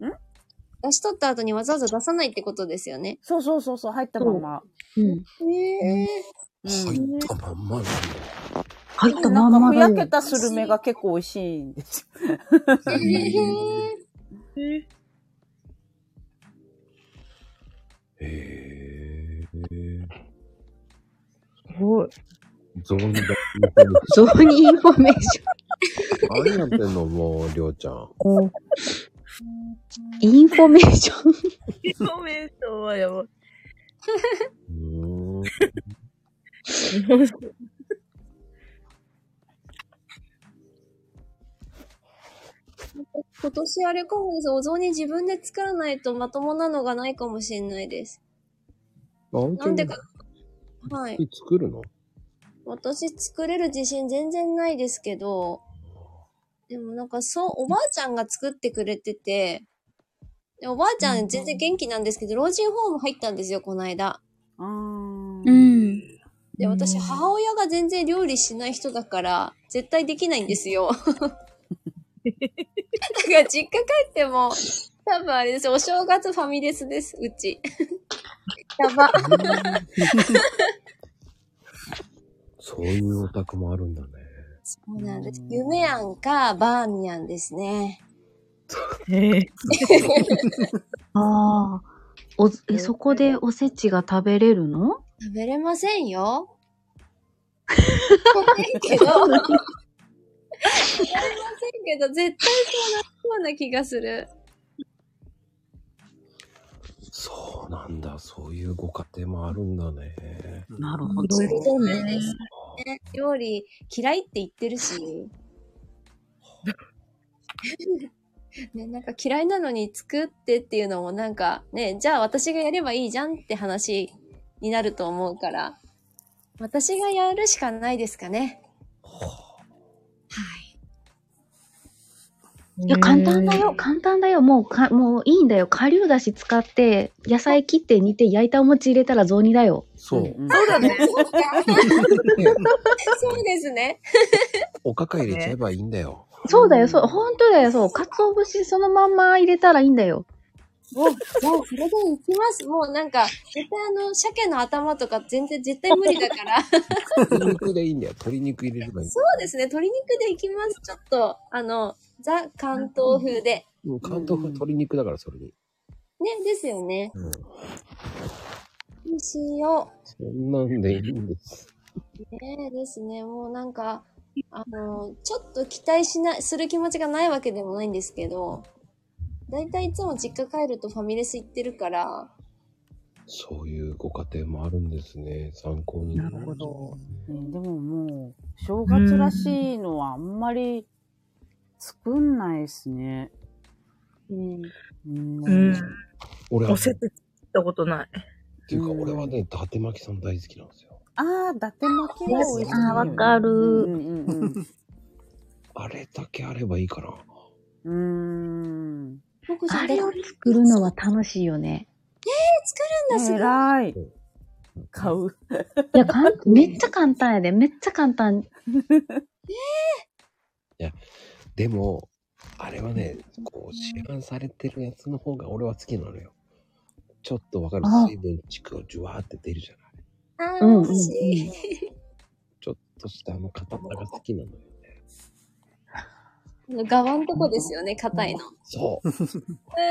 ん？出し取った後にわざわざ出さないってことですよね。そうそうそうそう、入ったまま。うん。へえうん入ったまんまなんだ。入ったなんか、まんまだよ。ふやけたスルメが結構美味しいんですよ。ー。へえへえ。すごい。ゾー。ンだ。ゾー。ニー。インフォメー。ション何やってんのもう、りょうちゃん。インフォメー。ション。インフォメー。ションはやばい。うん。今年あれかもです。お雑煮自分で作らないとまともなのがないかもしれないです。なんでか。はい。作るの？私作れる自信全然ないですけど、でもなんかそう、おばあちゃんが作ってくれてて、でおばあちゃん全然元気なんですけど、老人ホーム入ったんですよ、この間。うん。で、私、母親が全然料理しない人だから、絶対できないんですよ。*laughs* *laughs* だから実家帰っても、多分あれですよ、お正月ファミレスです、うち。やば。*laughs* そういうオタクもあるんだね。そうなんです。夢やんか、バーミヤンですね。へえ。*laughs* ああ。お、え、そこでおせちが食べれるの？食べれませんよ。ごめんけど。食べれませんけど、絶対そうなそうな気がする。そうなんだ。そういうご家庭もあるんだね。なるほいろいろだね。ね料理嫌いって言ってるし。ね、なんか嫌いなのに作ってっていうのもなんかね、じゃあ私がやればいいじゃんって話になると思うから、私がやるしかないですかね。はい。いや、簡単だよ。簡単だよ。もうか、もういいんだよ。顆粒だし使って、野菜切って煮て焼いたお餅入れたら雑煮だよ。そう。んそうだね。そうですね。おかか入れちゃえばいいんだよ。そうだよ、そう。本当だよ、そう。鰹節そのまんま入れたらいいんだよ。もう、じゃあそれでいきます。もうなんか、絶対あの、鮭の頭とか全然絶対無理だから。鶏肉でいいんだよ。鶏肉入れればいい。そうですね。鶏肉でいきます。ちょっと、あの、ザ関東風で。うん関東風鶏肉だから、それに。ね、ですよね。うん。にしよそんなんでいいんです。う。ねですね。もうなんか、あの、ちょっと期待しな、する気持ちがないわけでもないんですけど、だいたいいつも実家帰るとファミレス行ってるから、そういうご家庭もあるんですね。参考に。なるほど。ね、でももう、正月らしいのはあんまり作んないですね。うん。うん。うん。俺は、おせち作ったことない。っていうか、俺はね、伊達巻さん大好きなんですよ。ああ、伊達巻きは美味しい。あーわかるうんうんうん *laughs* あれだけあればいいかな。うん。う僕じゃあれを作るのは楽しいよね。ーん。えらい。買う。いや、かん、めっちゃ簡単やで。めっちゃ簡単。でも、あれはね、こう、市販されてるやつの方が俺は好きなのよ。ちょっとわかるあ水分地区をジュワーって出るじゃない。あー、うんうん。ちょっとしたあの硬さが好きなのよ側んとこですよね、硬いの。そう。え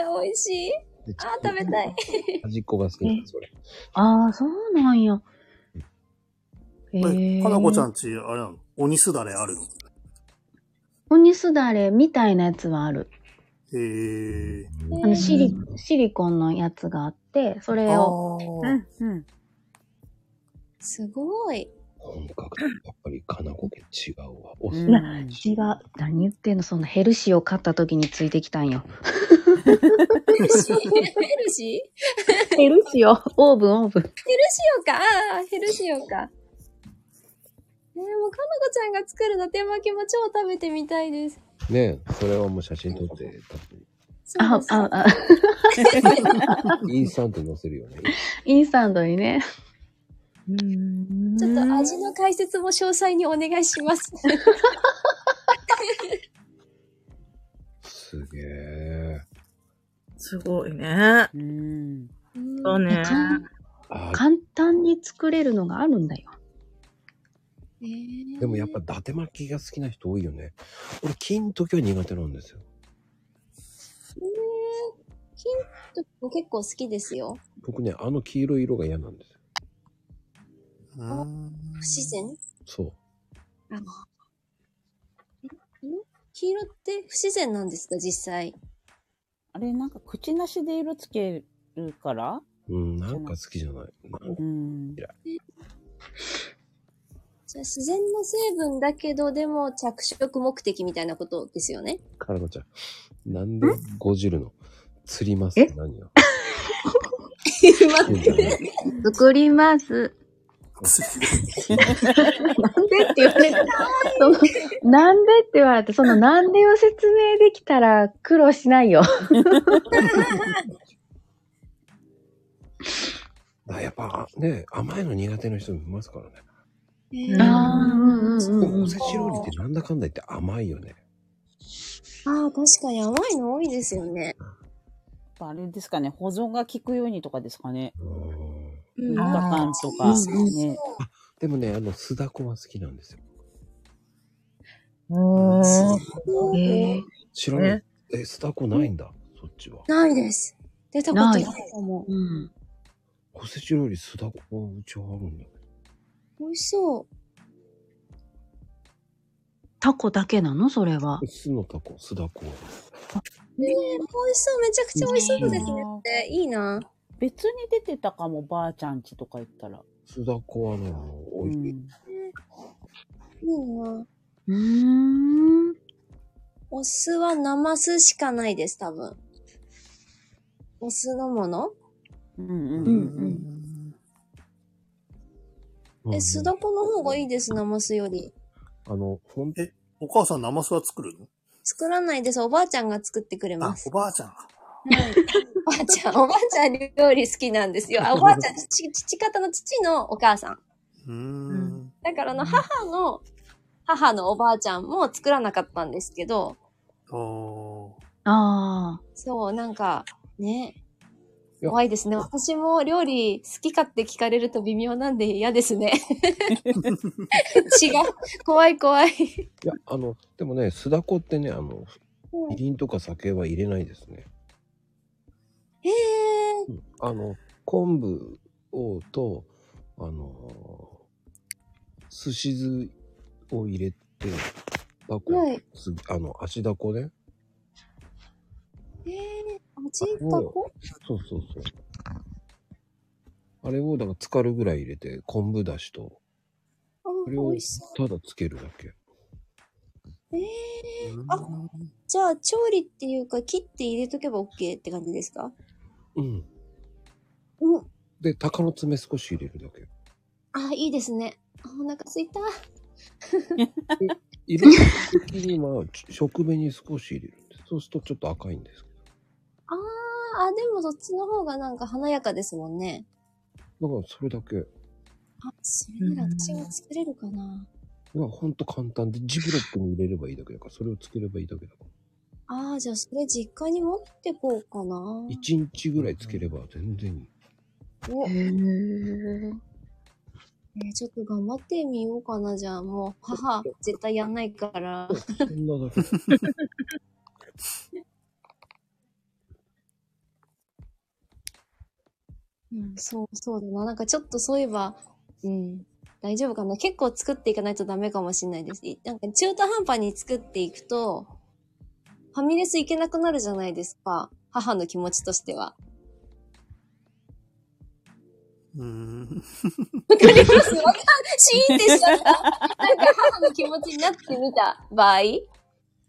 ー、美味しい？であー、食べたい。端っこが好きなの、それ。ああ、そうなんや。へえ、え。かなこちゃんち、あれなの？鬼すだれあるの？鬼すだれみたいなやつはある。へえ。あの、シリ、シリコンのやつがあって、それを、あうんうん。すごい。本格的。やっぱり金子家違うわ。お酢いや、違う。何言ってんのそんなヘルシーを買った時についてきたんよ。ヘルシー？ヘルシー？ヘルシーよ。オーブン、オーブン。ヘルシオか？ああ、ヘルシオか。えー、もう、かなこちゃんが作る伊達巻きも超食べてみたいです。ねえ、それはもう写真撮って、あ、あ、あ、インスタントに載せるよね。インスタントにね。ちょっと味の解説も詳細にお願いします。すげえ。すごいね。うん。そうね。簡単に作れるのがあるんだよ。でもやっぱ伊達巻きが好きな人多いよね。俺、金時は苦手なんですよ。えー、ヒントも結構好きですよ。僕ね、あの黄色い色が嫌なんですよ。不自然？そう。あの黄色って不自然なんですか、実際？あれ、なんか口なしで色つけるから？うん、なんか好きじゃない。なんかうん。じゃあ自然の成分だけど、でも着色目的みたいなことですよね？かなこちゃん。なんでごじるの釣ります？*laughs* って何よ。*laughs* 作ります。なんでって言われた。そのなんでって言われて、そのなんでを説明できたら苦労しないよ。*laughs* あやっぱね、甘いの苦手な人もいますからね。あーうんうんうんうんおせち料理ってなんだかんだ言って甘いよね。ああ、確かに甘いの多いですよね。あれですかね、保存が効くようにとかですかね。うん3日間とか、ね。でもね、あの、酢だこは好きなんですよ。へえ知らない。え、酢だこないんだ、そっちは。ないです。出たことないかも。うん。おせち料理酢だこうちはあるんだよ。美味しそう。タコだけなの？それは。酢のタコ、酢だこ。ねえ、美味しそう。めちゃくちゃ美味しそうですね。いいな。別に出てたかも、ばあちゃんちとか行ったら。酢だこはね、美味しい。いいな。うーん。お酢は生酢しかないです、多分。お酢のもの？うんうんうんえ、酢だこの方がいいです、生酢より。あの、ほんえ、お母さん生酢は作るの？作らないです。おばあちゃんが作ってくれます。おばあちゃん。おばあちゃん、おばあちゃん料理好きなんですよ。*laughs* あ、おばあちゃん、父、父方の父のお母さん。うーん。だからあの、母の、母のおばあちゃんも作らなかったんですけど、ああ。そう、なんか、ね。怖いですね。私も料理好きかって聞かれると微妙なんで嫌ですね。*laughs* 違う。怖い怖い。いや、あの、でもね、酢だこってね、あの、うんみりんとか酒は入れないですね。へえ。あの、昆布をと、あの、寿司酢を入れて、だこ、はいすあの、足だこね。ええ味だこ？そうそうそう。あれを、だから、浸かるぐらい入れて、昆布だしと、あ、それを美味しそただつけるだけ。う。ええあ、じゃあ、調理っていうか、切って入れとけば OK って感じですか？うん。うん。で、鷹の爪少し入れるだけ。あ、いいですね。あお腹すいた。色的には、食紅に少し入れる。そうするとちょっと赤いんです。あーあ、でもそっちの方がなんか華やかですもんね。だから、それだけ。あ、それなら私も作れるかな。まあ、ほんと簡単で、ジブロップに入れればいいだけだから、それをつければいいだけだから。ああ、じゃあそれ実家に持ってこうかな。一日ぐらいつければ全然いい。おへえ。えーちょっと頑張ってみようかな。じゃあもう、母、絶対やんないから。*laughs* そんなだけ。うん、そう、そうだな。なんかちょっとそういえば、うん、大丈夫かな。結構作っていかないとダメかもしれないです。いなんか中途半端に作っていくと、ファミレス行けなくなるじゃないですか。母の気持ちとしては。うーん。わかります？わかる。シーンってしちゃった。*laughs* なんか母の気持ちになってみた場合、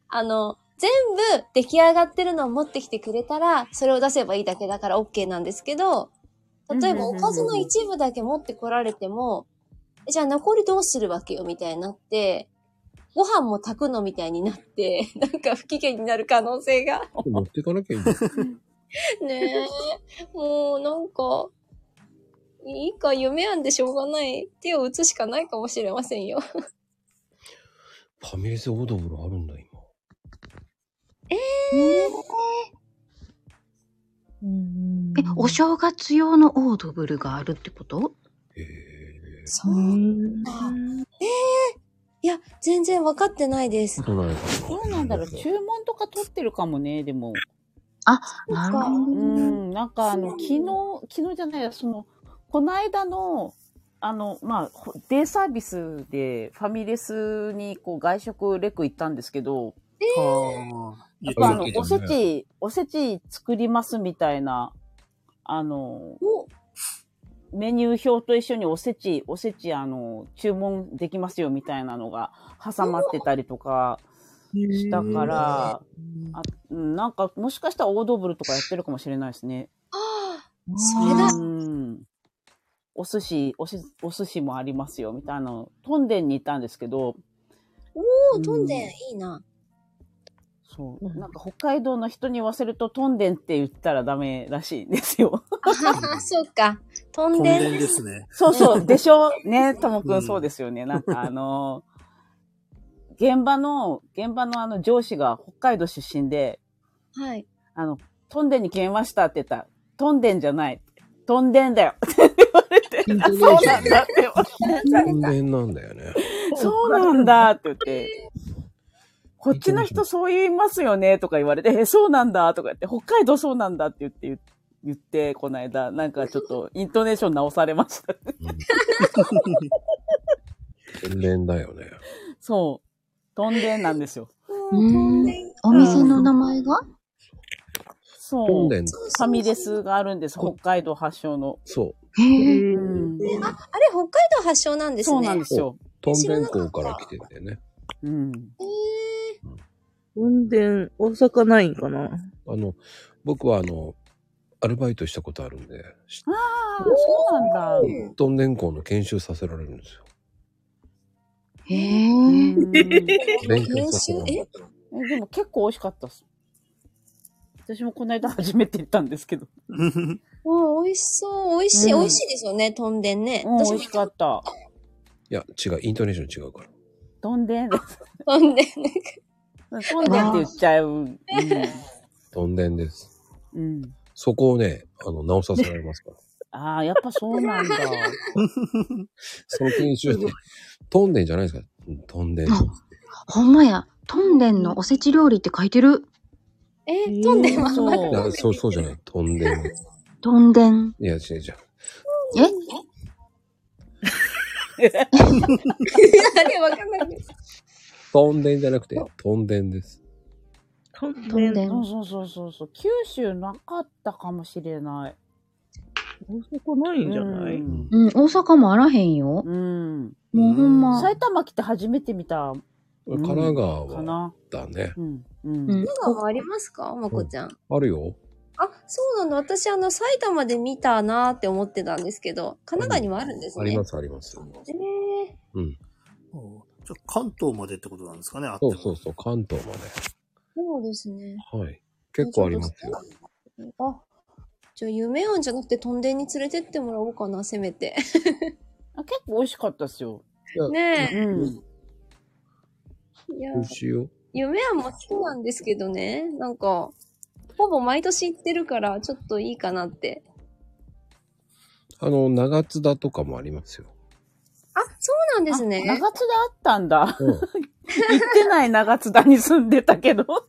あの、全部出来上がってるのを持ってきてくれたら、それを出せばいいだけだから OK なんですけど、例えばおかずの一部だけ持ってこられても、えじゃあ残りどうするわけよみたいになって、ご飯も炊くのみたいになって、*laughs* なんか不機嫌になる可能性が。持っていかなきゃいい。*laughs* ねえ、もうなんか、いいか、夢あんでしょうがない。手を打つしかないかもしれませんよ。*laughs* ファミレスオードブルあるんだ、今。ええ、お正月用のオードブルがあるってこと？そうなんだ。ええいや、全然分かってないです。どうなんだろう。注文とか取ってるかもね、でも。あ、なるほど。うん、なんかあの、昨日、昨日じゃないや、その、この間の、あの、まあ、ほデイサービスでファミレスにこう外食レク行ったんですけど、やっぱあの、おせち、おせち作りますみたいな、あの、メニュー表と一緒におせち、おせち、あの、注文できますよみたいなのが挟まってたりとかしたから、あうんなんか、もしかしたらオードブルとかやってるかもしれないですね。それだ。うん。お寿司、おし、お寿司もありますよ、みたいなの。トンデンに行ったんですけど、おー、飛んで、いいな。そう。なんか北海道の人に言わせるとトンデンって言ったらダメらしいんですよ。あはは、そうか。飛んで。飛んでんですね。そうそう。でしょね、ともくんそうですよね。なんかあのー現場の、現場のあの上司が北海道出身で、はい。あの、トンデンに決めましたって言ったら、トンデンじゃない。トンデンだよ *laughs* って言われて、あそうなんだって言われて。本弁なんだよね。そうなんだって言って、こっちの人そう言いますよねとか言われて、え、そうなんだとか言って、北海道そうなんだって言って、言言って、この間、なんかちょっとイントネーション直されました。本弁だよね。*laughs* そう。飛んでんなんですよ。うん。お店の名前がそう。ファミレスがあるんです。北海道発祥の。そう。へえ。うん。あ、あれ、北海道発祥なんですね。そうなんですよ。トンデン港から来てんだよね。うん。運転、大阪ないんかな？あの、僕はあの、アルバイトしたことあるんで、しああ、そうなんだ。トンデン港の研修させられるんですよ。へえ。うん勉強させられる。えでも結構美味しかったっす。私もこの間初めて行ったんですけど。*laughs* おー美味しそう。美味しい、うん美味しいですよね、飛んでんね。うん、美味しかった。いや、違う、イントネーション違うから。飛んでんです。*laughs* 飛んでんね。*laughs* 飛んでんって言っちゃう。うん。トンデンです。うん。そこをね、あの、直させられますから。*laughs* ああ、やっぱそうなんだ。*laughs* その研修で、トンデンじゃないですか。うんトンデン。*laughs* ほんまや。トンデンのおせち料理って書いてる。え、飛んでんは、そいやう。そう、そうじゃない。トンデン。トンデン。いや、違う違う。え？あれ、わかんないです。トンデンじゃなくて、トンデンです。トントンデン。そうそうそうそうそう。九州なかったかもしれない。大阪ないんじゃない、うん。うん、大阪もあらへんよ。うん。もうほんま。埼玉来て初めて見た神奈川は？かな。だね。うん。う。うんん。神奈川ありますか？まこちゃん。あるよ。あ、そうなんだ。私、あの、埼玉で見たなーって思ってたんですけど、神奈川にもあるんですね。あります、あります。えー、うん。おじゃあ関東までってことなんですかねあそうそうそう、関東まで。そうですね。はい。結構ありますよ。あ、じゃあ、夢音じゃなくて、トンデンに連れてってもらおうかな、せめて。*laughs* あ結構美味しかったですよ。ねえ。うん。いや美、味しいよ。夢音も好きなんですけどね。なんか、ほぼ毎年行ってるから、ちょっといいかなって。あの、長津田とかもありますよ。あ、そうなんですね。あ長津田あったんだ。うん。行ってない長津田に住んでたけど。*laughs*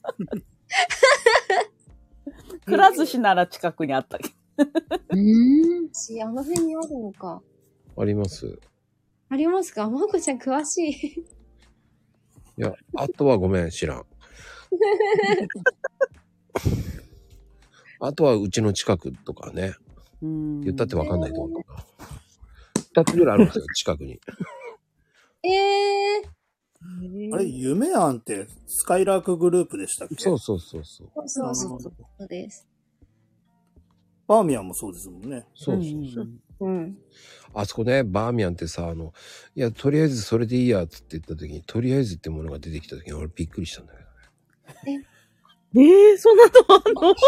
くら寿司なら近くにあったけど。うん。私、あの辺にあるのか。あります。ありますか？まこちゃん詳しい。いや、あとはごめん、知らん。*laughs* あとはうちの近くとかね。うん言ったってわかんないと思うか二つぐらいあるんですよ、近くに。ええあれ、夢庵ってスカイラークグループでしたっけ？そうそうそうそう。ー、そうそうそう。そうです。バーミヤンもそうですもんね。そうそうそう。うん。あそこね、バーミヤンってさ、あの、いや、とりあえずそれでいいや、つって言った時に、とりあえずってものが出てきた時に、俺びっくりしたんだけどね。え？えそんなの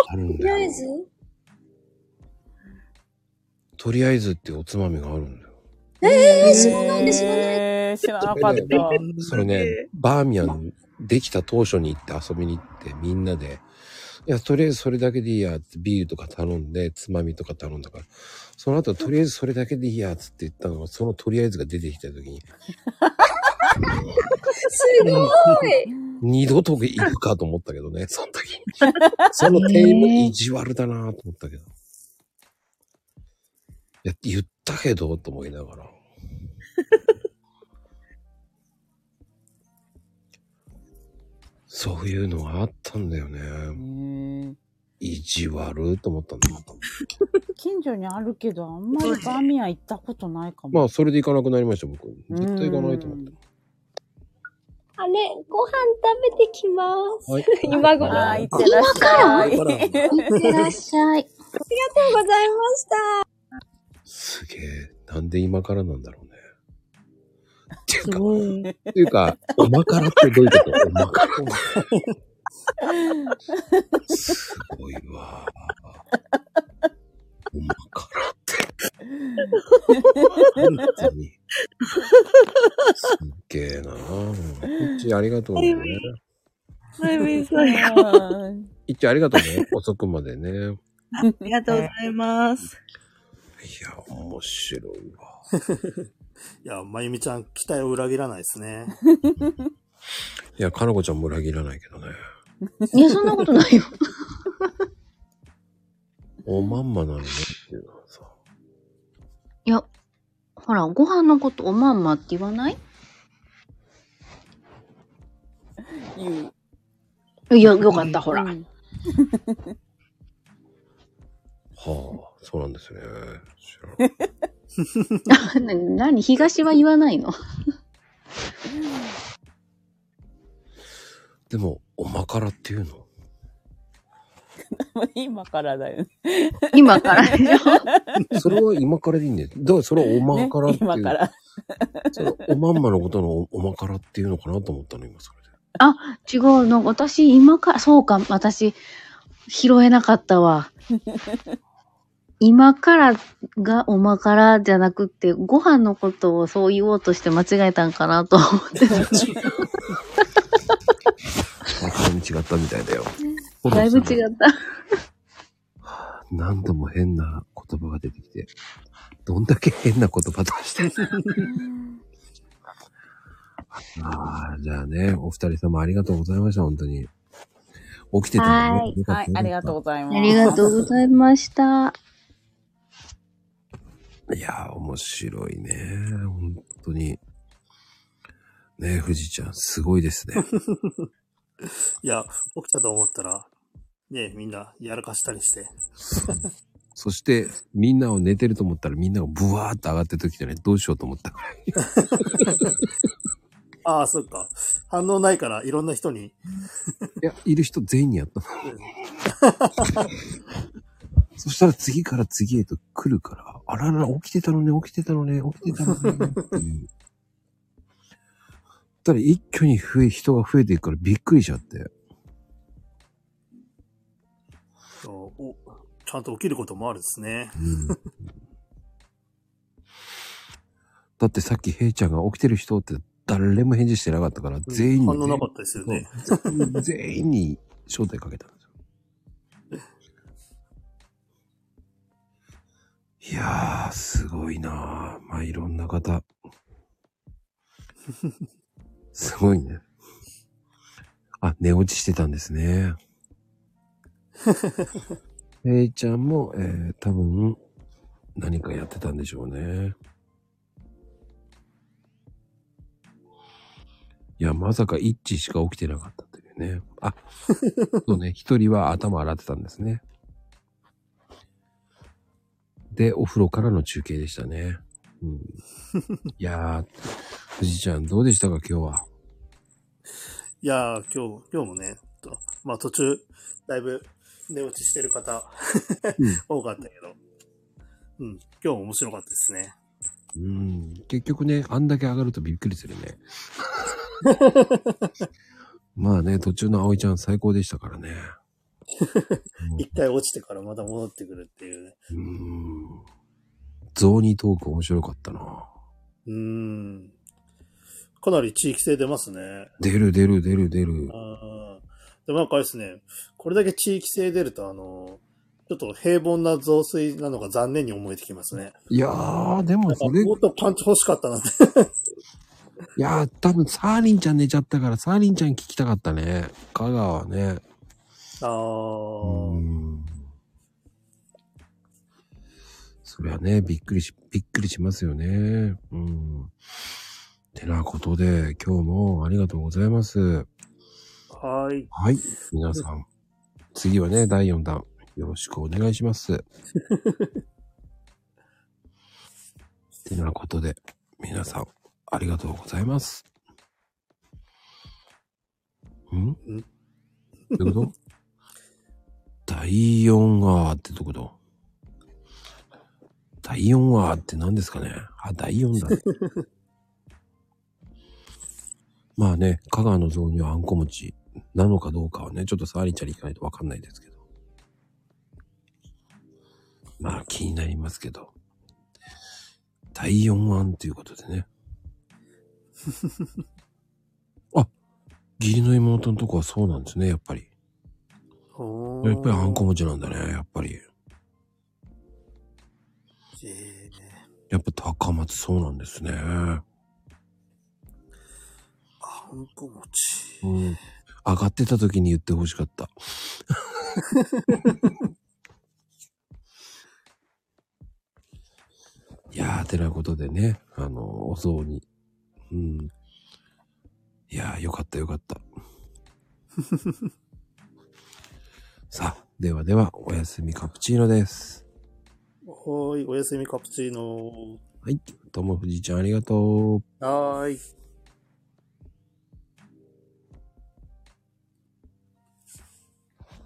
あんの？とりあえず？とりあえずっておつまみがあるんだよ。えー、知らないで知らない。えー、知らなかった。それね、バーミヤンできた当初に行って遊びに行って、みんなで、いや、とりあえずそれだけでいいやってビールとか頼んで、つまみとか頼んだから、その後とりあえずそれだけでいいやつって言ったのが、そのとりあえずが出てきた時に、すごい。二度と行くかと思ったけどね、その時に。その店員も意地悪だなと思ったけど。いや、言ったけど、と思いながら。そういうのがあったんだよね。ね意地悪と思ったんだ。近所にあるけど、あんまりバーミヤン行ったことないかも。まあ、それで行かなくなりました、僕。絶対行かないと思った。あれ、ご飯食べてきます。はい *laughs* 今頃。あー、あり行ってらっしゃい。今から？いってらっしゃい。*laughs* がとうございました。すげえ。なんで今からなんだろうね。っていうか、すごい。っていうか、おまからってどういうこと？おまから。すごいわ。おまからって。本当に。すっげえなぁ。一致ありがとうね。はい、みんさん、一致ありがとうね。遅くまでね。りがとうございます。いや、面白いわ。いや、まゆみちゃん、期待を裏切らないですね。*laughs* いや、かなこちゃんも裏切らないけどね。*laughs* いや、そんなことないよ。*laughs* おまんまなのねっていうのはさ。いや、ほら、ご飯のことおまんまって言わない？言う。いや、よかった、ほら。うんはあ、そうなんですね。知らない。な *laughs* 何東は言わないの？*laughs* でも、おまからっていうの？*laughs* 今からだよね。今からでしょ？それは今からでいいんだよ。だからそれはおまからっていう。今から。それおまんまのことのおおまからっていうのかなと思ったの、今それで。違うの。私、今から、そうか、私、拾えなかったわ。今からがおまからじゃなくって、ご飯のことをそう言おうとして間違えたんかなと思ってた。*laughs* 違ったみたいだよ。だいぶ違った。*laughs* 何度も変な言葉が出てきて、どんだけ変な言葉出してるああ、じゃあね、お二人様ありがとうございました、本当に。起きててもねはいよかったはい、ありがとうございます。ありがとうございました。いやー、面白いね。本当に。ね富士ちゃん、すごいですね。*laughs* いや、起きたと思ったら、ねみんなやらかしたりして。そして、みんなを寝てると思ったら、みんながブワーっと上がってる時ってね、どうしようと思ったから。い *laughs* ああ、そっか。反応ないから、いろんな人に。や、いる人全員にやったの。*laughs* そしたら次から次へと来るから、あらら、起きてたのね、起きてたのね、起きてたのね、っていう。たら一挙に増え、人が増えていくからびっくりしちゃって。そうおちゃんと起きることもあるんですね。うんだってさっきヘイちゃんが起きてる人って誰も返事してなかったから、全員に、反応なかったですよね。全員に招待かけたんですいやー、すごいなーまあ、いろんな方。すごいね。あ、寝落ちしてたんですね。*laughs* ヘイちゃんも、えー、多分、何かやってたんでしょうね。いや、まさか一致しか起きてなかったというね。あ、*laughs* そうね、一人は頭洗ってたんですね。で、お風呂からの中継でしたね。うん、*laughs* いやー、藤ちゃんどうでしたか今日は？いやー、今日、今日もね、とまあ途中、だいぶ寝落ちしてる方、*laughs* 多かったけど、うん、今日も面白かったですね。うん、結局ね、あんだけ上がるとびっくりするね。*laughs* まあね、途中の葵ちゃん最高でしたからね。一回落ちてからまた戻ってくるっていうね。うん。ゾーニートーク面白かったな。うーん。かなり地域性出ますね。出る出る出る出る。あーでもなんかあれですね、これだけ地域性出ると、あの、ちょっと平凡な増水なのが残念に思えてきますね。いやー、でもそれ、いもっとパンチ欲しかったなって。*laughs* やー、多分サーリンちゃん寝ちゃったから、サーリンちゃん聞きたかったね。香川はね。あーうん。そりゃね、びっくりし、びっくりしますよね。うん。てなことで、今日もありがとうございます。はい。はい。皆さん。次はね、第4弾。よろしくお願いします。*laughs* てなことで、皆さん、ありがとうございます。ん？どういうこと？第4話ってどこと第4話って何ですかねあ、第4だ。*laughs* まあね、香川の雑煮はあんこ餅なのかどうかはね、ちょっとサーリンちゃんに行かないとわかんないですけど。まあ気になりますけど。第4話ということでね。*laughs* あ、義理の妹のとこはそうなんですね、やっぱり。ほやっぱりあんこ餅なんだね、やっぱり。えやっぱ高松そうなんですね。ー、あんこ餅。うん。上がってた時に言ってほしかった。いやー、てなことでね、あの、お雑煮。うん。いやー、よかったよかった。*laughs* さあ、ではでは、おやすみカプチーノです。はーい、おやすみカプチーノ。はい。ともふじちゃんありがとう。はーい。